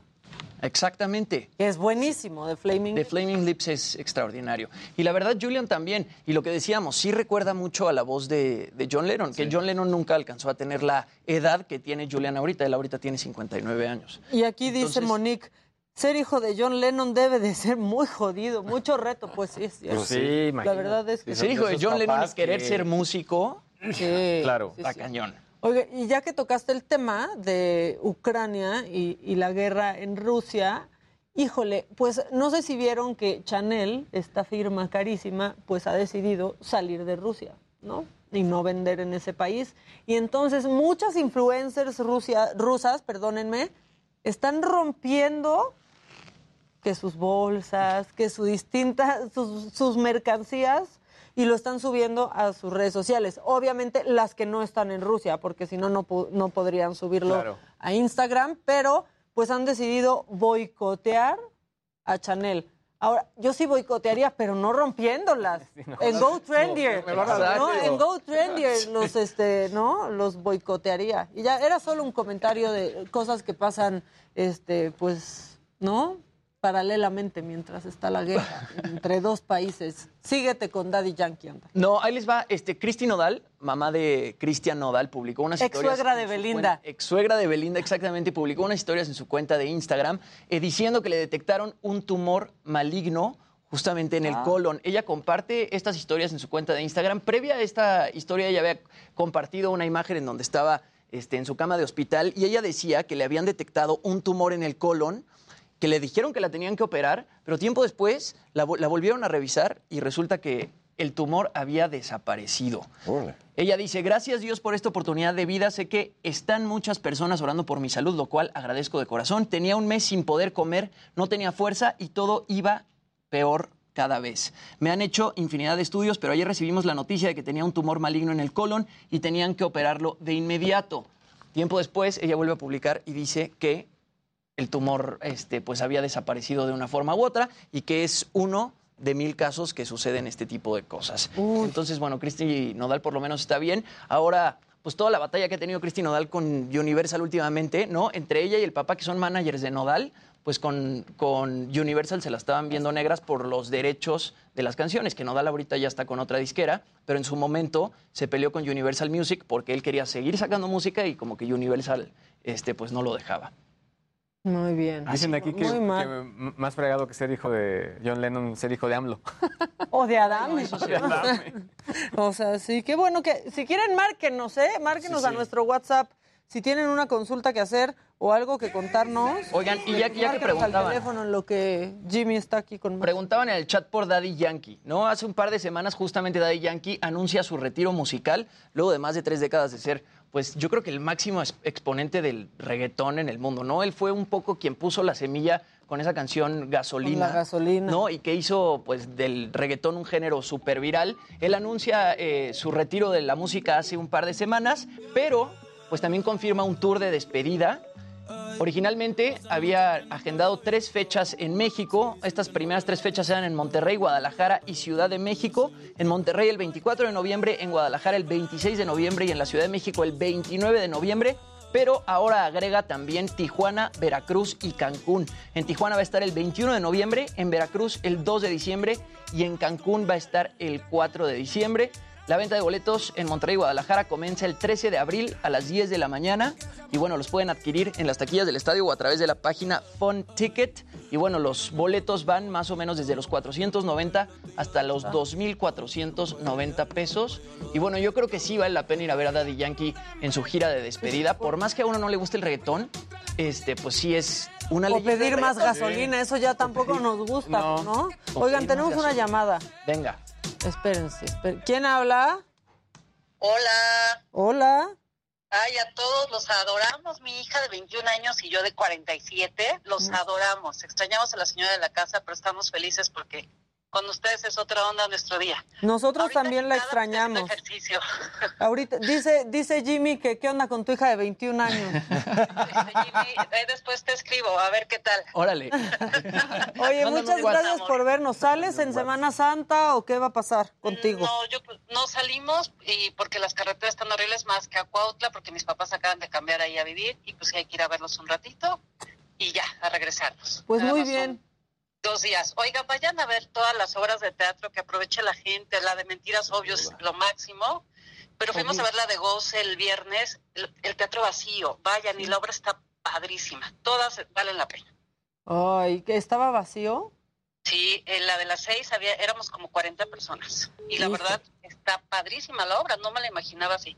[SPEAKER 34] Exactamente.
[SPEAKER 7] Es buenísimo, The Flaming
[SPEAKER 34] The Flaming Lips es extraordinario. Y la verdad, Julian también. Y lo que decíamos, sí recuerda mucho a la voz de, de John Lennon, que John Lennon nunca alcanzó a tener la edad que tiene Julian ahorita. Él ahorita tiene 59 años.
[SPEAKER 7] Y aquí dice
[SPEAKER 34] Entonces-
[SPEAKER 7] Monique, ser hijo de John Lennon debe de ser muy jodido, mucho reto, pues sí, es cierto.
[SPEAKER 34] Pues sí,
[SPEAKER 7] La verdad es que
[SPEAKER 34] Ser hijo de John Lennon y querer
[SPEAKER 7] que-
[SPEAKER 34] ser músico,
[SPEAKER 7] Sí,
[SPEAKER 34] claro,
[SPEAKER 7] sí,
[SPEAKER 34] está
[SPEAKER 7] sí.
[SPEAKER 34] cañón.
[SPEAKER 7] Oiga, y ya que tocaste el tema de Ucrania y, y la guerra en Rusia, híjole, pues no sé si vieron que Chanel, esta firma carísima, pues ha decidido salir de Rusia, ¿no? Y no vender en ese país. Y entonces muchas influencers rusia- rusas, perdónenme, están rompiendo que sus bolsas, que su distintas, sus, sus mercancías y lo están subiendo a sus redes sociales. Obviamente las que no están en Rusia, porque si no, no, po- no podrían subirlo
[SPEAKER 53] Claro.
[SPEAKER 7] a Instagram, pero pues han decidido boicotear a Chanel. Ahora, yo sí boicotearía, pero no rompiéndolas. En Go Trendier, ¿no?
[SPEAKER 53] digo.
[SPEAKER 7] En Go Trendier los, este, ¿no? Los boicotearía. Y ya era solo un comentario de cosas que pasan, este, pues, ¿no? Paralelamente mientras está la guerra entre dos países. Síguete con Daddy Yankee, anda.
[SPEAKER 34] No, ahí les va. Este, Cristi Nodal, mamá de Cristian Nodal, publicó unas
[SPEAKER 7] Ex
[SPEAKER 34] historias.
[SPEAKER 7] suegra de
[SPEAKER 34] en su
[SPEAKER 7] Belinda.
[SPEAKER 34] cuen- Ex suegra de Belinda, exactamente. Publicó unas historias en su cuenta de Instagram eh, diciendo que le detectaron un tumor maligno justamente en el
[SPEAKER 7] Ah.
[SPEAKER 34] colon. Ella comparte estas historias en su cuenta de Instagram. Previa a esta historia, ella había compartido una imagen en donde estaba este, en su cama de hospital y ella decía que le habían detectado un tumor en el colon que le dijeron que la tenían que operar, pero tiempo después la, vo- la volvieron a revisar y resulta que el tumor había desaparecido. Ella dice, gracias Dios por esta oportunidad de vida. Sé que están muchas personas orando por mi salud, lo cual agradezco de corazón. Tenía un mes sin poder comer, no tenía fuerza y todo iba peor cada vez. Me han hecho infinidad de estudios, pero ayer recibimos la noticia de que tenía un tumor maligno en el colon y tenían que operarlo de inmediato. Tiempo después, ella vuelve a publicar y dice que el tumor este, pues había desaparecido de una forma u otra y que es uno de mil casos que suceden este tipo de cosas. Entonces, bueno, Cristi Nodal por lo menos está bien. Ahora, pues toda la batalla que ha tenido Cristi Nodal con Universal últimamente, ¿no? Entre ella y el papá, que son managers de Nodal, pues con, con Universal se la estaban viendo negras por los derechos de las canciones, que Nodal ahorita ya está con otra disquera, pero en su momento se peleó con Universal Music porque él quería seguir sacando música y como que Universal este, pues no lo dejaba.
[SPEAKER 7] Muy bien.
[SPEAKER 53] Dicen aquí que, más fregado que ser hijo de John Lennon, ser hijo de AMLO.
[SPEAKER 7] O de Adame.
[SPEAKER 53] De Adame.
[SPEAKER 7] o sea, sí, qué bueno que, si quieren, márquenos, ¿eh? Márquenos
[SPEAKER 34] Sí,
[SPEAKER 7] a
[SPEAKER 34] sí.
[SPEAKER 7] nuestro WhatsApp. Si tienen una consulta que hacer o algo que contarnos.
[SPEAKER 34] Oigan, y ya- ya que preguntaban.
[SPEAKER 7] al teléfono en lo que Jimmy está aquí con
[SPEAKER 34] Preguntaban en el chat por Daddy Yankee, ¿no? Hace un par de semanas justamente Daddy Yankee anuncia su retiro musical, luego de más de tres décadas de ser, pues yo creo que el máximo ex- exponente del reggaetón en el mundo, ¿no? Él fue un poco quien puso la semilla con esa canción Gasolina.
[SPEAKER 7] Con la gasolina.
[SPEAKER 34] ¿no? Y que hizo pues del reggaetón un género súper viral. Él anuncia eh, su retiro de la música hace un par de semanas, pero pues también confirma un tour de despedida. Originalmente había agendado tres fechas en México. Estas primeras tres fechas eran en Monterrey, Guadalajara y Ciudad de México. En Monterrey el 24 de noviembre, en Guadalajara el 26 de noviembre y en la Ciudad de México el 29 de noviembre. pero ahora agrega también Tijuana, Veracruz y Cancún. En Tijuana va a estar el 21 de noviembre, en Veracruz el 2 de diciembre y en Cancún va a estar el 4 de diciembre. La venta de boletos en Monterrey y Guadalajara comienza el 13 de abril a las 10 de la mañana. Y bueno, los pueden adquirir en las taquillas del estadio o a través de la página Fun Ticket. Y bueno, los boletos van más o menos desde los 490 hasta los 2.490 pesos. Y bueno, yo creo que sí vale la pena ir a ver a Daddy Yankee en su gira de despedida. Por más que a uno no le guste el reggaetón, este, pues sí es una
[SPEAKER 7] O pedir más gasolina, eso ya tampoco nos gusta,
[SPEAKER 34] No.
[SPEAKER 7] Oigan, tenemos una llamada.
[SPEAKER 34] Venga.
[SPEAKER 7] Espérense, espérense. ¿Quién habla?
[SPEAKER 54] Hola.
[SPEAKER 7] Hola.
[SPEAKER 54] Ay, a todos los adoramos. Mi hija de 21 años y yo de 47, los adoramos. Extrañamos a la señora de la casa, pero estamos felices porque con ustedes es otra onda nuestro día.
[SPEAKER 7] Nosotros también la extrañamos.
[SPEAKER 54] Ejercicio.
[SPEAKER 7] Ahorita dice dice Jimmy que qué onda con tu hija de 21 años.
[SPEAKER 54] Jimmy, ahí después te escribo, a ver qué tal.
[SPEAKER 34] Órale.
[SPEAKER 7] Oye, muchas gracias por vernos. ¿Sales en Semana Santa o qué va a pasar contigo?
[SPEAKER 54] No, yo no salimos y porque las carreteras están horribles más que a Cuautla, porque mis papás acaban de cambiar ahí a vivir y pues hay que ir a verlos un ratito y ya, a regresarnos.
[SPEAKER 7] Pues
[SPEAKER 54] Nada
[SPEAKER 7] muy bien.
[SPEAKER 54] Dos días. Oiga, vayan a ver todas las obras de teatro que aproveche la gente, la de Mentiras Obvios, lo máximo. Pero fuimos a ver la de Goce el viernes, el, el teatro vacío. Vayan, y la obra está padrísima. Todas valen la pena.
[SPEAKER 7] Ay, que estaba vacío.
[SPEAKER 54] Sí, en la de las seis había, éramos como 40 personas. Y la verdad, está padrísima la obra, no me la imaginaba así.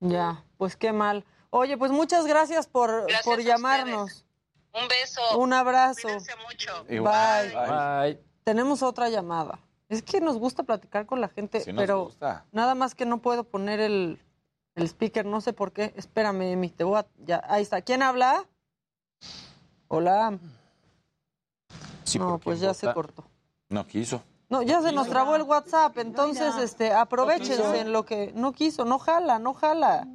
[SPEAKER 7] Ya, pues qué mal. Oye, pues muchas gracias por,
[SPEAKER 54] Gracias
[SPEAKER 7] por
[SPEAKER 54] a
[SPEAKER 7] llamarnos.
[SPEAKER 54] Un beso.
[SPEAKER 7] Un abrazo.
[SPEAKER 54] Cuídense mucho.
[SPEAKER 7] Bye.
[SPEAKER 53] Bye.
[SPEAKER 7] Tenemos otra llamada. Es que nos gusta platicar con la gente,
[SPEAKER 5] Sí
[SPEAKER 7] pero
[SPEAKER 5] gusta.
[SPEAKER 7] nada más que no puedo poner el, el speaker, no sé por qué. Espérame, Emi, te voy a... Ya, ahí está. ¿Quién habla? Hola. no, pues ya se cortó.
[SPEAKER 5] No quiso.
[SPEAKER 7] No, ya se nos trabó el WhatsApp, entonces este, aprovechense en lo que no quiso, no jala, no jala.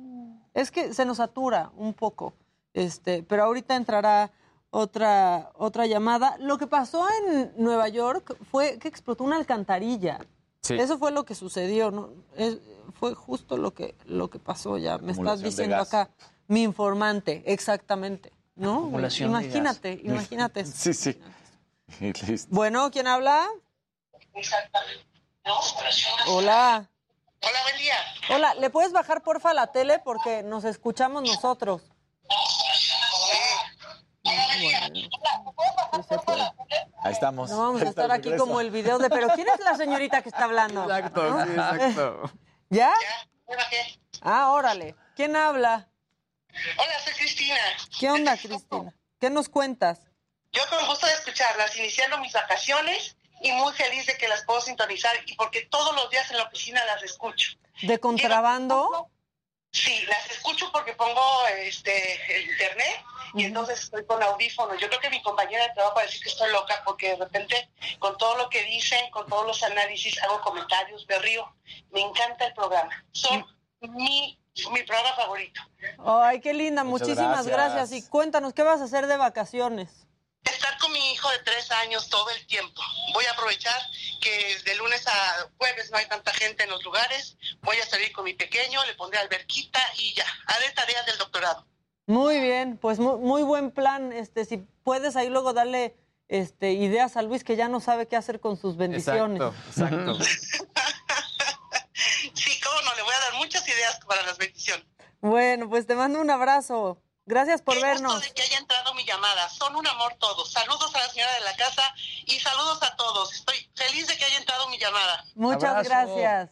[SPEAKER 7] Es que se nos satura un poco. Este, pero ahorita entrará otra otra llamada. Lo que pasó en Nueva York fue que explotó una alcantarilla.
[SPEAKER 5] Sí.
[SPEAKER 7] Eso fue lo que sucedió, ¿no? Es- fue justo lo que lo que pasó ya. Me estás diciendo acá mi informante, exactamente, ¿no?
[SPEAKER 34] Acumulación de gas.
[SPEAKER 7] imagínate, imagínate. eso.
[SPEAKER 5] Sí, sí. Listo.
[SPEAKER 7] Bueno, ¿quién habla? Hola.
[SPEAKER 54] Hola, buen día.
[SPEAKER 7] Hola, ¿le puedes bajar porfa la tele porque nos escuchamos nosotros?
[SPEAKER 5] Ahí estamos.
[SPEAKER 7] No vamos a estar aquí como el video de, pero ¿quién es la señorita que está hablando?
[SPEAKER 53] Exacto,
[SPEAKER 7] ¿No?
[SPEAKER 53] sí, exacto.
[SPEAKER 7] ¿Ya?
[SPEAKER 54] Ya bajé.
[SPEAKER 7] Ah, órale. ¿Quién habla?
[SPEAKER 54] Hola, soy Cristina.
[SPEAKER 7] ¿Qué onda, Cristina? ¿Qué nos cuentas?
[SPEAKER 54] Yo con gusto de escucharlas, iniciando mis vacaciones y muy feliz de que las puedo sintonizar y porque todos los días en la oficina las escucho.
[SPEAKER 7] ¿De contrabando?
[SPEAKER 54] Sí, las escucho porque pongo este el internet y entonces estoy con audífonos. Yo creo que mi compañera de trabajo va a decir que estoy loca porque de repente con todo lo que dicen, con todos los análisis, hago comentarios, me río. Me encanta el programa. Son mi, mi programa favorito.
[SPEAKER 7] Ay, qué linda,
[SPEAKER 54] Muchas
[SPEAKER 7] muchísimas gracias.
[SPEAKER 54] gracias.
[SPEAKER 7] Y cuéntanos, ¿qué vas a hacer de vacaciones?
[SPEAKER 54] Mi hijo de tres años todo el tiempo. Voy a aprovechar que de lunes a jueves no hay tanta gente en los lugares. Voy a salir con mi pequeño, le pondré alberquita y ya. Haré tareas del doctorado.
[SPEAKER 7] Muy bien, pues muy, muy buen plan. Este, si puedes ahí luego darle este, ideas a Luis que ya no sabe qué hacer con sus bendiciones.
[SPEAKER 53] Exacto, exacto.
[SPEAKER 54] Sí, cómo no, le voy a dar muchas ideas para las bendiciones.
[SPEAKER 7] Bueno, pues te mando un abrazo. Gracias por
[SPEAKER 54] Qué
[SPEAKER 7] vernos.
[SPEAKER 54] gusto de que haya entrado mi llamada. Son un amor todos. Saludos a la señora de la casa y saludos a todos. Estoy feliz de que haya entrado mi llamada.
[SPEAKER 7] Muchas
[SPEAKER 54] Abrazo.
[SPEAKER 7] gracias.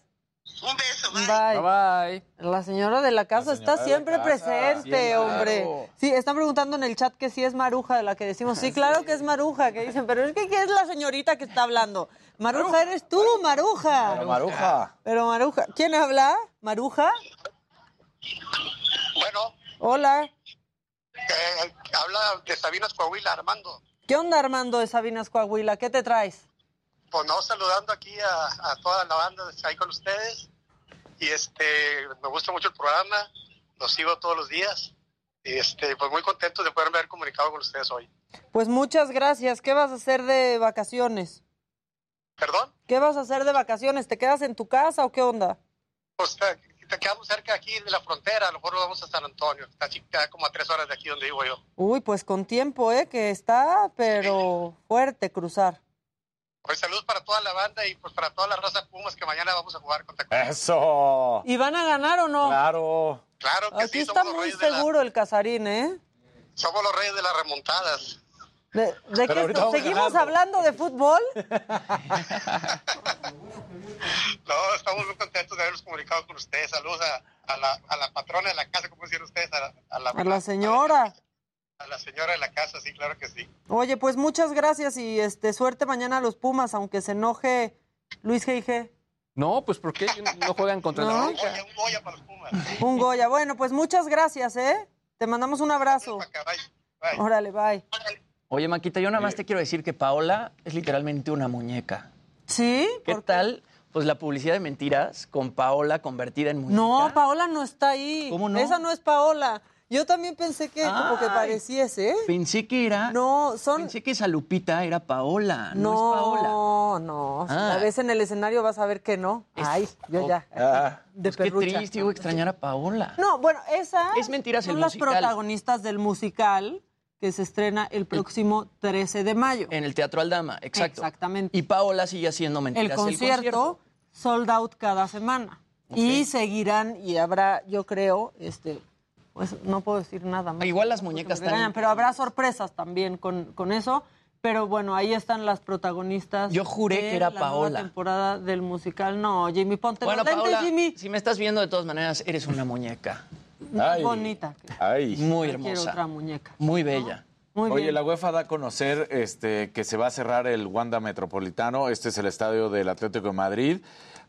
[SPEAKER 54] Un beso.
[SPEAKER 7] Bye.
[SPEAKER 53] Bye.
[SPEAKER 7] La señora de la casa está
[SPEAKER 54] la
[SPEAKER 7] siempre
[SPEAKER 54] casa.
[SPEAKER 7] presente,
[SPEAKER 54] Siempre.
[SPEAKER 7] hombre. Sí, están preguntando en el chat que si es Maruja de la que decimos. Sí, claro que es Maruja, que dicen, pero es que ¿quién es la señorita que está hablando? Maruja eres tú, Maruja.
[SPEAKER 5] Pero Maruja.
[SPEAKER 7] Pero Maruja, ¿quién habla? ¿Maruja?
[SPEAKER 55] Bueno,
[SPEAKER 7] Hola.
[SPEAKER 55] Eh, habla de Sabinas Coahuila, Armando.
[SPEAKER 7] ¿Qué onda, Armando de Sabinas Coahuila? ¿Qué te traes?
[SPEAKER 55] Pues no, saludando aquí a, a toda la banda que está ahí con ustedes. Y este, me gusta mucho el programa, lo sigo todos los días. Y este, pues muy contento de poderme haber comunicado con ustedes hoy.
[SPEAKER 7] Pues muchas gracias. ¿Qué vas a hacer de vacaciones?
[SPEAKER 55] ¿Perdón?
[SPEAKER 7] ¿Qué vas a hacer de vacaciones? ¿Te quedas en tu casa o qué onda?
[SPEAKER 55] Pues eh, quedamos cerca aquí de la frontera, a lo mejor vamos a San Antonio, está como a tres horas de aquí donde vivo yo.
[SPEAKER 7] Uy, pues con tiempo, ¿eh? Que está, pero fuerte cruzar.
[SPEAKER 55] Pues saludos para toda la banda y pues para toda la raza Pumas que mañana vamos a jugar contra
[SPEAKER 5] Eso.
[SPEAKER 7] ¿Y van a ganar o no?
[SPEAKER 5] Claro.
[SPEAKER 55] Claro que
[SPEAKER 7] Aquí
[SPEAKER 55] sí,
[SPEAKER 7] está
[SPEAKER 55] somos los
[SPEAKER 7] muy
[SPEAKER 55] reyes de la-
[SPEAKER 7] seguro el Casarín, ¿eh?
[SPEAKER 55] somos los reyes de las remontadas.
[SPEAKER 7] ¿De, de qué ¿Seguimos
[SPEAKER 55] ganando.
[SPEAKER 7] hablando de fútbol?
[SPEAKER 55] No, estamos muy contentos de habernos comunicado con ustedes. Saludos a, a la, a la patrona de la casa, como decían ustedes, a la, a la,
[SPEAKER 7] A la señora.
[SPEAKER 55] a la señora de la casa, sí, claro que sí.
[SPEAKER 7] Oye, pues muchas gracias y este suerte mañana a los Pumas, aunque se enoje Luis G.I.G.
[SPEAKER 53] No, pues ¿por qué no juegan contra
[SPEAKER 7] No.
[SPEAKER 53] la América?
[SPEAKER 55] Un Goya para los Pumas.
[SPEAKER 7] Un Goya. Bueno, pues muchas gracias, ¿eh? Te mandamos un abrazo. Órale, bye.
[SPEAKER 34] Oye, Maquita, yo nada más te quiero decir que Paola es literalmente una muñeca.
[SPEAKER 7] ¿Sí?
[SPEAKER 34] ¿Qué tal? Pues la publicidad de mentiras con Paola convertida en muñeca.
[SPEAKER 7] No, Paola no está ahí.
[SPEAKER 34] ¿Cómo no?
[SPEAKER 7] Esa no es Paola. Yo también pensé que como que pareciese.
[SPEAKER 34] Pensé que era.
[SPEAKER 7] No, son.
[SPEAKER 34] Pensé que esa Lupita era Paola. No,
[SPEAKER 7] No,
[SPEAKER 34] es Paola.
[SPEAKER 7] no. Si
[SPEAKER 34] Ah.
[SPEAKER 7] la ves en el escenario vas a ver que no. Ay, yo ya. de
[SPEAKER 34] Pues qué triste, iba a extrañar a Paola.
[SPEAKER 7] No, bueno, esa
[SPEAKER 34] Es Mentiras
[SPEAKER 7] son
[SPEAKER 34] el
[SPEAKER 7] las
[SPEAKER 34] musical.
[SPEAKER 7] protagonistas del musical que se estrena el próximo 13 de mayo.
[SPEAKER 34] En el Teatro Aldama, exacto.
[SPEAKER 7] Exactamente.
[SPEAKER 34] Y Paola sigue haciendo
[SPEAKER 7] El
[SPEAKER 34] mentiras.
[SPEAKER 7] concierto, sold out cada semana. Y seguirán y habrá, yo creo, este, pues no puedo decir nada más.
[SPEAKER 34] Igual las muñecas
[SPEAKER 7] regañan, pero habrá sorpresas también con, con eso. Pero bueno, ahí están las protagonistas.
[SPEAKER 34] Yo juré
[SPEAKER 7] de
[SPEAKER 34] que era
[SPEAKER 7] la nueva
[SPEAKER 34] Paola. temporada
[SPEAKER 7] temporada del musical. No, Jimmy, ponte
[SPEAKER 34] Bueno,
[SPEAKER 7] los lentes,
[SPEAKER 34] Paola,
[SPEAKER 7] Jimmy.
[SPEAKER 34] si me estás viendo de todas maneras, eres una muñeca.
[SPEAKER 5] Ay.
[SPEAKER 7] Bonita.
[SPEAKER 5] Ay.
[SPEAKER 34] Muy
[SPEAKER 7] Quiero
[SPEAKER 34] hermosa.
[SPEAKER 7] otra muñeca.
[SPEAKER 34] Muy bella.
[SPEAKER 7] Muy
[SPEAKER 5] Oye,
[SPEAKER 7] bien.
[SPEAKER 5] la UEFA da a conocer este, que se va a cerrar el Wanda Metropolitano. Este es el estadio del Atlético de Madrid.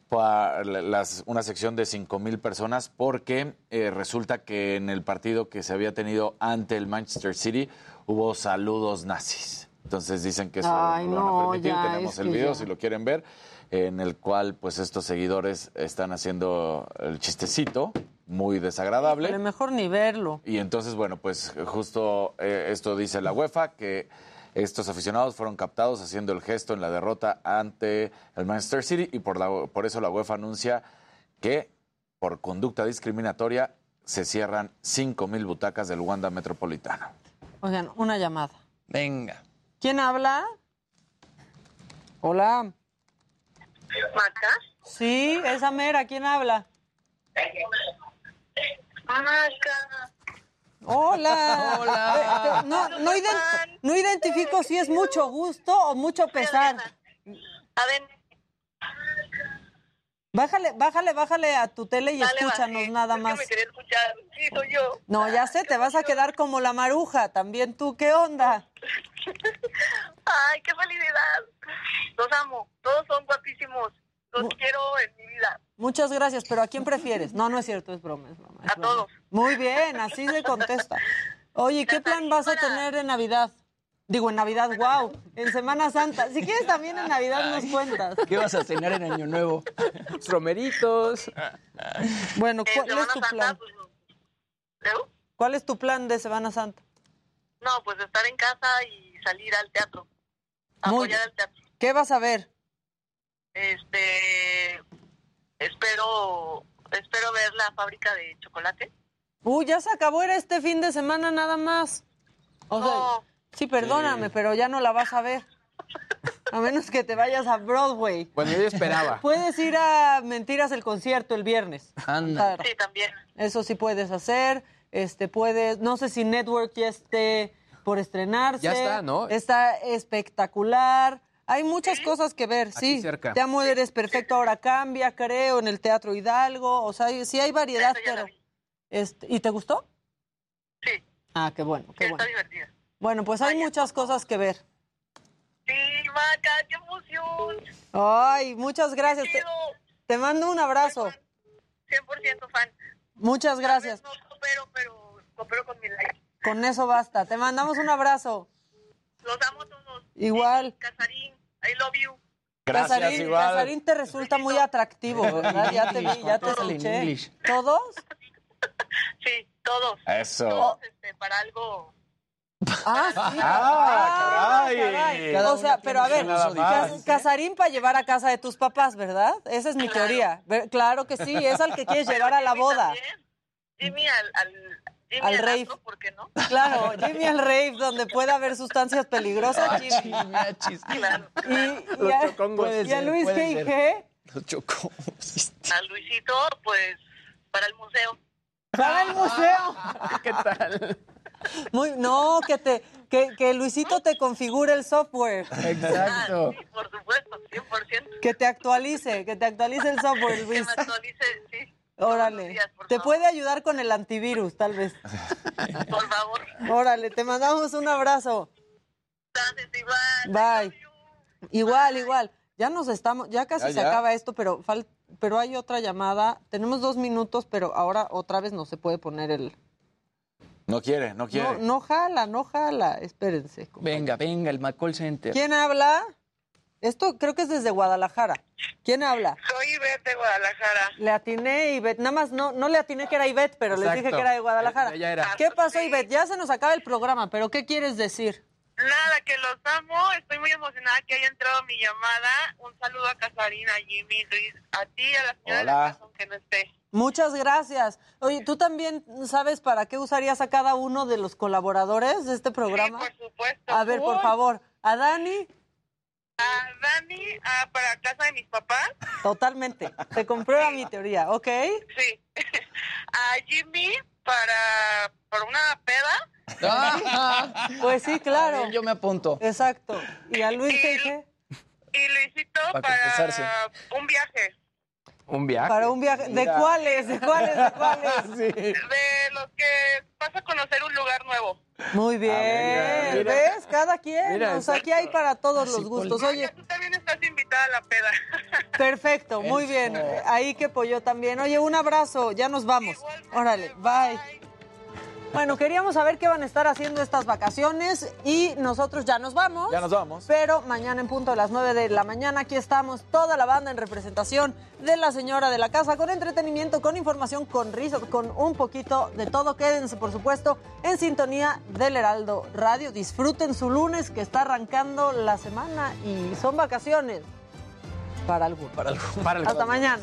[SPEAKER 5] Para las- una sección de 5 mil personas porque eh, resulta que en el partido que se había tenido ante el Manchester City hubo saludos nazis. Entonces dicen que eso
[SPEAKER 7] Ay,
[SPEAKER 5] no lo van a permitir.
[SPEAKER 7] ya,
[SPEAKER 5] Tenemos el video
[SPEAKER 7] ya.
[SPEAKER 5] si lo quieren ver, en el cual pues estos seguidores están haciendo el chistecito muy desagradable.
[SPEAKER 7] Pero mejor ni verlo.
[SPEAKER 5] Y entonces, bueno, pues justo eh, esto dice la UEFA, que estos aficionados fueron captados haciendo el gesto en la derrota ante el Manchester City y por, la- por eso la UEFA anuncia que por conducta discriminatoria se cierran 5.000 butacas del Wanda Metropolitano.
[SPEAKER 7] Oigan, una llamada.
[SPEAKER 34] Venga.
[SPEAKER 7] ¿Quién habla? Hola.
[SPEAKER 54] ¿Maca?
[SPEAKER 7] Sí, esa mera. ¿Quién habla?
[SPEAKER 54] Maca.
[SPEAKER 7] Hola.
[SPEAKER 54] Hola.
[SPEAKER 7] No, no, no identifico si es mucho gusto o mucho pesar.
[SPEAKER 54] A ver,
[SPEAKER 7] Bájale, bájale, bájale a tu tele y
[SPEAKER 54] Dale,
[SPEAKER 7] escúchanos
[SPEAKER 54] bajé.
[SPEAKER 7] nada
[SPEAKER 54] Es que
[SPEAKER 7] más.
[SPEAKER 54] me quería escuchar. Sí, soy yo.
[SPEAKER 7] No, ya sé, te vas a quedar como la maruja. También tú, ¿qué onda?
[SPEAKER 54] Ay, qué felicidad. Los amo. Todos son guapísimos. Los quiero en mi vida.
[SPEAKER 7] Muchas gracias, pero ¿a quién prefieres? No, no es cierto, es broma, es broma. es
[SPEAKER 54] A
[SPEAKER 7] broma.
[SPEAKER 54] todos.
[SPEAKER 7] Muy bien, así se contesta. Oye, ¿qué plan vas a tener en Navidad? Digo, en Navidad, wow. En Semana Santa. Si quieres también en Navidad nos cuentas.
[SPEAKER 34] ¿Qué vas a cenar en Año Nuevo?
[SPEAKER 53] Romeritos.
[SPEAKER 7] Bueno,
[SPEAKER 54] En
[SPEAKER 7] ¿cuál es tu plan?
[SPEAKER 54] pues, ¿Leo?
[SPEAKER 7] ¿Cuál es tu plan de Semana Santa?
[SPEAKER 54] No, pues estar en casa y salir al teatro.
[SPEAKER 7] Muy
[SPEAKER 54] Apoyar al teatro.
[SPEAKER 7] ¿Qué vas a ver?
[SPEAKER 54] Este, espero, espero ver la fábrica de chocolate.
[SPEAKER 7] Uy, ya se acabó, era este fin de semana nada más. O sea, sí, perdóname, pero ya no la vas a ver. A menos que te vayas a Broadway.
[SPEAKER 53] Bueno, yo esperaba.
[SPEAKER 7] Puedes ir a Mentiras el concierto el viernes.
[SPEAKER 34] Anda.
[SPEAKER 54] Sí, también.
[SPEAKER 7] Eso sí puedes hacer. Este puedes, no sé si Network ya esté por estrenarse.
[SPEAKER 53] Ya está, ¿no?
[SPEAKER 7] Está espectacular. Hay muchas cosas que ver,
[SPEAKER 53] Aquí
[SPEAKER 7] sí.
[SPEAKER 53] cerca.
[SPEAKER 7] Te amo, eres perfecto, ahora cambia, creo, en el Teatro Hidalgo. O sea, sí hay variedad, pero. Este, ¿Y te gustó?
[SPEAKER 54] Sí.
[SPEAKER 7] Ah, qué bueno, qué
[SPEAKER 54] Está
[SPEAKER 7] bueno.
[SPEAKER 54] divertida.
[SPEAKER 7] Bueno, pues hay muchas cosas que ver.
[SPEAKER 54] Sí, Maca, qué emoción.
[SPEAKER 7] Ay, muchas gracias. Te, te mando un abrazo.
[SPEAKER 54] 100% fan.
[SPEAKER 7] Muchas gracias.
[SPEAKER 54] Coopero, pero coopero con mi like.
[SPEAKER 7] Con eso basta. Te mandamos un abrazo.
[SPEAKER 54] Los amo todos.
[SPEAKER 7] Igual.
[SPEAKER 54] Casarín, I love you.
[SPEAKER 5] Gracias,
[SPEAKER 7] Casarín,
[SPEAKER 5] igual.
[SPEAKER 7] Casarín te resulta muy atractivo, ¿verdad? Ya te vi, ya te escuché. ¿Todos?
[SPEAKER 54] Sí, todos.
[SPEAKER 5] Eso.
[SPEAKER 54] Todos, este, para algo.
[SPEAKER 7] Ah, sí.
[SPEAKER 5] Ah, caray.
[SPEAKER 7] caray. O sea, pero a ver, Casarín para llevar a casa de tus papás, ¿verdad? Esa es mi teoría. Claro que sí, es al que quieres llevar a la boda.
[SPEAKER 54] Jimmy al, al, Jimmy
[SPEAKER 7] Al rave.
[SPEAKER 54] ¿por qué no?
[SPEAKER 7] Claro, Jimmy al rave, donde pueda haber sustancias peligrosas, Jimmy.
[SPEAKER 54] Claro.
[SPEAKER 7] Y, y a,
[SPEAKER 54] chocongos.
[SPEAKER 7] y a Luis
[SPEAKER 54] Puede
[SPEAKER 7] G.
[SPEAKER 54] ser.
[SPEAKER 7] G.
[SPEAKER 34] Los chocó.
[SPEAKER 54] A Luisito, pues, para el museo.
[SPEAKER 7] Para el museo. ¿Qué tal? Muy, no, que te, que, que Luisito te configure el software.
[SPEAKER 34] Exacto.
[SPEAKER 54] Sí, por supuesto, 100%.
[SPEAKER 7] Que te actualice, que te actualice el software,
[SPEAKER 54] Que
[SPEAKER 7] Luis.
[SPEAKER 54] me actualice, sí.
[SPEAKER 7] Órale. Te puede ayudar con el antivirus, tal vez.
[SPEAKER 54] Por favor.
[SPEAKER 7] Órale, te mandamos un abrazo. Bye. Igual, igual. Ya nos estamos, ya casi
[SPEAKER 5] Ya,
[SPEAKER 7] se
[SPEAKER 5] ya.
[SPEAKER 7] acaba esto, pero fal- pero hay otra llamada. Tenemos dos minutos, pero ahora otra vez no se puede poner el.
[SPEAKER 5] No quiere, no quiere.
[SPEAKER 7] No, no jala, no jala. Espérense.
[SPEAKER 34] Venga, venga, el McCall Center.
[SPEAKER 7] ¿Quién habla? Esto creo que es desde Guadalajara. ¿Quién habla?
[SPEAKER 54] Soy Ivette de Guadalajara.
[SPEAKER 7] Le atiné Ivette, nada más no, no le atiné que era Ivette, pero les dije que era de Guadalajara.
[SPEAKER 34] Ella era.
[SPEAKER 7] ¿Qué pasó, Ivette? Ya se nos acaba el programa, pero ¿qué quieres decir?
[SPEAKER 54] Nada, que los amo. Estoy muy emocionada que haya entrado mi llamada. Un saludo a Casarina, a Jimmy, Luis, a ti y a la señora de la
[SPEAKER 7] Hola.
[SPEAKER 54] casa, aunque no esté.
[SPEAKER 7] Muchas gracias. Oye, ¿tú también sabes para qué usarías a cada uno de los colaboradores de este programa?
[SPEAKER 54] por supuesto.
[SPEAKER 7] A ver, por favor, a Dani,
[SPEAKER 54] A Dani, ah, para casa de mis papás.
[SPEAKER 7] totalmente. Se comprueba mi teoría, ¿ok?
[SPEAKER 54] Sí. A Jimmy, para, para una peda.
[SPEAKER 7] Pues sí, claro.
[SPEAKER 34] Yo me apunto.
[SPEAKER 7] Exacto. ¿Y a Luis G.G.?
[SPEAKER 54] Y Luisito,
[SPEAKER 34] Para
[SPEAKER 54] para, un viaje.
[SPEAKER 34] Un viaje.
[SPEAKER 7] Para un viaje. ¿De
[SPEAKER 34] Mira.
[SPEAKER 7] cuáles? ¿De cuáles? ¿De cuáles?
[SPEAKER 54] De los que vas a conocer un lugar nuevo.
[SPEAKER 7] Muy bien.
[SPEAKER 54] mira, mira.
[SPEAKER 7] ¿Ves? Cada quien.
[SPEAKER 54] Mira,
[SPEAKER 7] o sea, aquí hay para todos los gustos. Oye,
[SPEAKER 54] Tú también estás invitada a la peda.
[SPEAKER 7] perfecto, muy bien. Ahí que pollo también. Oye, un abrazo. Ya nos vamos. Órale, bye. Bueno, queríamos saber qué van a estar haciendo estas vacaciones y nosotros ya nos vamos.
[SPEAKER 5] Ya nos vamos.
[SPEAKER 7] Pero mañana en punto de las 9 de la mañana aquí estamos toda la banda en representación de la señora de la casa con entretenimiento, con información, con risas, con un poquito de todo. Quédense, por supuesto, en sintonía del Heraldo Radio. Disfruten su lunes que está arrancando la semana y son vacaciones para algunos.
[SPEAKER 34] Para algo.
[SPEAKER 7] Hasta mañana.